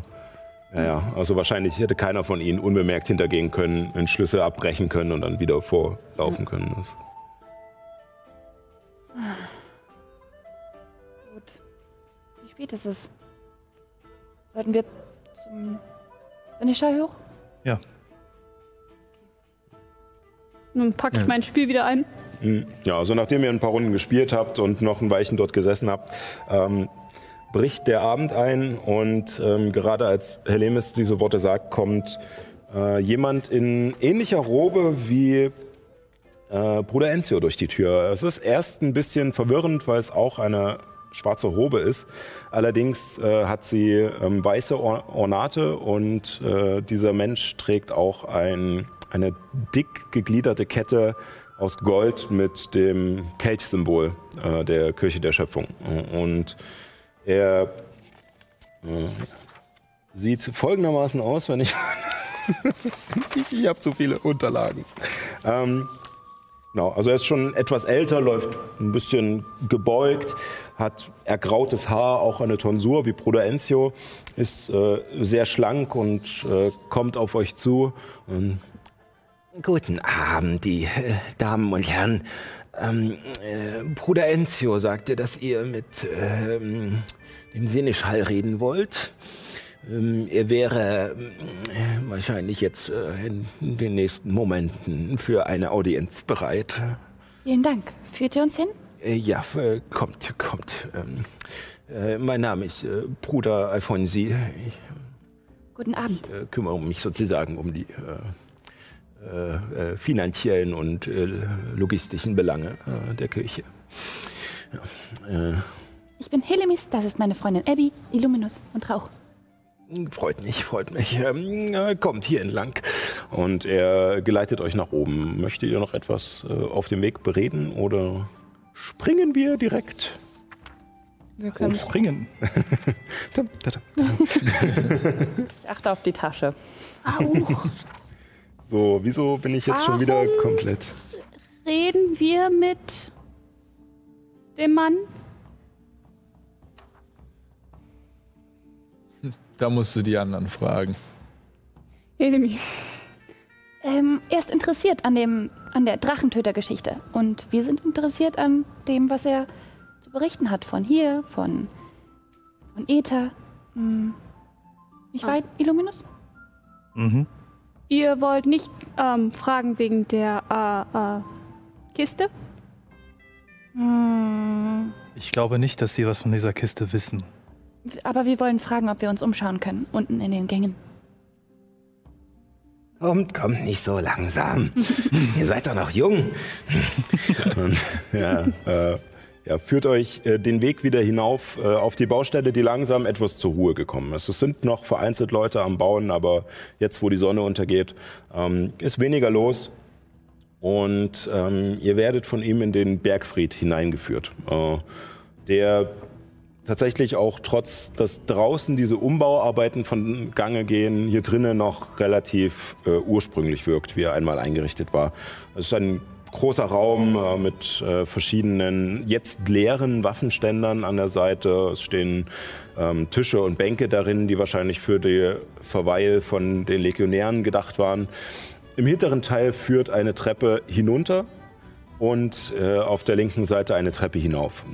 naja, also wahrscheinlich hätte keiner von ihnen unbemerkt hintergehen können, einen Schlüssel abbrechen können und dann wieder vorlaufen können. Das Gut. Wie spät ist es? Sollten wir zum Seneschall hoch? Ja. Nun packe ich mein Spiel wieder ein. Ja, also nachdem ihr ein paar Runden gespielt habt und noch ein Weilchen dort gesessen habt, ähm, bricht der Abend ein und ähm, gerade als Helemis diese Worte sagt, kommt äh, jemand in ähnlicher Robe wie äh, Bruder Enzio durch die Tür. Es ist erst ein bisschen verwirrend, weil es auch eine schwarze Robe ist. Allerdings äh, hat sie ähm, weiße Or Ornate und äh, dieser Mensch trägt auch ein, eine dick gegliederte Kette aus Gold mit dem Kelchsymbol äh, der Kirche der Schöpfung. Und er äh, sieht folgendermaßen aus, wenn ich. [LAUGHS] ich ich habe zu viele Unterlagen. Ähm, Genau, also er ist schon etwas älter, läuft ein bisschen gebeugt, hat ergrautes Haar, auch eine Tonsur wie Bruder Enzio, ist äh, sehr schlank und äh, kommt auf euch zu. Und Guten Abend, die äh, Damen und Herren. Ähm, äh, Bruder Enzio sagte, dass ihr mit ähm, dem Seneschall reden wollt. Ähm, er wäre äh, wahrscheinlich jetzt äh, in den nächsten Momenten für eine Audienz bereit. Vielen Dank. Führt ihr uns hin? Äh, ja, äh, kommt, kommt. Ähm, äh, mein Name ist äh, Bruder Alfonsi. Ich Guten Abend. äh, kümmere mich sozusagen um die finanziellen und logistischen Belange der Kirche. Ja, Ich bin Helemis, das ist meine Freundin Abby, Illuminus und Rauch. Freut mich, freut mich. Ähm, äh, kommt hier entlang. Und er geleitet euch nach oben. Möchtet ihr noch etwas äh, auf dem Weg bereden oder springen wir direkt? Wir können Springen. [LAUGHS] [LAUGHS] ich achte auf die Tasche. So, wieso bin ich jetzt schon wieder Warum? komplett? Reden wir mit dem Mann? Da musst du die anderen fragen. Enemy. Ähm, er ist interessiert an, dem, an der Drachentöter-Geschichte. Und wir sind interessiert an dem, was er zu berichten hat. Von hier, von, von Ether. Hm. Nicht Ah. weit, Illuminus? Mhm. Ihr wollt nicht ähm, fragen wegen der äh, äh, Kiste? Hm. Ich glaube nicht, dass sie was von dieser Kiste wissen. Aber wir wollen fragen, ob wir uns umschauen können. Unten in den Gängen. Kommt, kommt nicht so langsam. [LAUGHS] Ihr seid doch noch jung. Und, ja, äh, ja, führt euch äh, den Weg wieder hinauf äh, auf die Baustelle, die langsam etwas zur Ruhe gekommen ist. Es sind noch vereinzelt Leute am Bauen, aber jetzt, wo die Sonne untergeht, ähm, ist weniger los. Und ähm, ihr werdet von ihm in den Bergfried hineingeführt, äh, der tatsächlich auch trotz, dass draußen diese Umbauarbeiten von Gange gehen, hier drinnen noch relativ äh, ursprünglich wirkt, wie er einmal eingerichtet war. Es ist ein großer Raum äh, mit äh, verschiedenen jetzt leeren Waffenständern an der Seite. Es stehen ähm, Tische und Bänke darin, die wahrscheinlich für die Verweil von den Legionären gedacht waren. Im hinteren Teil führt eine Treppe hinunter und äh, auf der linken Seite eine Treppe hinauf.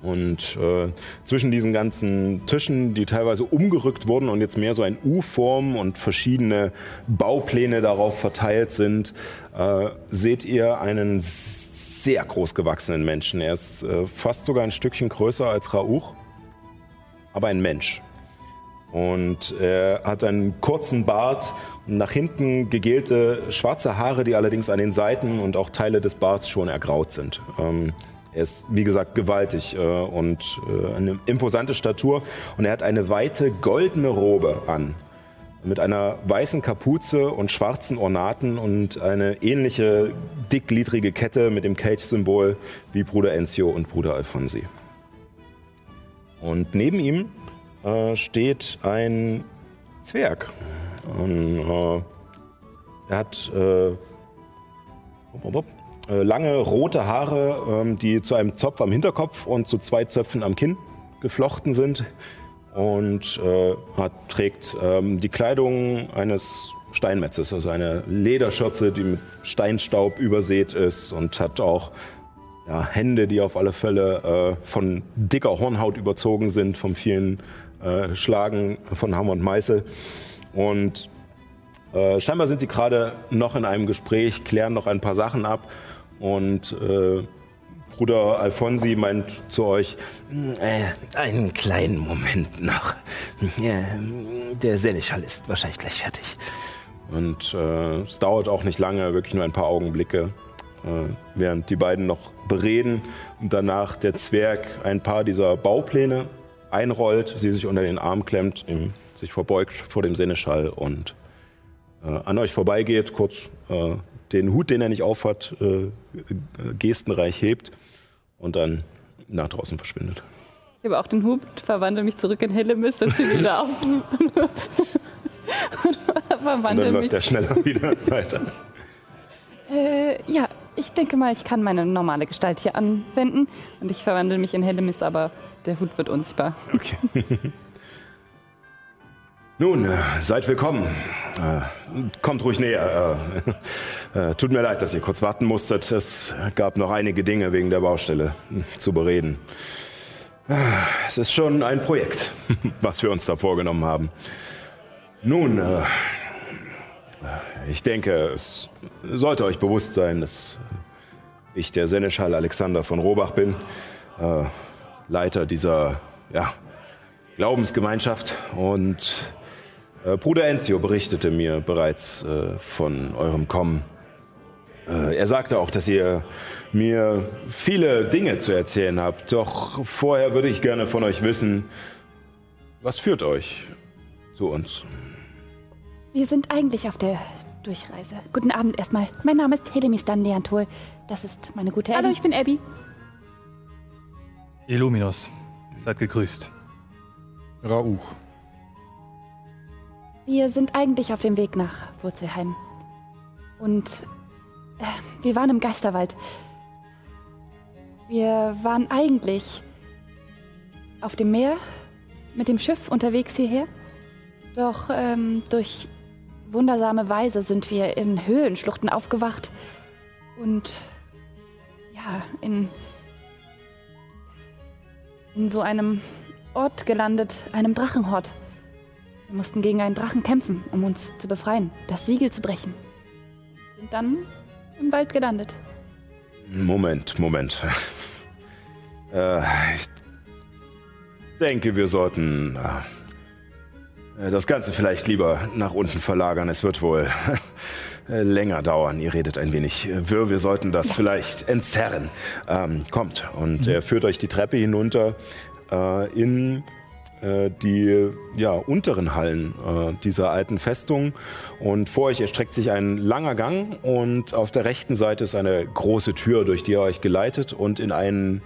Und äh, zwischen diesen ganzen Tischen, die teilweise umgerückt wurden und jetzt mehr so ein U-Form und verschiedene Baupläne darauf verteilt sind, äh, seht ihr einen sehr groß gewachsenen Menschen. Er ist äh, fast sogar ein Stückchen größer als Rauch, aber ein Mensch. Und er hat einen kurzen Bart nach hinten gegelte schwarze Haare, die allerdings an den Seiten und auch Teile des Barts schon ergraut sind. Ähm, er ist, wie gesagt, gewaltig äh, und äh, eine imposante Statur. Und er hat eine weite goldene Robe an. Mit einer weißen Kapuze und schwarzen Ornaten und eine ähnliche dickgliedrige Kette mit dem Kelch-Symbol wie Bruder Enzio und Bruder Alfonsi. Und neben ihm äh, steht ein Zwerg. Und, äh, er hat wupp, äh, lange rote Haare, ähm, die zu einem Zopf am Hinterkopf und zu zwei Zöpfen am Kinn geflochten sind. Und äh, hat, trägt ähm, die Kleidung eines Steinmetzes, also eine Lederschürze, die mit Steinstaub übersät ist und hat auch ja, Hände, die auf alle Fälle äh, von dicker Hornhaut überzogen sind, vom vielen äh, Schlagen von Hammer und Meißel. Und äh, scheinbar sind sie gerade noch in einem Gespräch, klären noch ein paar Sachen ab. Und äh, Bruder Alfonsi meint zu euch, Äh, einen kleinen Moment noch. Ja, der Seneschall ist wahrscheinlich gleich fertig. Und äh, es dauert auch nicht lange, wirklich nur ein paar Augenblicke, äh, während die beiden noch bereden und danach der Zwerg ein paar dieser Baupläne einrollt, sie sich unter den Arm klemmt, ihm sich verbeugt vor dem Seneschall und äh, an euch vorbeigeht, kurz äh, den Hut, den er nicht aufhat, äh, gestenreich hebt und dann nach draußen verschwindet. Ich habe auch den Hut, verwandle mich zurück in Hellemis, setze ihn wieder auf. [LAUGHS] Und dann verwandle mich. läuft er schneller wieder weiter. Äh, ja, ich denke mal, ich kann meine normale Gestalt hier anwenden. Und ich verwandle mich in Hellemis, aber der Hut wird unsichtbar. Okay. [LAUGHS] Nun, äh, seid willkommen. Äh, kommt ruhig näher. Äh, tut mir leid, dass ihr kurz warten musstet. Es gab noch einige Dinge wegen der Baustelle hm, zu bereden. Es ist schon ein Projekt, [LAUGHS] was wir uns da vorgenommen haben. Nun, ich denke, es sollte euch bewusst sein, dass ich der Seneschall Alexander von Robach bin, Leiter dieser ja, Glaubensgemeinschaft. Und Bruder Enzio berichtete mir bereits äh, von eurem Kommen. Äh, er sagte auch, dass ihr mir viele Dinge zu erzählen habt. Doch vorher würde ich gerne von euch wissen, was führt euch zu uns. Wir sind eigentlich auf der Durchreise. Guten Abend erstmal. Mein Name ist Helemis Danleantol. Das ist meine gute Hallo, Ellie. ich bin Abby. Illuminus, seid gegrüßt. Rauch. Wir sind eigentlich auf dem Weg nach Wurzelheim. Und äh, wir waren im Geisterwald. Wir waren eigentlich auf dem Meer mit dem Schiff unterwegs hierher. Doch ähm, durch wundersame Weise sind wir in Höhlenschluchten aufgewacht und ja, in, in so einem Ort gelandet, einem Drachenhort. Wir mussten gegen einen Drachen kämpfen, um uns zu befreien, das Siegel zu brechen. Sind dann im Wald gelandet. Moment, Moment. äh, ich denke, wir sollten äh, das Ganze vielleicht lieber nach unten verlagern. Es wird wohl äh, länger dauern. Ihr redet ein wenig äh, wirr. Wir sollten das vielleicht entzerren. Ähm, kommt. Und er führt euch die Treppe hinunter äh, in äh, die ja, unteren Hallen äh, dieser alten Festung. Und vor euch erstreckt sich ein langer Gang und auf der rechten Seite ist eine große Tür, durch die er euch geleitet und in einen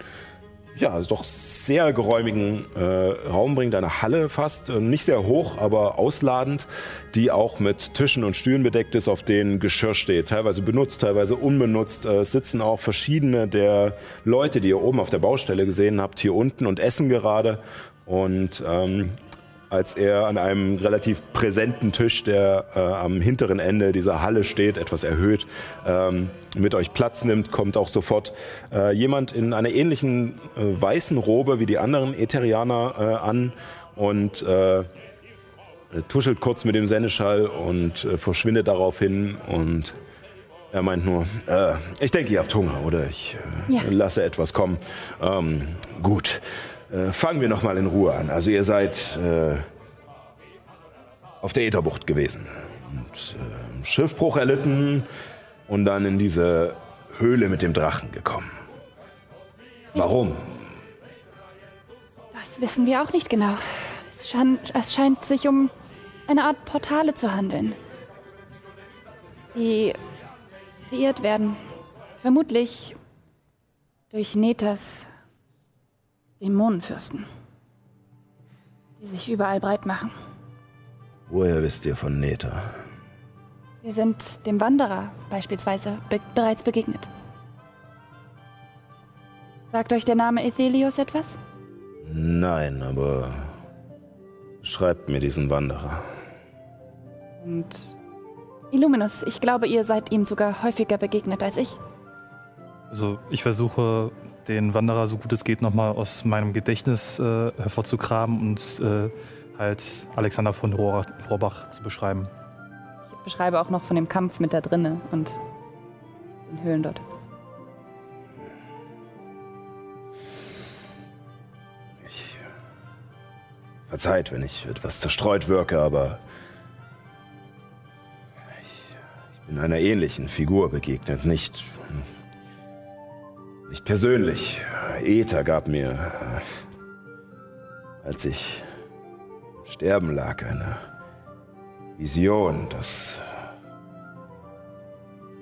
ja, doch sehr geräumigen äh, Raum bringt, eine Halle fast, äh, nicht sehr hoch, aber ausladend, die auch mit Tischen und Stühlen bedeckt ist, auf denen Geschirr steht, teilweise benutzt, teilweise unbenutzt. Äh, sitzen auch verschiedene der Leute, die ihr oben auf der Baustelle gesehen habt, hier unten und essen gerade. Und ähm, als er an einem relativ präsenten Tisch, der äh, am hinteren Ende dieser Halle steht, etwas erhöht, ähm, mit euch Platz nimmt, kommt auch sofort äh, jemand in einer ähnlichen äh, weißen Robe wie die anderen Ätherianer äh, an und äh, tuschelt kurz mit dem Senneschall und äh, verschwindet daraufhin und er meint nur, äh, ich denke, ihr habt Hunger oder ich äh, Ja. lasse etwas kommen. Ähm, gut, äh, fangen wir noch mal in Ruhe an. Also ihr seid äh, auf der Ätherbucht gewesen und äh, Schiffbruch erlitten und dann in diese Höhle mit dem Drachen gekommen. Warum? Das wissen wir auch nicht genau. Es scheint, es scheint sich um eine Art Portale zu handeln, die kreiert werden. Vermutlich durch Netas Dämonenfürsten, die sich überall breit machen. Woher wisst ihr von Neta? Wir sind dem Wanderer beispielsweise be bereits begegnet. Sagt euch der Name Ethelios etwas? Nein, aber schreibt mir diesen Wanderer. Und Illuminus, ich glaube, ihr seid ihm sogar häufiger begegnet als ich. Also ich versuche den Wanderer so gut es geht nochmal aus meinem Gedächtnis äh, hervorzugraben und äh, halt Alexander von Rohr Rohrbach zu beschreiben. Ich beschreibe auch noch von dem Kampf mit da drinne und den Höhlen dort. Verzeiht, wenn ich etwas zerstreut wirke, aber ich, ich bin einer ähnlichen Figur begegnet. Nicht, nicht persönlich. Ether gab mir, als ich im Sterben lag, eine Vision, dass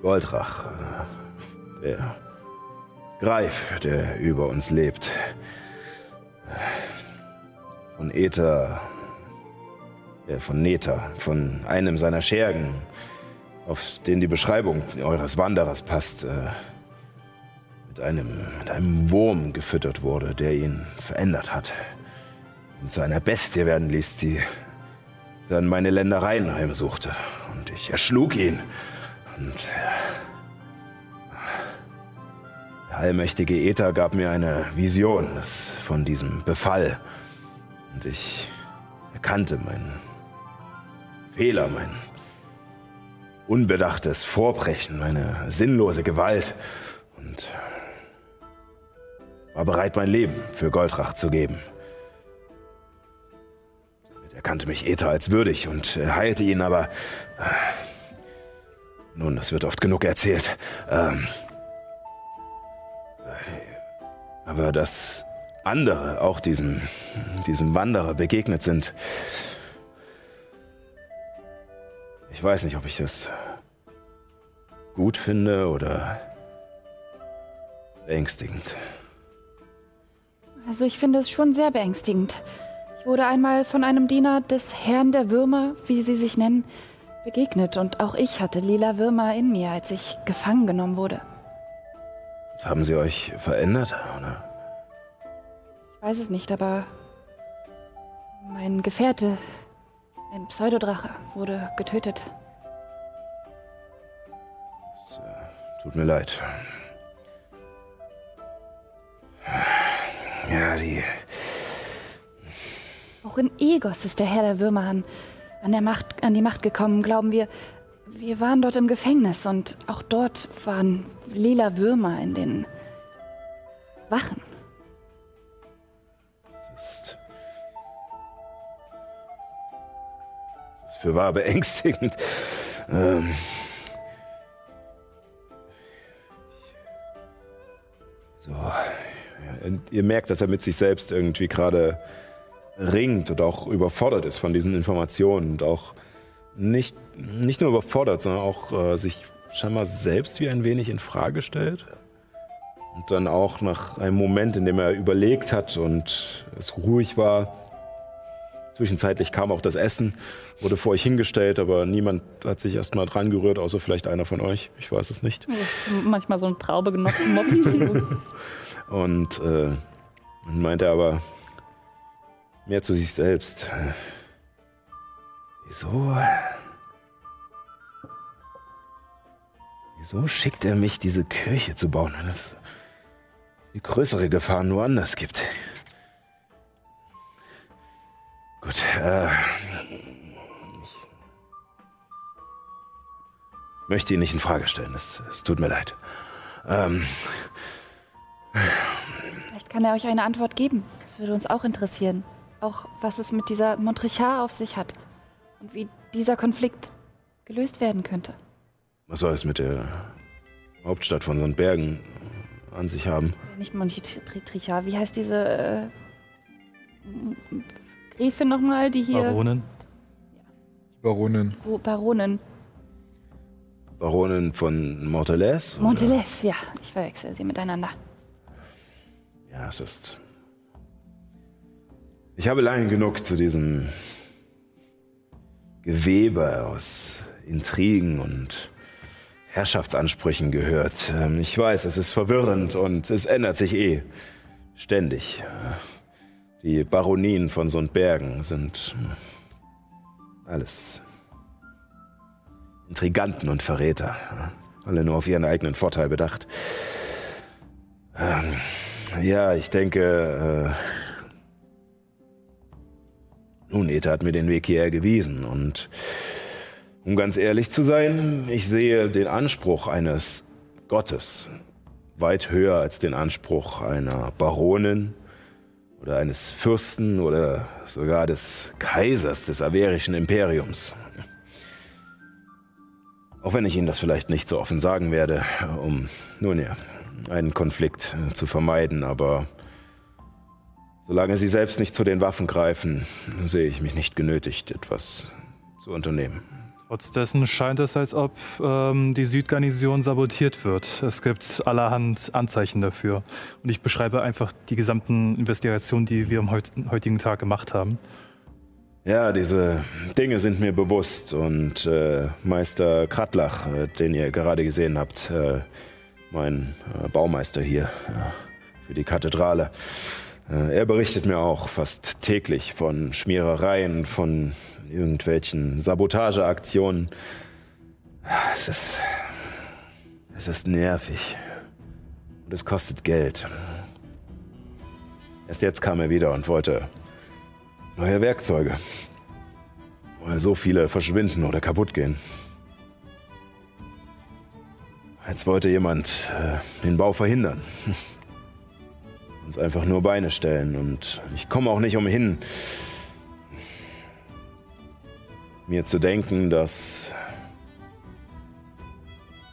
Goldrach, äh, der Greif, der über uns lebt, von Ether, äh, von Neta, von einem seiner Schergen, auf den die Beschreibung eures Wanderers passt, äh, mit einem, mit einem Wurm gefüttert wurde, der ihn verändert hat. Ihn zu einer Bestie werden ließ, die dann meine Ländereien heimsuchte. Und ich erschlug ihn. Und der allmächtige Ether gab mir eine Vision von diesem Befall. Und ich erkannte meinen Fehler, mein unbedachtes Vorbrechen, meine sinnlose Gewalt und war bereit, mein Leben für Goldrach zu geben. Damit erkannte mich Ether als würdig und heilte ihn, aber äh, nun, das wird oft genug erzählt. Ähm, äh, aber dass andere auch diesem, diesem Wanderer begegnet sind, Ich weiß nicht, ob ich das gut finde oder beängstigend. Also ich finde es schon sehr beängstigend. Ich wurde einmal von einem Diener des Herrn der Würmer, wie sie sich nennen, begegnet und auch ich hatte lila Würmer in mir, als ich gefangen genommen wurde. Haben sie euch verändert, oder? Ich weiß es nicht, aber mein Gefährte, ein Pseudodrache, wurde getötet. Es, äh, tut mir leid. Ja, die. Auch in Egos ist der Herr der Würmer an, an, der Macht, an die Macht gekommen, glauben wir. Wir waren dort im Gefängnis und auch dort waren lila Würmer in den Wachen. Das ist. Das ist für wahr beängstigend. Ähm. Ihr merkt, dass er mit sich selbst irgendwie gerade ringt und auch überfordert ist von diesen Informationen und auch nicht, nicht nur überfordert, sondern auch äh, sich scheinbar selbst wie ein wenig in Frage stellt. Und dann auch nach einem Moment, in dem er überlegt hat und es ruhig war, zwischenzeitlich kam auch das Essen, wurde vor euch hingestellt, aber niemand hat sich erstmal dran gerührt, außer vielleicht einer von euch. Ich weiß es nicht. Manchmal so eine Traube genossen. [LAUGHS] Und äh, meinte er aber mehr zu sich selbst. Wieso? Wieso schickt er mich, diese Kirche zu bauen, wenn es die größere Gefahren nur anders gibt? Gut, äh, ich möchte ihn nicht in Frage stellen. Es, es tut mir leid. Ähm, Vielleicht kann er euch eine Antwort geben. Das würde uns auch interessieren. Auch was es mit dieser Montrichard auf sich hat. Und wie dieser Konflikt gelöst werden könnte. was soll es mit der Hauptstadt von so einen Bergen an sich haben? Nicht Montrichard, wie heißt diese äh, Gräfin nochmal, die hier. Baronin. Baronin. Wo- Baronin. Baronin von Morteles? oder? Montelez, ja. Ich verwechsel sie miteinander. Ja, es ist. Ich habe lange genug zu diesem Gewebe aus Intrigen und Herrschaftsansprüchen gehört. Ähm, Ich weiß, es ist verwirrend und es ändert sich eh ständig. Die Baronien von Sundbergen sind hm, alles Intriganten und Verräter. Alle nur auf ihren eigenen Vorteil bedacht. Ähm, ja, ich denke. Äh, nun, Eta hat mir den Weg hierher gewiesen und um ganz ehrlich zu sein, ich sehe den Anspruch eines Gottes weit höher als den Anspruch einer Baronin oder eines Fürsten oder sogar des Kaisers des Averischen Imperiums. Auch wenn ich Ihnen das vielleicht nicht so offen sagen werde, um, nun ja, einen Konflikt äh, zu vermeiden, aber solange Sie selbst nicht zu den Waffen greifen, sehe ich mich nicht genötigt, etwas zu unternehmen. Trotz dessen scheint es, als ob ähm, die Südgarnison sabotiert wird. Es gibt allerhand Anzeichen dafür. Und ich beschreibe einfach die gesamten Investigationen, die wir am heut heutigen Tag gemacht haben. Ja, diese Dinge sind mir bewusst und äh, Meister Kratlach, äh, den ihr gerade gesehen habt, äh, mein äh, Baumeister hier äh, für die Kathedrale, äh, er berichtet mir auch fast täglich von Schmierereien, von irgendwelchen Sabotageaktionen. Es ist, es ist nervig und es kostet Geld. Erst jetzt kam er wieder und wollte neue Werkzeuge. Weil so viele verschwinden oder kaputt gehen. Jetzt wollte jemand äh, den Bau verhindern. [LAUGHS] Uns einfach nur Beine stellen. Und ich komme auch nicht umhin, mir zu denken, dass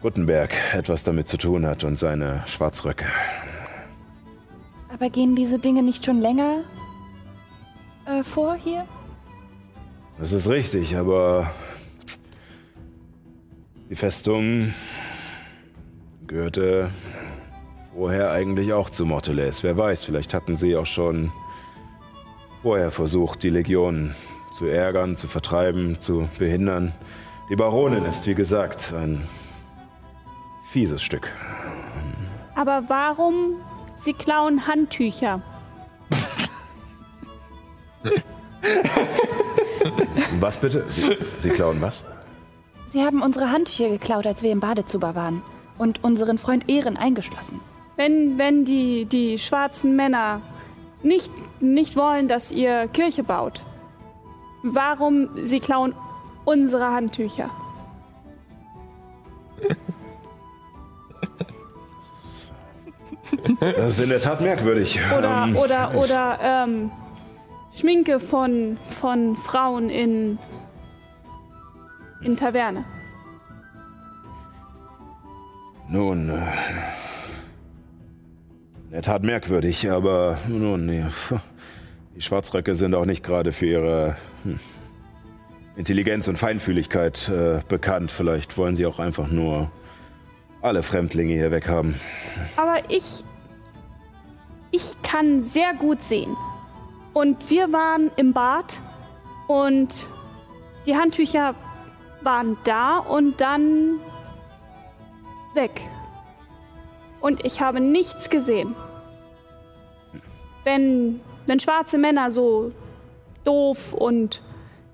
Gutenberg etwas damit zu tun hat und seine Schwarzröcke. Aber gehen diese Dinge nicht schon länger äh, vor hier? Das ist richtig, aber Die Festung gehörte vorher eigentlich auch zu Morteles. Wer weiß, vielleicht hatten sie auch schon vorher versucht, die Legion zu ärgern, zu vertreiben, zu behindern. Die Baronin ist, wie gesagt, ein fieses Stück. Aber warum sie klauen Handtücher? Was bitte? Sie, sie klauen was? Sie haben unsere Handtücher geklaut, als wir im Badezuber waren. Und unseren Freund Ehren eingeschlossen. Wenn, wenn die, die schwarzen Männer nicht, nicht wollen, dass ihr Kirche baut, warum sie klauen unsere Handtücher? [LAUGHS] Das ist in der Tat merkwürdig. Oder, Ähm, oder, oder ähm, Schminke von, von Frauen in, in Taverne. Nun, äh, in der Tat merkwürdig, aber nun, nee, [LAUGHS] die Schwarzröcke sind auch nicht gerade für ihre hm, Intelligenz und Feinfühligkeit äh, bekannt. Vielleicht wollen sie auch einfach nur alle Fremdlinge hier weghaben. Aber ich. Ich kann sehr gut sehen. Und wir waren im Bad und die Handtücher waren da und dann weg. Und ich habe nichts gesehen. Wenn, wenn schwarze Männer so doof und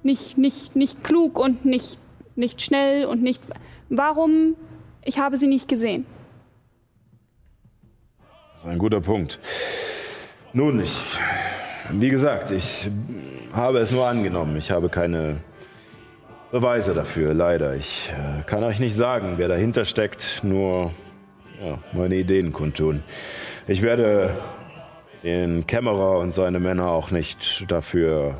nicht, nicht, nicht klug und nicht, nicht schnell und nicht. Warum? Ich habe sie nicht gesehen. Das ist ein guter Punkt. Nun, ich, wie gesagt, ich habe es nur angenommen. Ich habe keine Beweise dafür, leider. Ich äh, kann euch nicht sagen, wer dahinter steckt, nur ja, meine Ideen kundtun. Ich werde den Kämmerer und seine Männer auch nicht dafür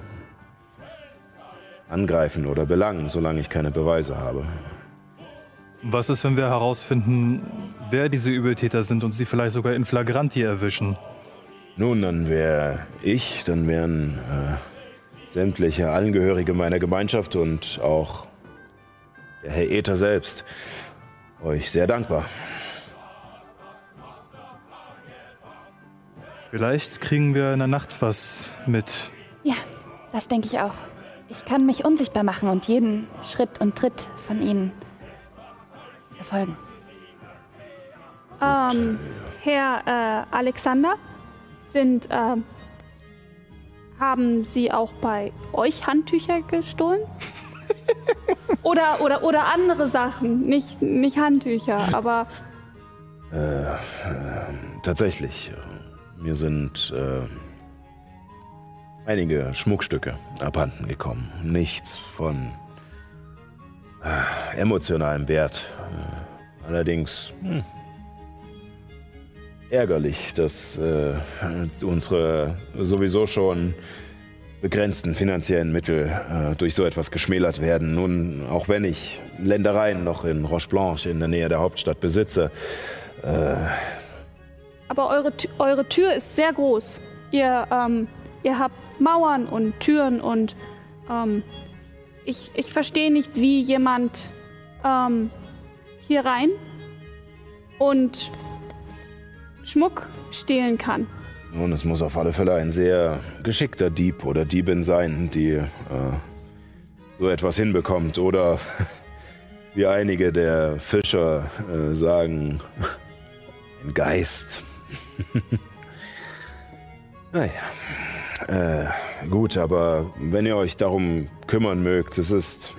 angreifen oder belangen, solange ich keine Beweise habe. Was ist, wenn wir herausfinden, wer diese Übeltäter sind und sie vielleicht sogar in Flagranti erwischen? Nun, dann wäre ich, dann wären äh, sämtliche Angehörige meiner Gemeinschaft und auch der Herr Ether selbst euch sehr dankbar. Vielleicht kriegen wir in der Nacht was mit. Ja, das denke ich auch. Ich kann mich unsichtbar machen und jeden Schritt und Tritt von ihnen verfolgen. Ähm, Herr äh, Alexander, sind, ähm, haben Sie auch bei euch Handtücher gestohlen? [LAUGHS] oder, oder, oder andere Sachen, nicht, nicht Handtücher, aber Tatsächlich, äh, mir sind äh, einige Schmuckstücke abhanden gekommen. Nichts von äh, emotionalem Wert. Äh, allerdings hm, ärgerlich, dass äh, unsere sowieso schon begrenzten finanziellen Mittel äh, durch so etwas geschmälert werden. Nun, auch wenn ich Ländereien noch in Roche Blanche in der Nähe der Hauptstadt besitze, Aber eure, eure Tür ist sehr groß. Ihr, ähm, ihr habt Mauern und Türen und ähm, ich, ich verstehe nicht, wie jemand ähm, hier rein und Schmuck stehlen kann. Nun, es muss auf alle Fälle ein sehr geschickter Dieb oder Diebin sein, die äh, so etwas hinbekommt. Oder [LAUGHS] wie einige der Fischer äh, sagen, [LAUGHS] ein Geist. [LAUGHS] naja. Äh, gut, aber wenn ihr euch darum kümmern mögt, es ist.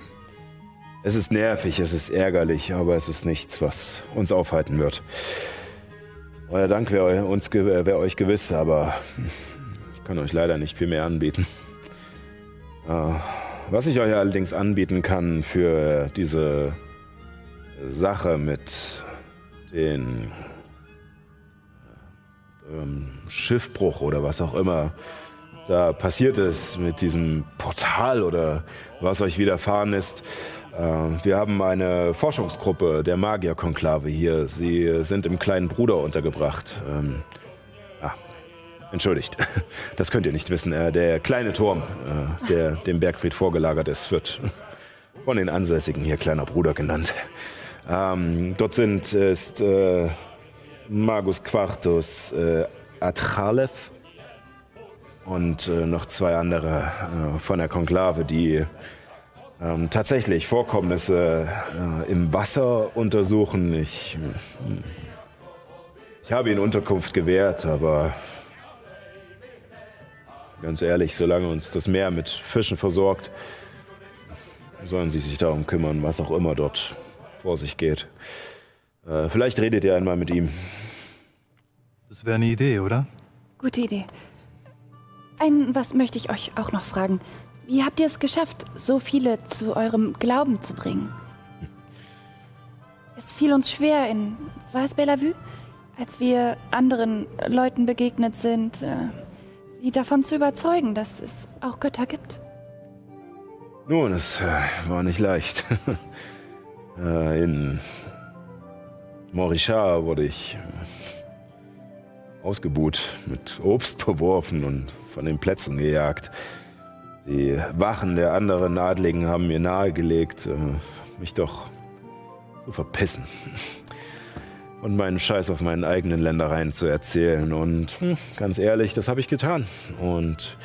Es ist nervig, es ist ärgerlich, aber es ist nichts, was uns aufhalten wird. Euer Dank wäre uns ge- wäre euch gewiss, aber ich kann euch leider nicht viel mehr anbieten. Äh, Was ich euch allerdings anbieten kann für diese Sache mit den ähm, Schiffbruch oder was auch immer da passiert ist mit diesem Portal oder was euch widerfahren ist. Äh, Wir haben eine Forschungsgruppe der Magierkonklave hier. Sie sind im kleinen Bruder untergebracht. Ähm, ah, entschuldigt, [LAUGHS] das könnt ihr nicht wissen. Äh, Der kleine Turm, äh, der dem Bergfried vorgelagert ist, wird von den Ansässigen hier kleiner Bruder genannt. Ähm, dort sind ist äh, Magus Quartus äh, Atralev und äh, noch zwei andere äh, von der Konklave, die ähm, tatsächlich Vorkommnisse äh, im Wasser untersuchen. Ich, ich habe ihnen Unterkunft gewährt, aber ganz ehrlich, solange uns das Meer mit Fischen versorgt, sollen sie sich darum kümmern, was auch immer dort vor sich geht. Äh, vielleicht redet ihr einmal mit ihm. Das wäre eine Idee, oder? Gute Idee. Ein, was möchte ich euch auch noch fragen? Wie habt ihr es geschafft, so viele zu eurem Glauben zu bringen? [LAUGHS] Es fiel uns schwer in, war es Bellevue? Als wir anderen Leuten begegnet sind, äh, sie davon zu überzeugen, dass es auch Götter gibt. Nun, es äh, war nicht leicht. [LAUGHS] äh, in Morichard wurde ich ausgebuht, mit Obst [LAUGHS] beworfen und von den Plätzen gejagt. Die Wachen der anderen Adligen haben mir nahegelegt, äh, mich doch zu verpissen [LAUGHS] und meinen Scheiß auf meinen eigenen Ländereien zu erzählen. Und hm, ganz ehrlich, das habe ich getan. Und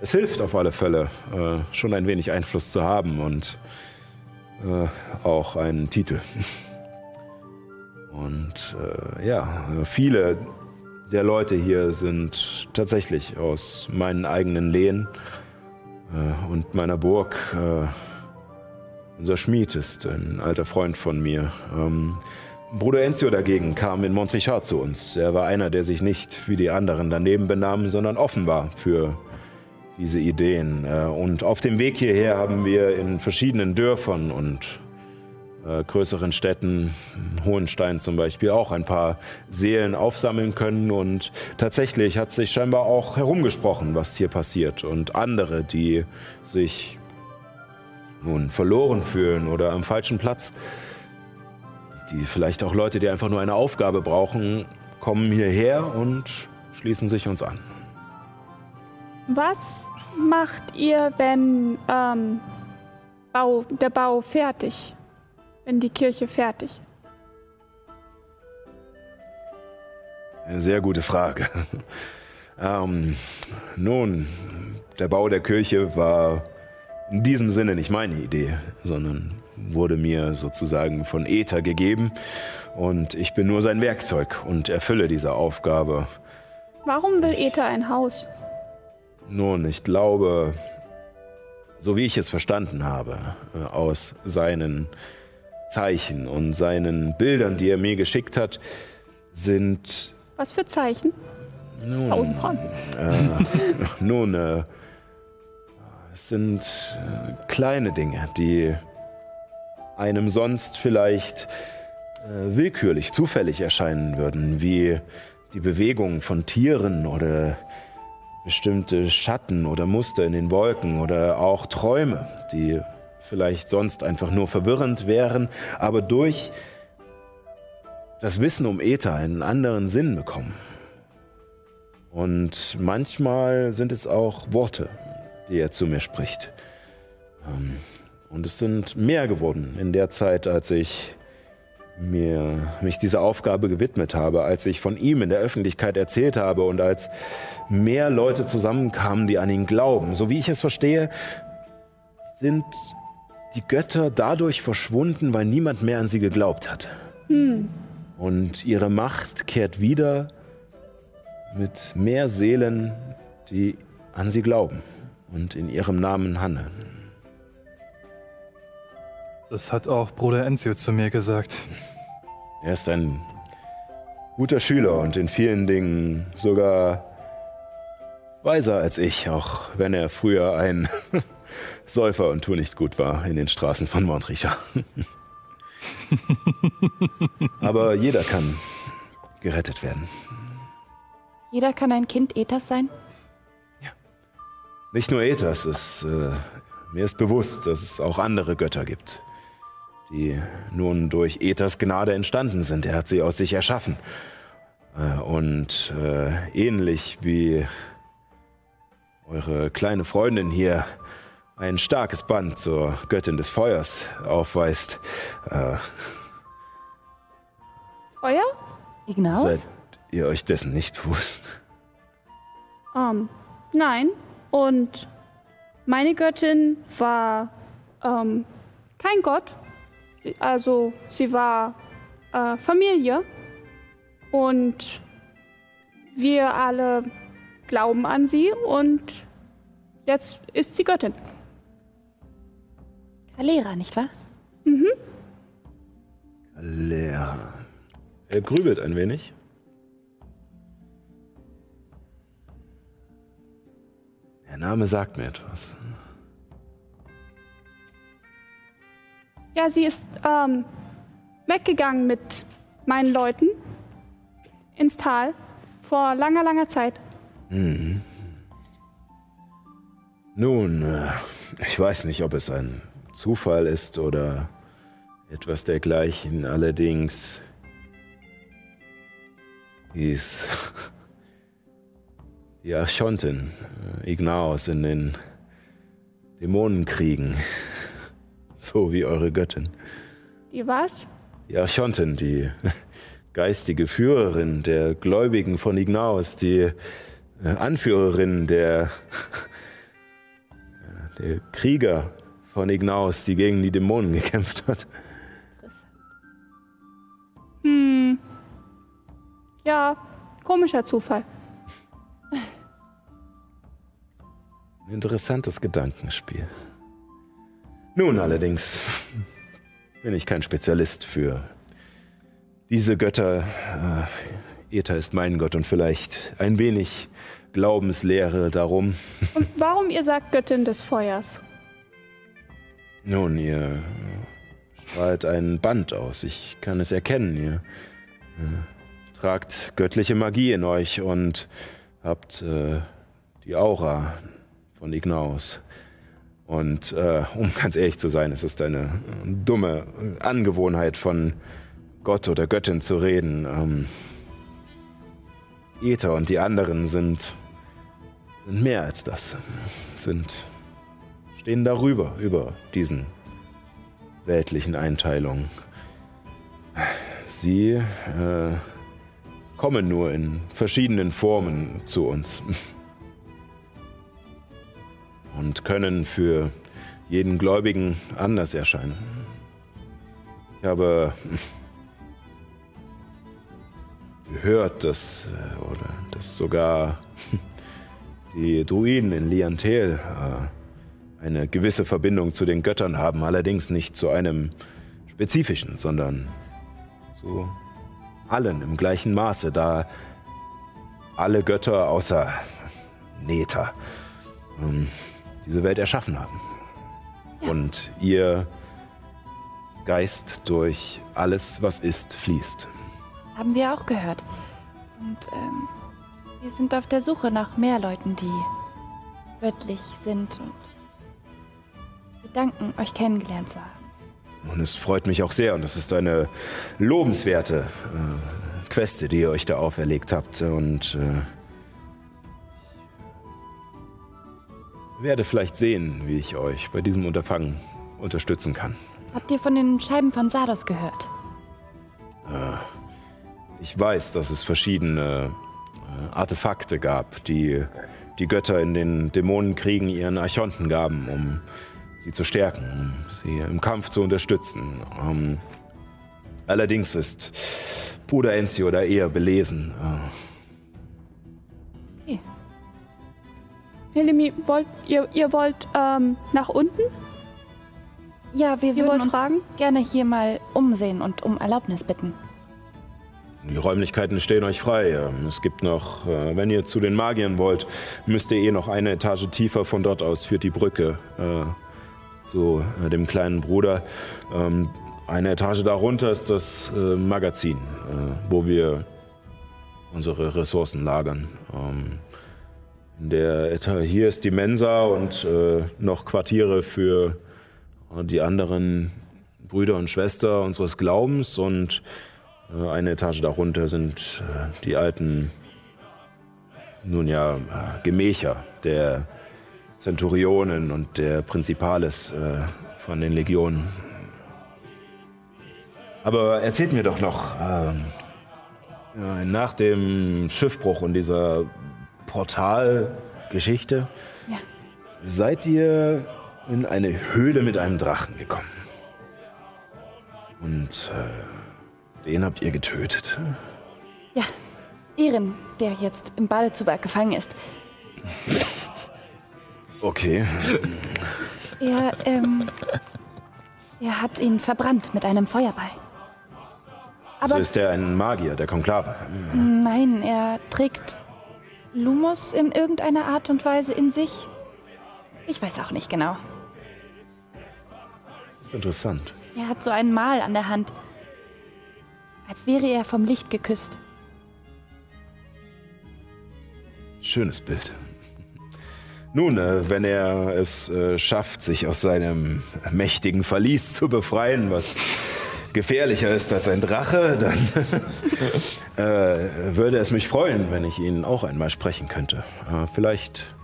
es hilft auf alle Fälle, äh, schon ein wenig Einfluss zu haben und äh, auch einen Titel. [LAUGHS] Und äh, ja, viele der Leute hier sind tatsächlich aus meinen eigenen Lehen äh, und meiner Burg. Äh, unser Schmied ist ein alter Freund von mir. Ähm, Bruder Enzio dagegen kam in Montrichard zu uns. Er war einer, der sich nicht wie die anderen daneben benahm, sondern offen war für diese Ideen. Äh, und auf dem Weg hierher haben wir in verschiedenen Dörfern und äh, größeren Städten, Hohenstein zum Beispiel, auch ein paar Seelen aufsammeln können. Und tatsächlich hat sich scheinbar auch herumgesprochen, was hier passiert. Und andere, die sich nun verloren fühlen oder am falschen Platz, die vielleicht auch Leute, die einfach nur eine Aufgabe brauchen, kommen hierher und schließen sich uns an. Was macht ihr, wenn ähm, Bau, der Bau fertig, wenn die Kirche fertig? Eine sehr gute Frage. [LAUGHS] ähm, nun, der Bau der Kirche war in diesem Sinne nicht meine Idee, sondern wurde mir sozusagen von Äther gegeben und ich bin nur sein Werkzeug und erfülle diese Aufgabe. Warum will Äther ein Haus? Nun, ich glaube, so wie ich es verstanden habe, äh, aus seinen Zeichen und seinen Bildern, die er mir geschickt hat, sind. Was für Zeichen? Nun, Tausend Fragen. Äh, [LAUGHS] nun, äh, es sind äh, kleine Dinge, die einem sonst vielleicht äh, willkürlich, zufällig erscheinen würden, wie die Bewegung von Tieren oder bestimmte Schatten oder Muster in den Wolken oder auch Träume, die vielleicht sonst einfach nur verwirrend wären, aber durch das Wissen um Äther einen anderen Sinn bekommen. Und manchmal sind es auch Worte, die er zu mir spricht. Ähm, und es sind mehr geworden in der Zeit, als ich mir mich dieser Aufgabe gewidmet habe, als ich von ihm in der Öffentlichkeit erzählt habe und als mehr Leute zusammenkamen, die an ihn glauben. So wie ich es verstehe, sind die Götter dadurch verschwunden, weil niemand mehr an sie geglaubt hat. Hm. Und ihre Macht kehrt wieder mit mehr Seelen, die an sie glauben und in ihrem Namen handeln. Das hat auch Bruder Enzio zu mir gesagt. Er ist ein guter Schüler und in vielen Dingen sogar weiser als ich, auch wenn er früher ein [LAUGHS] Säufer und tu nicht gut war in den Straßen von Montricher. [LAUGHS] Aber jeder kann gerettet werden. Jeder kann ein Kind Ethers sein? Nicht nur Ethers, es, äh, mir ist bewusst, dass es auch andere Götter gibt die nun durch Ethers Gnade entstanden sind. Er hat sie aus sich erschaffen. Äh, und äh, ähnlich wie eure kleine Freundin hier ein starkes Band zur Göttin des Feuers aufweist, äh, Feuer? Ignaus? Seid ihr euch dessen nicht bewusst? Ähm, nein. Und meine Göttin war ähm, kein Gott. Sie, also sie war äh, Familie. Und wir alle glauben an sie und jetzt ist sie Göttin. Kalera, nicht wahr? Lehrer. Er grübelt ein wenig. Der Name sagt mir etwas. Ja, sie ist ähm, weggegangen mit meinen Leuten ins Tal vor langer, langer Zeit. Nun, äh, ich weiß nicht, ob es ein Zufall ist oder etwas dergleichen. Allerdings hieß [LAUGHS] die Archontin äh, Ignaos in den Dämonenkriegen, [LAUGHS] so wie eure Göttin. Die was? Die Archontin, die [LAUGHS] geistige Führerin der Gläubigen von Ignaos, die äh, Anführerin der, der Krieger von Ignaos, die gegen die Dämonen gekämpft hat. Hm. Ja, komischer Zufall. Ein interessantes Gedankenspiel. Nun allerdings bin ich kein Spezialist für diese Götter. Äh, Eta ist mein Gott und vielleicht ein wenig Glaubenslehre darum. Und warum ihr sagt Göttin des Feuers? Nun, ihr strahlt ein Band aus. Ich kann es erkennen. Ihr äh, tragt göttliche Magie in euch und habt äh, die Aura von Ignaus. Und äh, um ganz ehrlich zu sein, es ist eine dumme Angewohnheit von Gott oder Göttin zu reden. Ähm, Ether und die anderen sind, sind mehr als das. Sind stehen darüber, über diesen weltlichen Einteilungen. Sie äh, kommen nur in verschiedenen Formen zu uns und können für jeden Gläubigen anders erscheinen. Ich habe gehört, dass, äh, oder, dass sogar die Druiden in Liantel äh, eine gewisse Verbindung zu den Göttern haben, allerdings nicht zu einem spezifischen, sondern zu allen im gleichen Maße, da alle Götter außer Neta ähm, diese Welt erschaffen haben. Und ihr Geist durch alles, was ist, fließt. Haben wir auch gehört. Und ähm, wir sind auf der Suche nach mehr Leuten, die göttlich sind und danken, euch kennengelernt zu haben. Und es freut mich auch sehr und es ist eine lobenswerte äh, Queste, die ihr euch da auferlegt habt. Und äh, werde vielleicht sehen, wie ich euch bei diesem Unterfangen unterstützen kann. Habt ihr von den Scheiben von Sardos gehört? Ich weiß, dass es verschiedene äh, Artefakte gab, die die Götter in den Dämonenkriegen ihren Archonten gaben, um sie zu stärken, um sie im Kampf zu unterstützen. Ähm, allerdings ist Bruder Enzio da eher belesen. Äh, Helemi, wollt, ihr, ihr wollt ähm, nach unten? Ja, wir Ihr würden uns fragen? gerne hier mal umsehen und um Erlaubnis bitten. Die Räumlichkeiten stehen euch frei. Ähm, Es gibt noch, äh, wenn ihr zu den Magiern wollt, müsst ihr eh noch eine Etage tiefer. Von dort aus führt die Brücke äh, zu äh, dem kleinen Bruder. Ähm, eine Etage darunter ist das äh, Magazin, äh, wo wir unsere Ressourcen lagern. Ähm, der hier ist die Mensa und äh, noch Quartiere für die anderen Brüder und Schwester unseres Glaubens und äh, Eine Etage darunter sind die alten, nun ja, Gemächer der Zenturionen und der Prinzipales äh, von den Legionen. Aber erzählt mir doch noch, äh, nach dem Schiffbruch und dieser Portalgeschichte Ja. seid ihr in eine Höhle mit einem Drachen gekommen. Und äh, den habt ihr getötet. Ja, Ehren, der jetzt im Badezuberg gefangen ist. Okay. Er, ähm, er hat ihn verbrannt mit einem Feuerball. Aber ist er ein Magier der Konklave. nein, er trägt Lumos in irgendeiner Art und Weise in sich. Ich weiß auch nicht genau. Das ist interessant. Er hat so ein Mal an der Hand. Als wäre er vom Licht geküsst. Schönes Bild. Nun, äh, wenn er es äh, schafft, sich aus seinem mächtigen Verlies zu befreien, was gefährlicher ist als ein Drache, dann [LAUGHS] äh, würde es mich freuen, wenn ich ihn auch einmal sprechen könnte. Vielleicht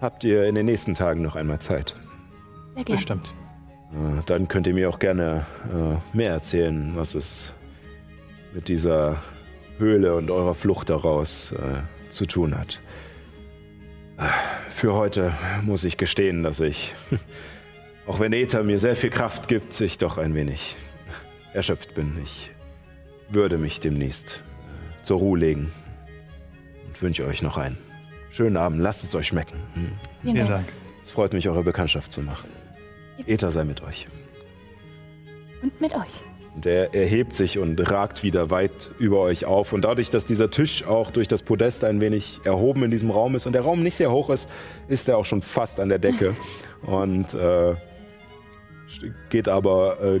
habt ihr in den nächsten Tagen noch einmal Zeit. Sehr gerne. Bestimmt. Dann könnt ihr mir auch gerne mehr erzählen, was es mit dieser Höhle und eurer Flucht daraus zu tun hat. Für heute muss ich gestehen, dass ich, [LAUGHS] auch wenn Ether mir sehr viel Kraft gibt, ich doch ein wenig erschöpft bin. Ich würde mich demnächst äh, zur Ruhe legen und wünsche euch noch einen schönen Abend. Lasst es euch schmecken. Hm. Vielen. Dank. Es freut mich, eure Bekanntschaft zu machen. Ether sei mit euch. Und mit euch. Und er erhebt sich und ragt wieder weit über euch auf. Und dadurch, dass dieser Tisch auch durch das Podest ein wenig erhoben in diesem Raum ist und der Raum nicht sehr hoch ist, ist er auch schon fast an der Decke. [LAUGHS] und äh, geht aber äh,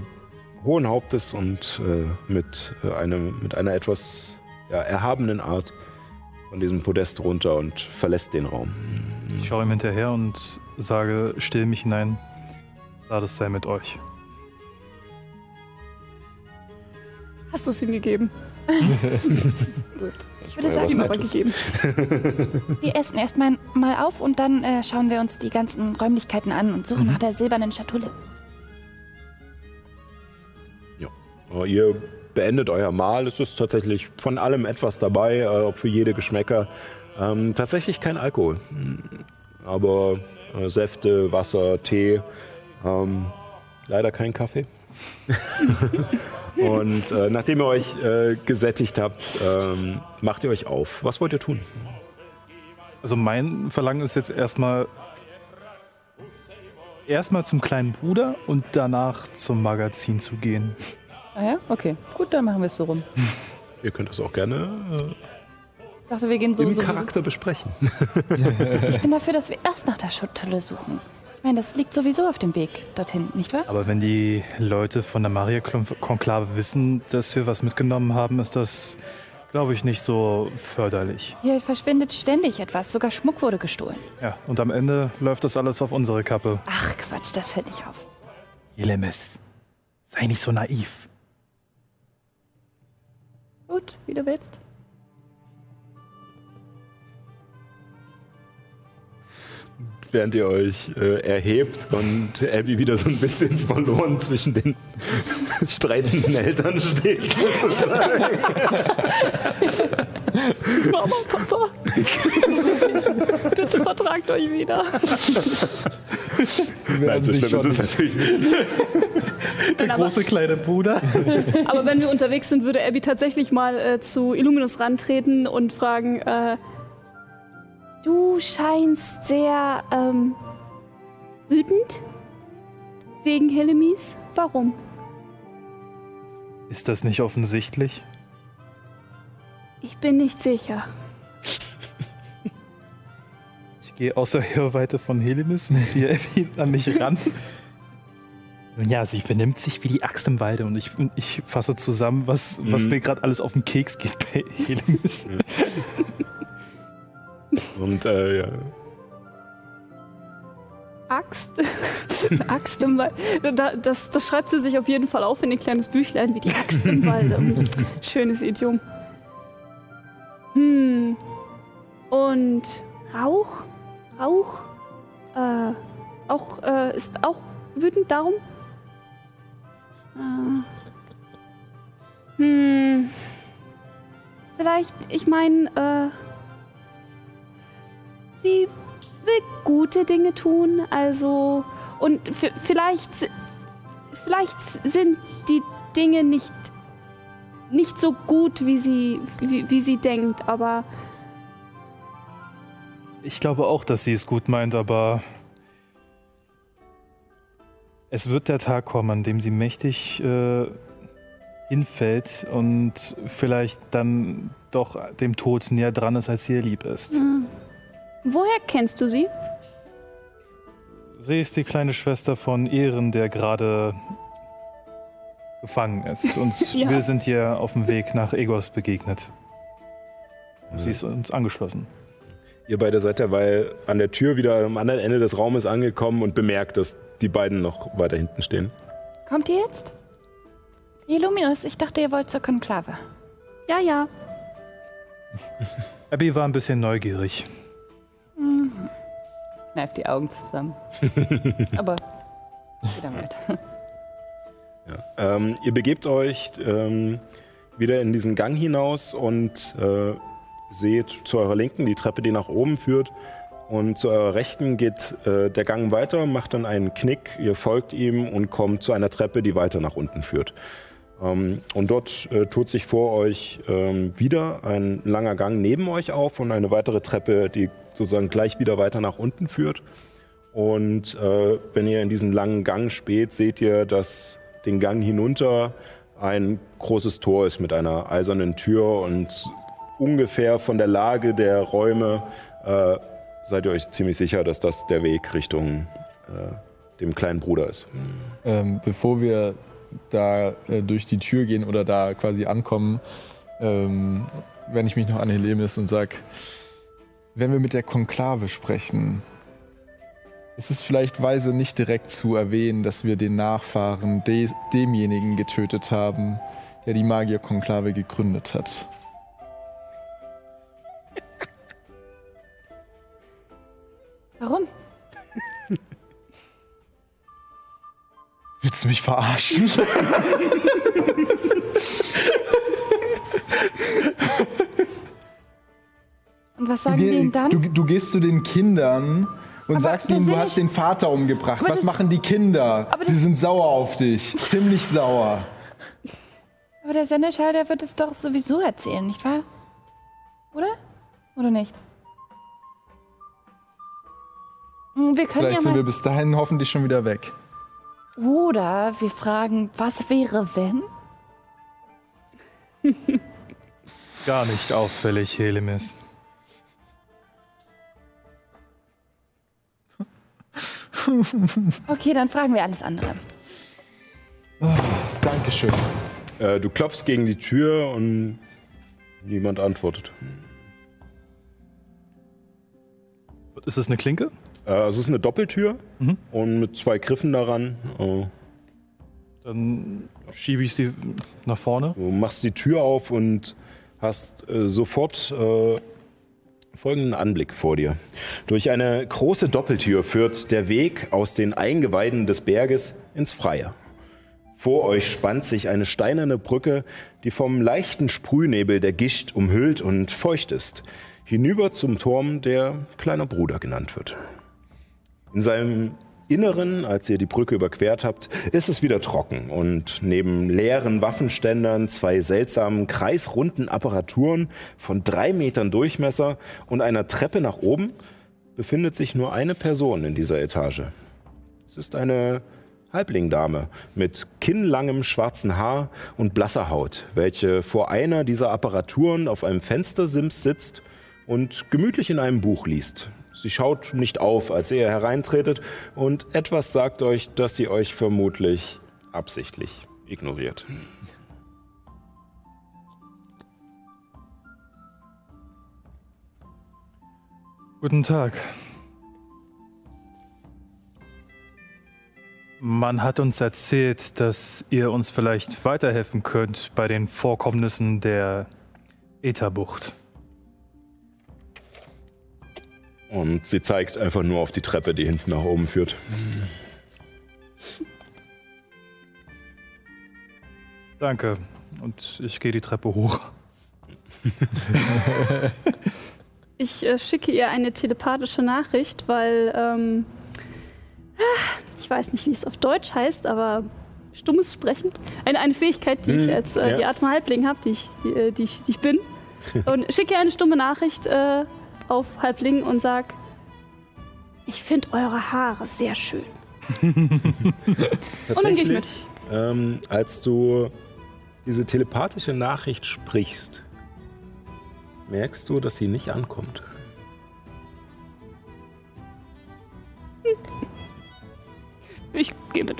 hohen Hauptes und äh, mit, äh, einem, mit einer etwas ja, erhabenen Art von diesem Podest runter und verlässt den Raum. Ich schaue ihm hinterher und sage still mich hinein. Lades sei mit euch. Hast du es [LAUGHS] ihm gegeben? Gut. Ich würde Ja, sagen, aber gegeben. wir essen erstmal mal auf und dann äh, schauen wir uns die ganzen Räumlichkeiten an und suchen nach der silbernen Schatulle. Äh, Ihr beendet euer Mahl. Es ist tatsächlich von allem etwas dabei, äh, auch für jede Geschmäcker. Ähm, tatsächlich kein Alkohol. Mm, Aber äh, Säfte, Wasser, Tee. Ähm, leider kein Kaffee. [LAUGHS] [LAUGHS] Und äh, nachdem ihr euch äh, gesättigt habt, ähm, macht ihr euch auf. Was wollt ihr tun? Also mein Verlangen ist jetzt erstmal erstmal zum kleinen Bruder und danach zum Magazin zu gehen. Ah ja? Okay. Gut, dann machen wir es so rum. Ihr könnt das auch gerne Ich dachte, wir gehen äh, so, im so, so. Charakter besprechen. Ich bin dafür, dass wir erst nach der Schatulle suchen. Meine, das liegt sowieso auf dem Weg dorthin, nicht wahr? Aber wenn die Leute von der Maria-Konklave wissen, dass wir was mitgenommen haben, ist das, glaube ich, nicht so förderlich. Hier verschwindet ständig etwas. Sogar Schmuck wurde gestohlen. Ja, und am Ende läuft das alles auf unsere Kappe. Ach Quatsch, das fällt nicht auf. Elemis, sei nicht so naiv. Gut, wie du willst. Während ihr euch äh, erhebt und Abby wieder so ein bisschen [LAUGHS] verloren zwischen den [LAUGHS] streitenden Eltern steht. Mama, Papa. Bitte vertragt euch wieder. Nein, so schlimm ist es natürlich nicht. [LAUGHS] Der aber- große kleine Bruder. Aber wenn wir unterwegs sind, würde Abby tatsächlich mal äh, zu Illuminus rantreten und fragen, äh, Du scheinst sehr, ähm, wütend? Wegen Helemis? Warum? Ist das nicht offensichtlich? Ich bin nicht sicher. [LAUGHS] Ich gehe außer Hörweite von Helemis und ziehe Abby an mich ran. [LAUGHS] Nun ja, sie benimmt sich wie die Axt im Walde und ich, ich fasse zusammen, was, was Mhm. mir gerade alles auf den Keks geht bei Helemis. [LAUGHS] [LAUGHS] Und äh, ja. Axt? [LAUGHS] Axt im Wald. Da, das, das schreibt sie sich auf jeden Fall auf in ein kleines Büchlein wie die Axt im Walde. [LAUGHS] Schönes Idiom. Hm. Und Rauch? Rauch? Äh, auch, äh, ist auch wütend darum? Äh. Hm. vielleicht, ich meine, äh, sie will gute Dinge tun, also und vielleicht, vielleicht sind die Dinge nicht nicht so gut, wie sie wie, wie sie denkt, aber Ich glaube auch, dass sie es gut meint, aber es wird der Tag kommen, an dem sie mächtig äh, hinfällt und vielleicht dann doch dem Tod näher dran ist, als ihr lieb ist. Woher kennst du sie? Sie ist die kleine Schwester von Ehren, der gerade gefangen ist. [LAUGHS] Und Ja. wir sind ihr auf dem Weg nach Egos begegnet. Sie ist uns angeschlossen. Ihr beide seid derweil an der Tür wieder am anderen Ende des Raumes angekommen und bemerkt, dass die beiden noch weiter hinten stehen. Kommt ihr jetzt? Illuminus, ich dachte, ihr wollt zur Konklave. Ja, ja. Abby war ein bisschen neugierig. Kneif die Augen zusammen. [LAUGHS] Aber wieder weiter. Ähm, ihr begebt euch ähm, wieder in diesen Gang hinaus und äh, seht zu eurer Linken die Treppe, die nach oben führt. Und zu eurer Rechten geht äh, der Gang weiter, macht dann einen Knick. Ihr folgt ihm und kommt zu einer Treppe, die weiter nach unten führt. Ähm, und dort äh, tut sich vor euch ähm, wieder ein langer Gang neben euch auf und eine weitere Treppe, die sozusagen gleich wieder weiter nach unten führt. Und äh, wenn ihr in diesen langen Gang späht, seht ihr, dass den Gang hinunter ein großes Tor ist mit einer eisernen Tür und ungefähr von der Lage der Räume äh, seid ihr euch ziemlich sicher, dass das der Weg Richtung äh, dem kleinen Bruder ist. Ähm, bevor wir da äh, durch die Tür gehen oder da quasi ankommen, ähm, wende ich mich noch an Helemis und sage, wenn wir mit der Konklave sprechen, ist es vielleicht weise, nicht direkt zu erwähnen, dass wir den Nachfahren des, demjenigen getötet haben, der die Magierkonklave gegründet hat. Warum? Willst du mich verarschen? [LAUGHS] [LAUGHS] Und was Du, sagen wir geh- ihnen dann? du, du gehst zu den Kindern und Aber sagst ihnen, du hast ich- den Vater umgebracht. Aber Was das- machen die Kinder? Aber Sie das- sind sauer auf dich. Ziemlich sauer. Aber der Sendeschall, der wird es doch sowieso erzählen, nicht wahr? Oder? Oder nicht? Hm, Wir können Vielleicht ja sind wir bis dahin hoffentlich schon wieder weg. Oder wir fragen, was wäre, wenn? Gar nicht auffällig, Helemis. [LAUGHS] Okay, dann fragen wir alles andere. Dankeschön. Äh, du klopfst gegen die Tür und niemand antwortet. Ist es eine Klinke? Äh, also es ist eine Doppeltür Mhm. und mit zwei Griffen daran. Äh, Dann schiebe ich sie nach vorne. Du machst die Tür auf und hast äh, sofort äh, folgenden Anblick vor dir. Durch eine große Doppeltür führt der Weg aus den Eingeweiden des Berges ins Freie. Vor euch spannt sich eine steinerne Brücke, die vom leichten Sprühnebel der Gischt umhüllt und feucht ist, hinüber zum Turm, der kleiner Bruder genannt wird. In seinem Inneren, als ihr die Brücke überquert habt, ist es wieder trocken und neben leeren Waffenständern, zwei seltsamen kreisrunden Apparaturen von drei Metern Durchmesser und einer Treppe nach oben befindet sich nur eine Person in dieser Etage. Es ist eine Halblingdame mit kinnlangem schwarzen Haar und blasser Haut, welche vor einer dieser Apparaturen auf einem Fenstersims sitzt und gemütlich in einem Buch liest. Sie schaut nicht auf, als ihr hereintretet und etwas sagt euch, dass sie euch vermutlich absichtlich ignoriert. Guten Tag. Man hat uns erzählt, dass ihr uns vielleicht weiterhelfen könnt bei den Vorkommnissen der Ätherbucht. Und sie zeigt einfach nur auf die Treppe, die hinten nach oben führt. Danke. Und ich gehe die Treppe hoch. [LAUGHS] Ich äh, schicke ihr eine telepathische Nachricht, weil ähm, ah, ich weiß nicht, wie es auf Deutsch heißt, aber stummes Sprechen. Eine, eine Fähigkeit, die ich Mhm, als äh, ja. die Art von Halbling habe, die ich, die, äh, die, ich, die ich bin. [LAUGHS] Und schicke ihr eine stumme Nachricht äh, auf Halbling und sag, ich finde eure Haare sehr schön. [LAUGHS] Und dann gehe ich mit. ähm, als du diese telepathische Nachricht sprichst, merkst du, dass sie nicht ankommt. Ich gehe mit.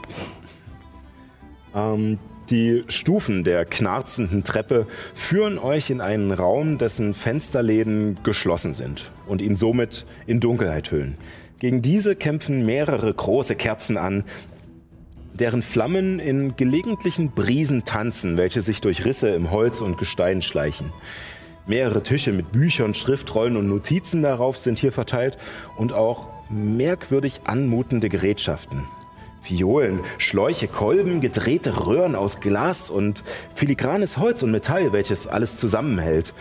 Ähm, die Stufen der knarzenden Treppe führen euch in einen Raum, dessen Fensterläden geschlossen sind und ihn somit in Dunkelheit hüllen. Gegen diese kämpfen mehrere große Kerzen an, deren Flammen in gelegentlichen Brisen tanzen, welche sich durch Risse im Holz und Gestein schleichen. Mehrere Tische mit Büchern, Schriftrollen und Notizen darauf sind hier verteilt und auch merkwürdig anmutende Gerätschaften. Violen, Schläuche, Kolben, gedrehte Röhren aus Glas und filigranes Holz und Metall, welches alles zusammenhält.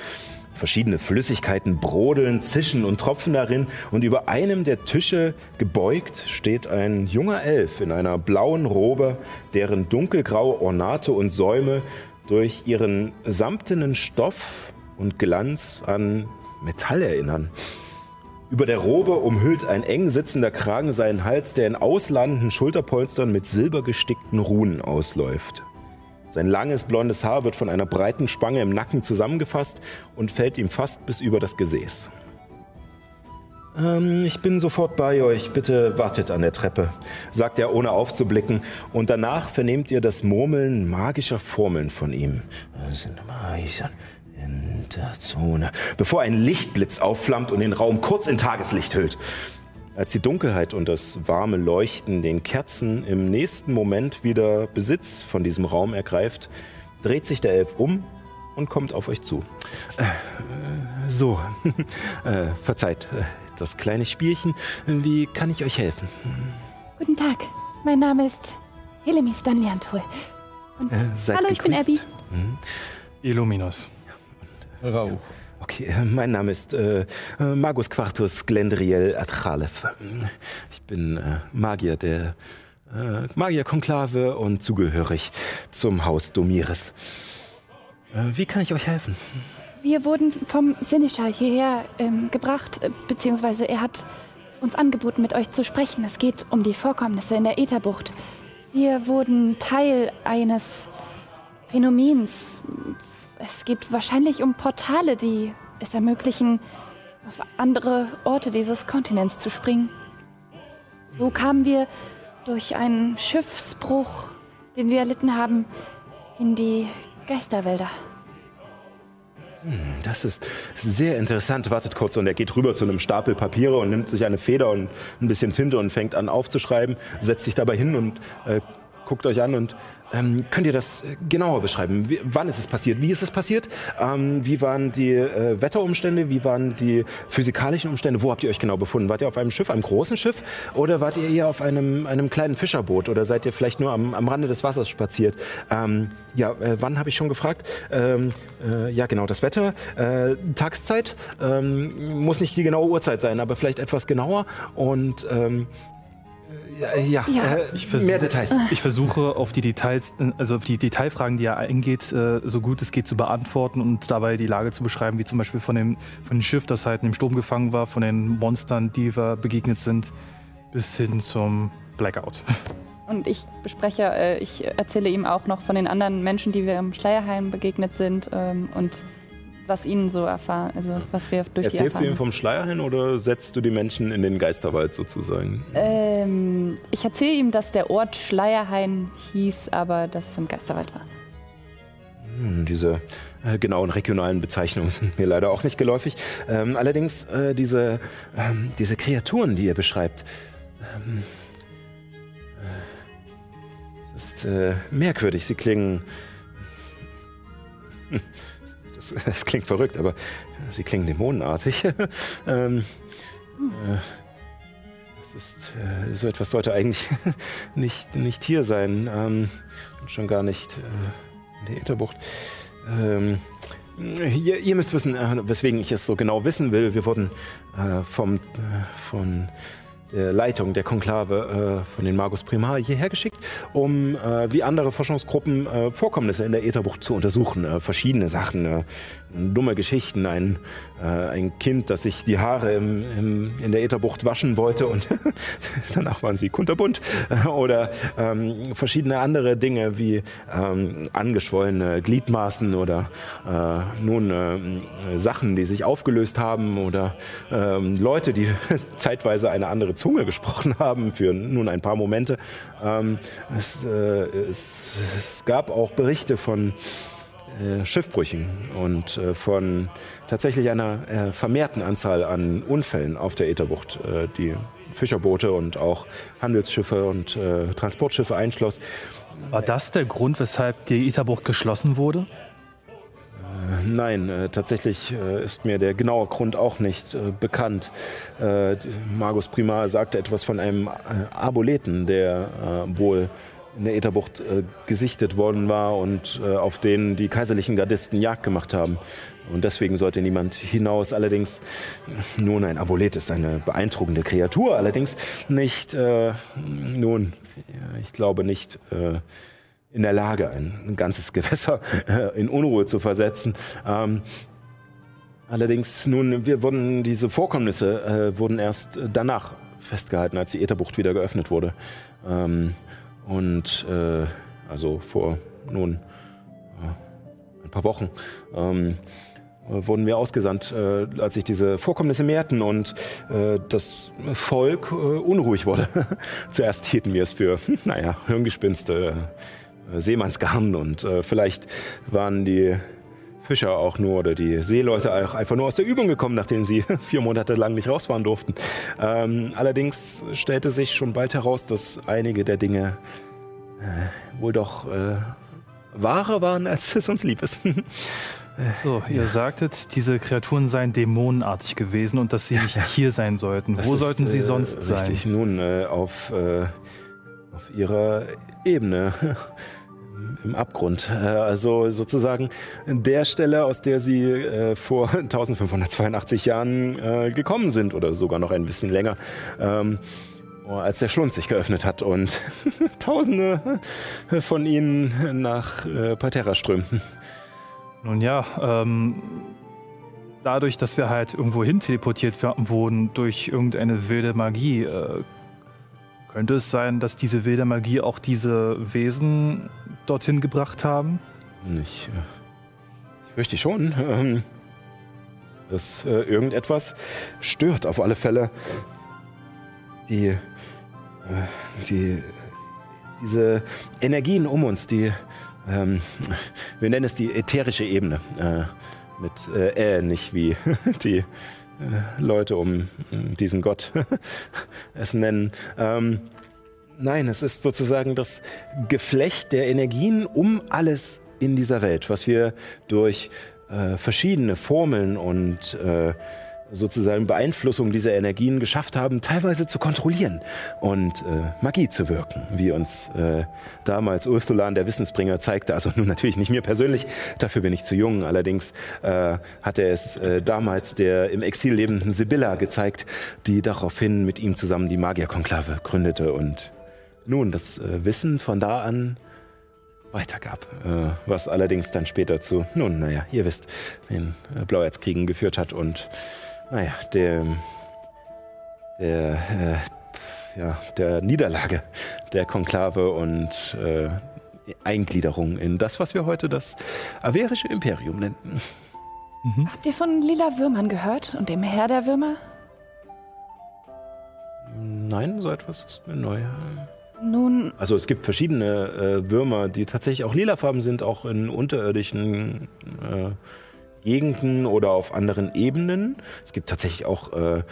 Verschiedene Flüssigkeiten brodeln, zischen und tropfen darin und über einem der Tische gebeugt steht ein junger Elf in einer blauen Robe, deren dunkelgraue Ornate und Säume durch ihren samtenen Stoff und Glanz an Metall erinnern. Über der Robe umhüllt ein eng sitzender Kragen seinen Hals, der in ausladenden Schulterpolstern mit silbergestickten Runen ausläuft. Sein langes blondes Haar wird von einer breiten Spange im Nacken zusammengefasst und fällt ihm fast bis über das Gesäß. Ähm, ich bin sofort bei euch. Bitte wartet an der Treppe, sagt er ohne aufzublicken. Und danach vernehmt ihr das Murmeln magischer Formeln von ihm. In der Zone. Bevor ein Lichtblitz aufflammt und den Raum kurz in Tageslicht hüllt. Als die Dunkelheit und das warme Leuchten den Kerzen im nächsten Moment wieder Besitz von diesem Raum ergreift, dreht sich der Elf um und kommt auf euch zu. Äh, so, [LAUGHS] äh, verzeiht äh, das kleine Spielchen. Wie kann ich euch helfen? Guten Tag, mein Name ist Helemis Danliantul. Äh, seid Hallo, ich bin gegrüßt. Illuminus. Rauch. Okay, äh, mein Name ist äh, äh, Magus Quartus Glendriel Atralev. Ich bin äh, Magier der äh, Magierkonklave und zugehörig zum Haus Domiris. Äh, wie kann ich euch helfen? wir wurden vom Seneschal hierher ähm, gebracht, äh, beziehungsweise er hat uns angeboten, mit euch zu sprechen. Es geht um die Vorkommnisse in der Ätherbucht. Wir wurden Teil eines Phänomens. Es geht wahrscheinlich um Portale, die es ermöglichen, auf andere Orte dieses Kontinents zu springen. So kamen wir durch einen Schiffsbruch, den wir erlitten haben, in die Geisterwälder. Das ist sehr interessant. Wartet kurz und er geht rüber zu einem Stapel Papiere und nimmt sich eine Feder und ein bisschen Tinte und fängt an aufzuschreiben, setzt sich dabei hin und äh, guckt euch an und ähm, könnt ihr das äh, genauer beschreiben? Wie, wann ist es passiert? Wie ist es passiert? Ähm, wie waren die äh, Wetterumstände? Wie waren die physikalischen Umstände? Wo habt ihr euch genau befunden? Wart ihr auf einem Schiff, einem großen Schiff? Oder wart ihr eher auf einem, einem kleinen Fischerboot? Oder seid ihr vielleicht nur am, am Rande des Wassers spaziert? Ähm, ja, äh, wann habe ich schon gefragt? Ähm, äh, ja, genau, das Wetter. Äh, Tageszeit. Ähm, muss nicht die genaue Uhrzeit sein, aber vielleicht etwas genauer. Und ähm, ja, ja, Ja. Äh, Ich versuche- mehr Details. Ich versuche auf die Details, also auf die Detailfragen, die er eingeht, äh, so gut es geht zu beantworten und dabei die Lage zu beschreiben, wie zum Beispiel von dem, von dem Schiff, das halt in dem Sturm gefangen war, von den Monstern, die wir begegnet sind, bis hin zum Blackout. Und ich bespreche, äh, ich erzähle ihm auch noch von den anderen Menschen, die wir im Schleierheim begegnet sind ähm, und was ihnen so erfahren, also was wir durch die Erzählst du ihm vom Schleier hin oder setzt du die Menschen in den Geisterwald sozusagen? Ähm, ich erzähle ihm, dass der Ort Schleierhain hieß, aber dass es im Geisterwald war. Hm, Diese äh, genauen regionalen Bezeichnungen [LAUGHS] sind mir leider auch nicht geläufig. Ähm, allerdings äh, diese, ähm, diese Kreaturen, die ihr beschreibt, ähm, äh, es ist äh, merkwürdig. Sie klingen. Das, das klingt verrückt, aber sie klingen dämonenartig. [LAUGHS] ähm, äh, ist, äh, so etwas sollte eigentlich [LAUGHS] nicht, nicht hier sein. Ähm, schon gar nicht äh, in der Ätherbucht. Ähm, ihr, ihr müsst wissen, äh, weswegen ich es so genau wissen will. Wir wurden äh, vom, äh, von Leitung der Konklave äh, von den Magus Primar hierher geschickt, um äh, wie andere Forschungsgruppen äh, Vorkommnisse in der Ätherbucht zu untersuchen. Äh, verschiedene Sachen, äh, dumme Geschichten, ein, äh, ein Kind, das sich die Haare im, im, in der Ätherbucht waschen wollte und [LAUGHS] danach waren sie kunterbunt. Äh, [LAUGHS] oder ähm, verschiedene andere Dinge wie ähm, angeschwollene Gliedmaßen oder äh, nun äh, Sachen, die sich aufgelöst haben oder ähm, Leute, die [LAUGHS] zeitweise eine andere Zunge gesprochen haben für nun ein paar Momente. Ähm, es, äh, es, es gab auch Berichte von äh, Schiffbrüchen und äh, von tatsächlich einer äh, vermehrten Anzahl an Unfällen auf der Ätherbucht, äh, die Fischerboote und auch Handelsschiffe und Transportschiffe einschloss. War das der Grund, weshalb die Ätherbucht geschlossen wurde? Nein, äh, tatsächlich äh, ist mir der genaue Grund auch nicht äh, bekannt. Äh, Magus Primar sagte etwas von einem äh, Arboleten, der äh, wohl in der Ätherbucht äh, gesichtet worden war und auf den die kaiserlichen Gardisten Jagd gemacht haben. Und deswegen sollte niemand hinaus. Allerdings, [LAUGHS] nun, ein Amulet ist eine beeindruckende Kreatur, allerdings nicht, nun, ich glaube nicht in der Lage, ein, ein ganzes [LAUGHS] Gewässer äh, in Unruhe zu versetzen. Ähm, allerdings, nun, wir wurden, diese Vorkommnisse äh, wurden erst danach festgehalten, als die Ätherbucht wieder geöffnet wurde. Ähm, und äh, also vor nun äh, ein paar Wochen ähm, äh, wurden wir ausgesandt, äh, als sich diese Vorkommnisse mehrten und äh, das Volk äh, unruhig wurde. [LAUGHS] Zuerst hielten wir es für, [LAUGHS] naja, Hirngespinste, äh, Seemannsgarn und äh, vielleicht waren die Fischer auch nur oder die Seeleute auch einfach nur aus der Übung gekommen, nachdem sie [LAUGHS] vier Monate lang nicht rausfahren durften. Ähm, allerdings stellte sich schon bald heraus, dass einige der Dinge äh, wohl doch äh, wahrer waren, als es uns lieb ist. [LAUGHS] So, ihr sagtet, diese Kreaturen seien dämonenartig gewesen und dass sie nicht hier sein sollten. Das Wo ist, sollten sie äh, sonst sein? Richtig, nun äh, auf, äh, auf ihrer Ebene. [LAUGHS] Im Abgrund. Äh, also sozusagen der Stelle, aus der sie äh, vor [LAUGHS] 1582 Jahren äh, gekommen sind oder sogar noch ein bisschen länger. Ähm, als der Schlund sich geöffnet hat und [LAUGHS] Tausende von ihnen nach Parterra strömten. Nun ja, ähm, dadurch, dass wir halt irgendwo hin teleportiert wurden durch irgendeine wilde Magie, äh, könnte es sein, dass diese wilde Magie auch diese Wesen dorthin gebracht haben? Ich, äh, ich fürchte schon, ähm, dass äh, irgendetwas stört auf alle Fälle. Die, äh, die, diese Energien um uns, die, ähm, wir nennen es die ätherische Ebene. Äh, mit äh, äh, nicht wie [LAUGHS] die äh, Leute um diesen Gott [LAUGHS] es nennen. Ähm, Nein, es ist sozusagen das Geflecht der Energien um alles in dieser Welt, was wir durch äh, verschiedene Formeln und äh, sozusagen Beeinflussung dieser Energien geschafft haben, teilweise zu kontrollieren und äh, Magie zu wirken, wie uns äh, damals Urthulan, der Wissensbringer, zeigte. Also nun natürlich nicht mir persönlich, dafür bin ich zu jung. Allerdings äh, hat er es äh, damals der im Exil lebenden Sibylla gezeigt, die daraufhin mit ihm zusammen die Magierkonklave gründete und nun das äh, Wissen von da an weitergab, äh, was allerdings dann später zu, nun, naja, ihr wisst, den äh, Blauerzkriegen geführt hat und, naja, der, der, äh, ja, der Niederlage der Konklave und äh, Eingliederung in das, was wir heute das Averische Imperium nennen. Habt ihr von lila Würmern gehört und dem Herr der Würmer? Nein, so etwas ist mir neu. Nun, Also es gibt verschiedene äh, Würmer, die tatsächlich auch lilafarben sind, auch in unterirdischen äh, Gegenden oder auf anderen Ebenen. Es gibt tatsächlich auch, äh,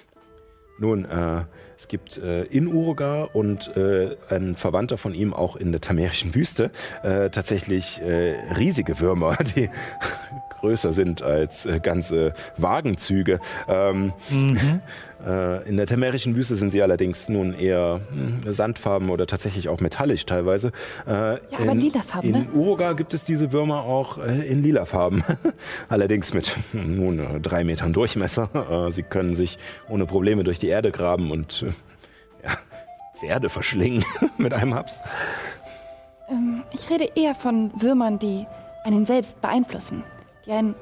[LAUGHS] nun, äh, es gibt äh, in Urugar und äh, ein Verwandter von ihm auch in der tamerischen Wüste äh, tatsächlich äh, riesige Würmer, [LAUGHS] die größer sind als äh, ganze Wagenzüge. Ähm, äh, in der temerischen Wüste sind sie allerdings nun eher hm, sandfarben oder tatsächlich auch metallisch teilweise. Äh, Ja, aber in, lilafarben, In ne? Uruga gibt es diese Würmer auch äh, in lila Farben. [LAUGHS] allerdings mit nun äh, drei Metern Durchmesser. Äh, sie können sich ohne Probleme durch die Erde graben und äh, ja, Pferde verschlingen [LAUGHS] mit einem Haps. Ähm, ich rede eher von Würmern, die einen selbst beeinflussen, die einen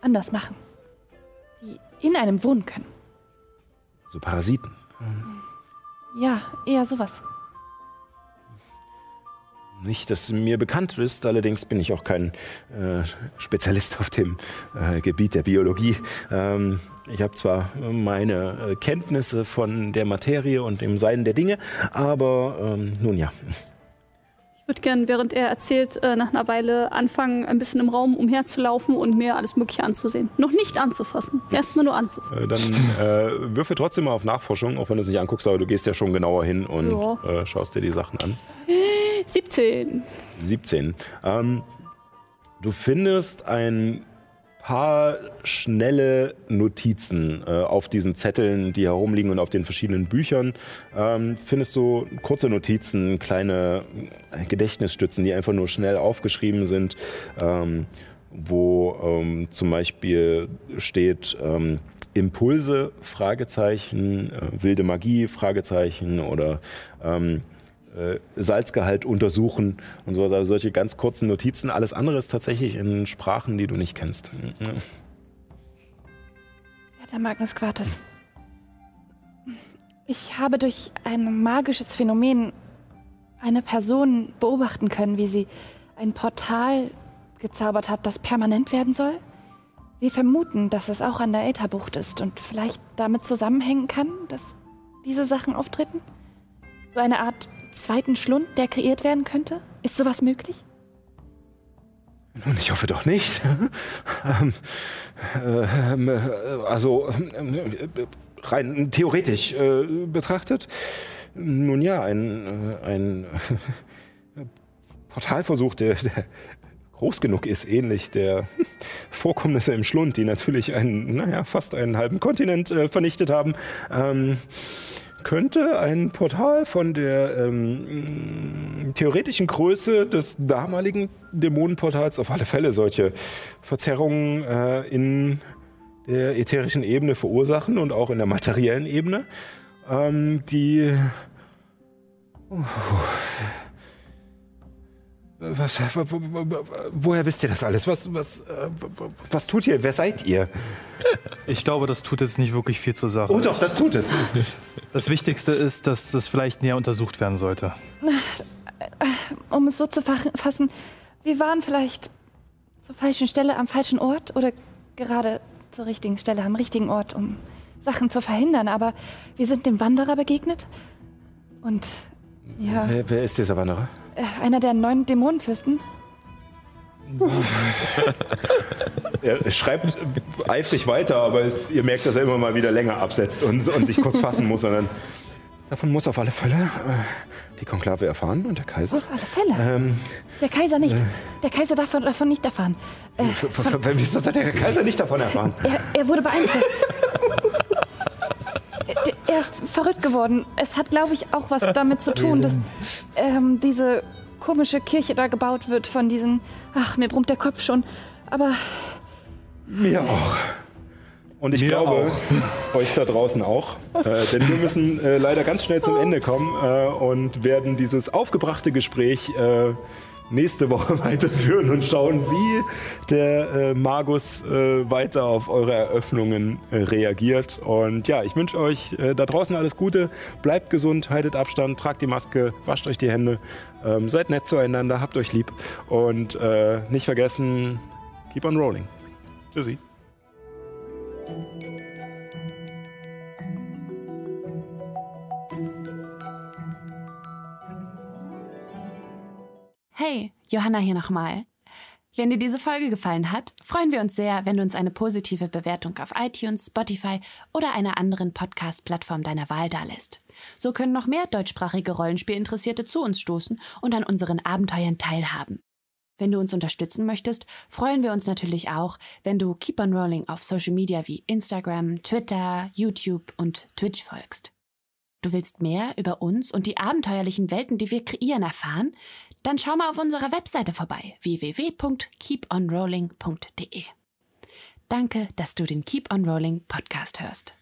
anders machen, die in einem wohnen können. So Parasiten. Ja, eher sowas. Nicht, dass mir bekannt ist, allerdings bin ich auch kein äh, Spezialist auf dem äh, Gebiet der Biologie. Ähm, ich habe zwar meine äh, Kenntnisse von der Materie und dem Sein der Dinge, aber ähm, nun ja. Ich würde gern, während er erzählt, äh, nach einer Weile anfangen, ein bisschen im Raum umherzulaufen und mir alles Mögliche anzusehen. Noch nicht anzufassen, erstmal nur anzusehen. Äh, dann äh, würfel trotzdem mal auf Nachforschung, auch wenn du es nicht anguckst, aber du gehst ja schon genauer hin und Ja. äh, schaust dir die Sachen an. 17. 17. Ähm, du findest ein paar schnelle Notizen äh, auf diesen Zetteln, die herumliegen und auf den verschiedenen Büchern. Ähm, findest du kurze Notizen, kleine Gedächtnisstützen, die einfach nur schnell aufgeschrieben sind, ähm, wo ähm, zum Beispiel steht ähm, Impulse, Fragezeichen, äh, wilde Magie, Fragezeichen oder ähm, äh, Salzgehalt untersuchen und so, also solche ganz kurzen Notizen. Alles andere ist tatsächlich in Sprachen, die du nicht kennst. Ja. Werter Magnus Quartus. Ich habe durch ein magisches Phänomen eine Person beobachten können, wie sie ein Portal gezaubert hat, das permanent werden soll. Wir vermuten, dass es auch an der Ätherbucht ist und vielleicht damit zusammenhängen kann, dass diese Sachen auftreten. So eine Art zweiten Schlund, der kreiert werden könnte. Ist sowas möglich? Nun, ich hoffe doch nicht. [LAUGHS] ähm, ähm, äh, also ähm, äh, rein theoretisch äh, betrachtet, nun ja, ein, äh, ein Portalversuch, der, der groß genug ist, ähnlich der [LAUGHS] Vorkommnisse im Schlund, die natürlich einen, naja, fast einen halben Kontinent äh, vernichtet haben. Ähm, könnte ein Portal von der ähm, theoretischen Größe des damaligen Dämonenportals auf alle Fälle solche Verzerrungen äh, in der ätherischen Ebene verursachen und auch in der materiellen Ebene, ähm, die was, wo- wo- wo- woher wisst ihr das alles? Was, was, äh, was tut ihr? Wer seid ihr? Ich glaube, das tut jetzt nicht wirklich viel zur Sache. Oh doch, das tut es. Das Wichtigste ist, dass das vielleicht näher untersucht werden sollte. um es so zu fassen, wir waren vielleicht zur falschen Stelle am falschen Ort oder gerade zur richtigen Stelle am richtigen Ort, um Sachen zu verhindern. Aber wir sind dem Wanderer begegnet und ja, Wer, wer ist dieser Wanderer? äh, einer der neun Dämonenfürsten. [LAUGHS] Er schreibt eifrig weiter, aber es, ihr merkt, dass er immer mal wieder länger absetzt und, und sich kurz fassen muss. Und dann, davon muss auf alle Fälle äh, die Konklave erfahren und der Kaiser. Auf alle Fälle. Ähm, Der Kaiser nicht. Der Kaiser darf davon, davon nicht erfahren. Äh, wieso soll der Kaiser nicht davon erfahren? er, er wurde beeinflusst. [LAUGHS] Er- ist verrückt geworden. Es hat, glaube ich, auch was damit zu tun, dass ähm, diese komische Kirche da gebaut wird von diesen. Ach, mir brummt der Kopf schon. Aber Mir auch. Und ich Mir glaube, [LAUGHS] euch da draußen auch. Äh, denn wir müssen äh, leider ganz schnell zum Ende kommen äh, und werden dieses aufgebrachte Gespräch äh, nächste Woche [LAUGHS] weiterführen und schauen, wie der äh, Magus äh, weiter auf eure Eröffnungen äh, reagiert. Und ja, ich wünsche euch äh, da draußen alles Gute. Bleibt gesund, haltet Abstand, tragt die Maske, wascht euch die Hände, ähm, seid nett zueinander, habt euch lieb und äh, nicht vergessen, keep on rolling. Tschüssi. Hey, Johanna hier nochmal. Wenn dir diese Folge gefallen hat, freuen wir uns sehr, wenn du uns eine positive Bewertung auf iTunes, Spotify oder einer anderen Podcast-Plattform deiner Wahl dalässt. So können noch mehr deutschsprachige Rollenspielinteressierte zu uns stoßen und an unseren Abenteuern teilhaben. Wenn du uns unterstützen möchtest, freuen wir uns natürlich auch, wenn du Keep on Rolling auf Social Media wie Instagram, Twitter, YouTube und Twitch folgst. Du willst mehr über uns und die abenteuerlichen Welten, die wir kreieren, erfahren? Dann schau mal auf unserer Webseite vorbei www.keeponrolling.de. Danke, dass du den Keep on Rolling Podcast hörst.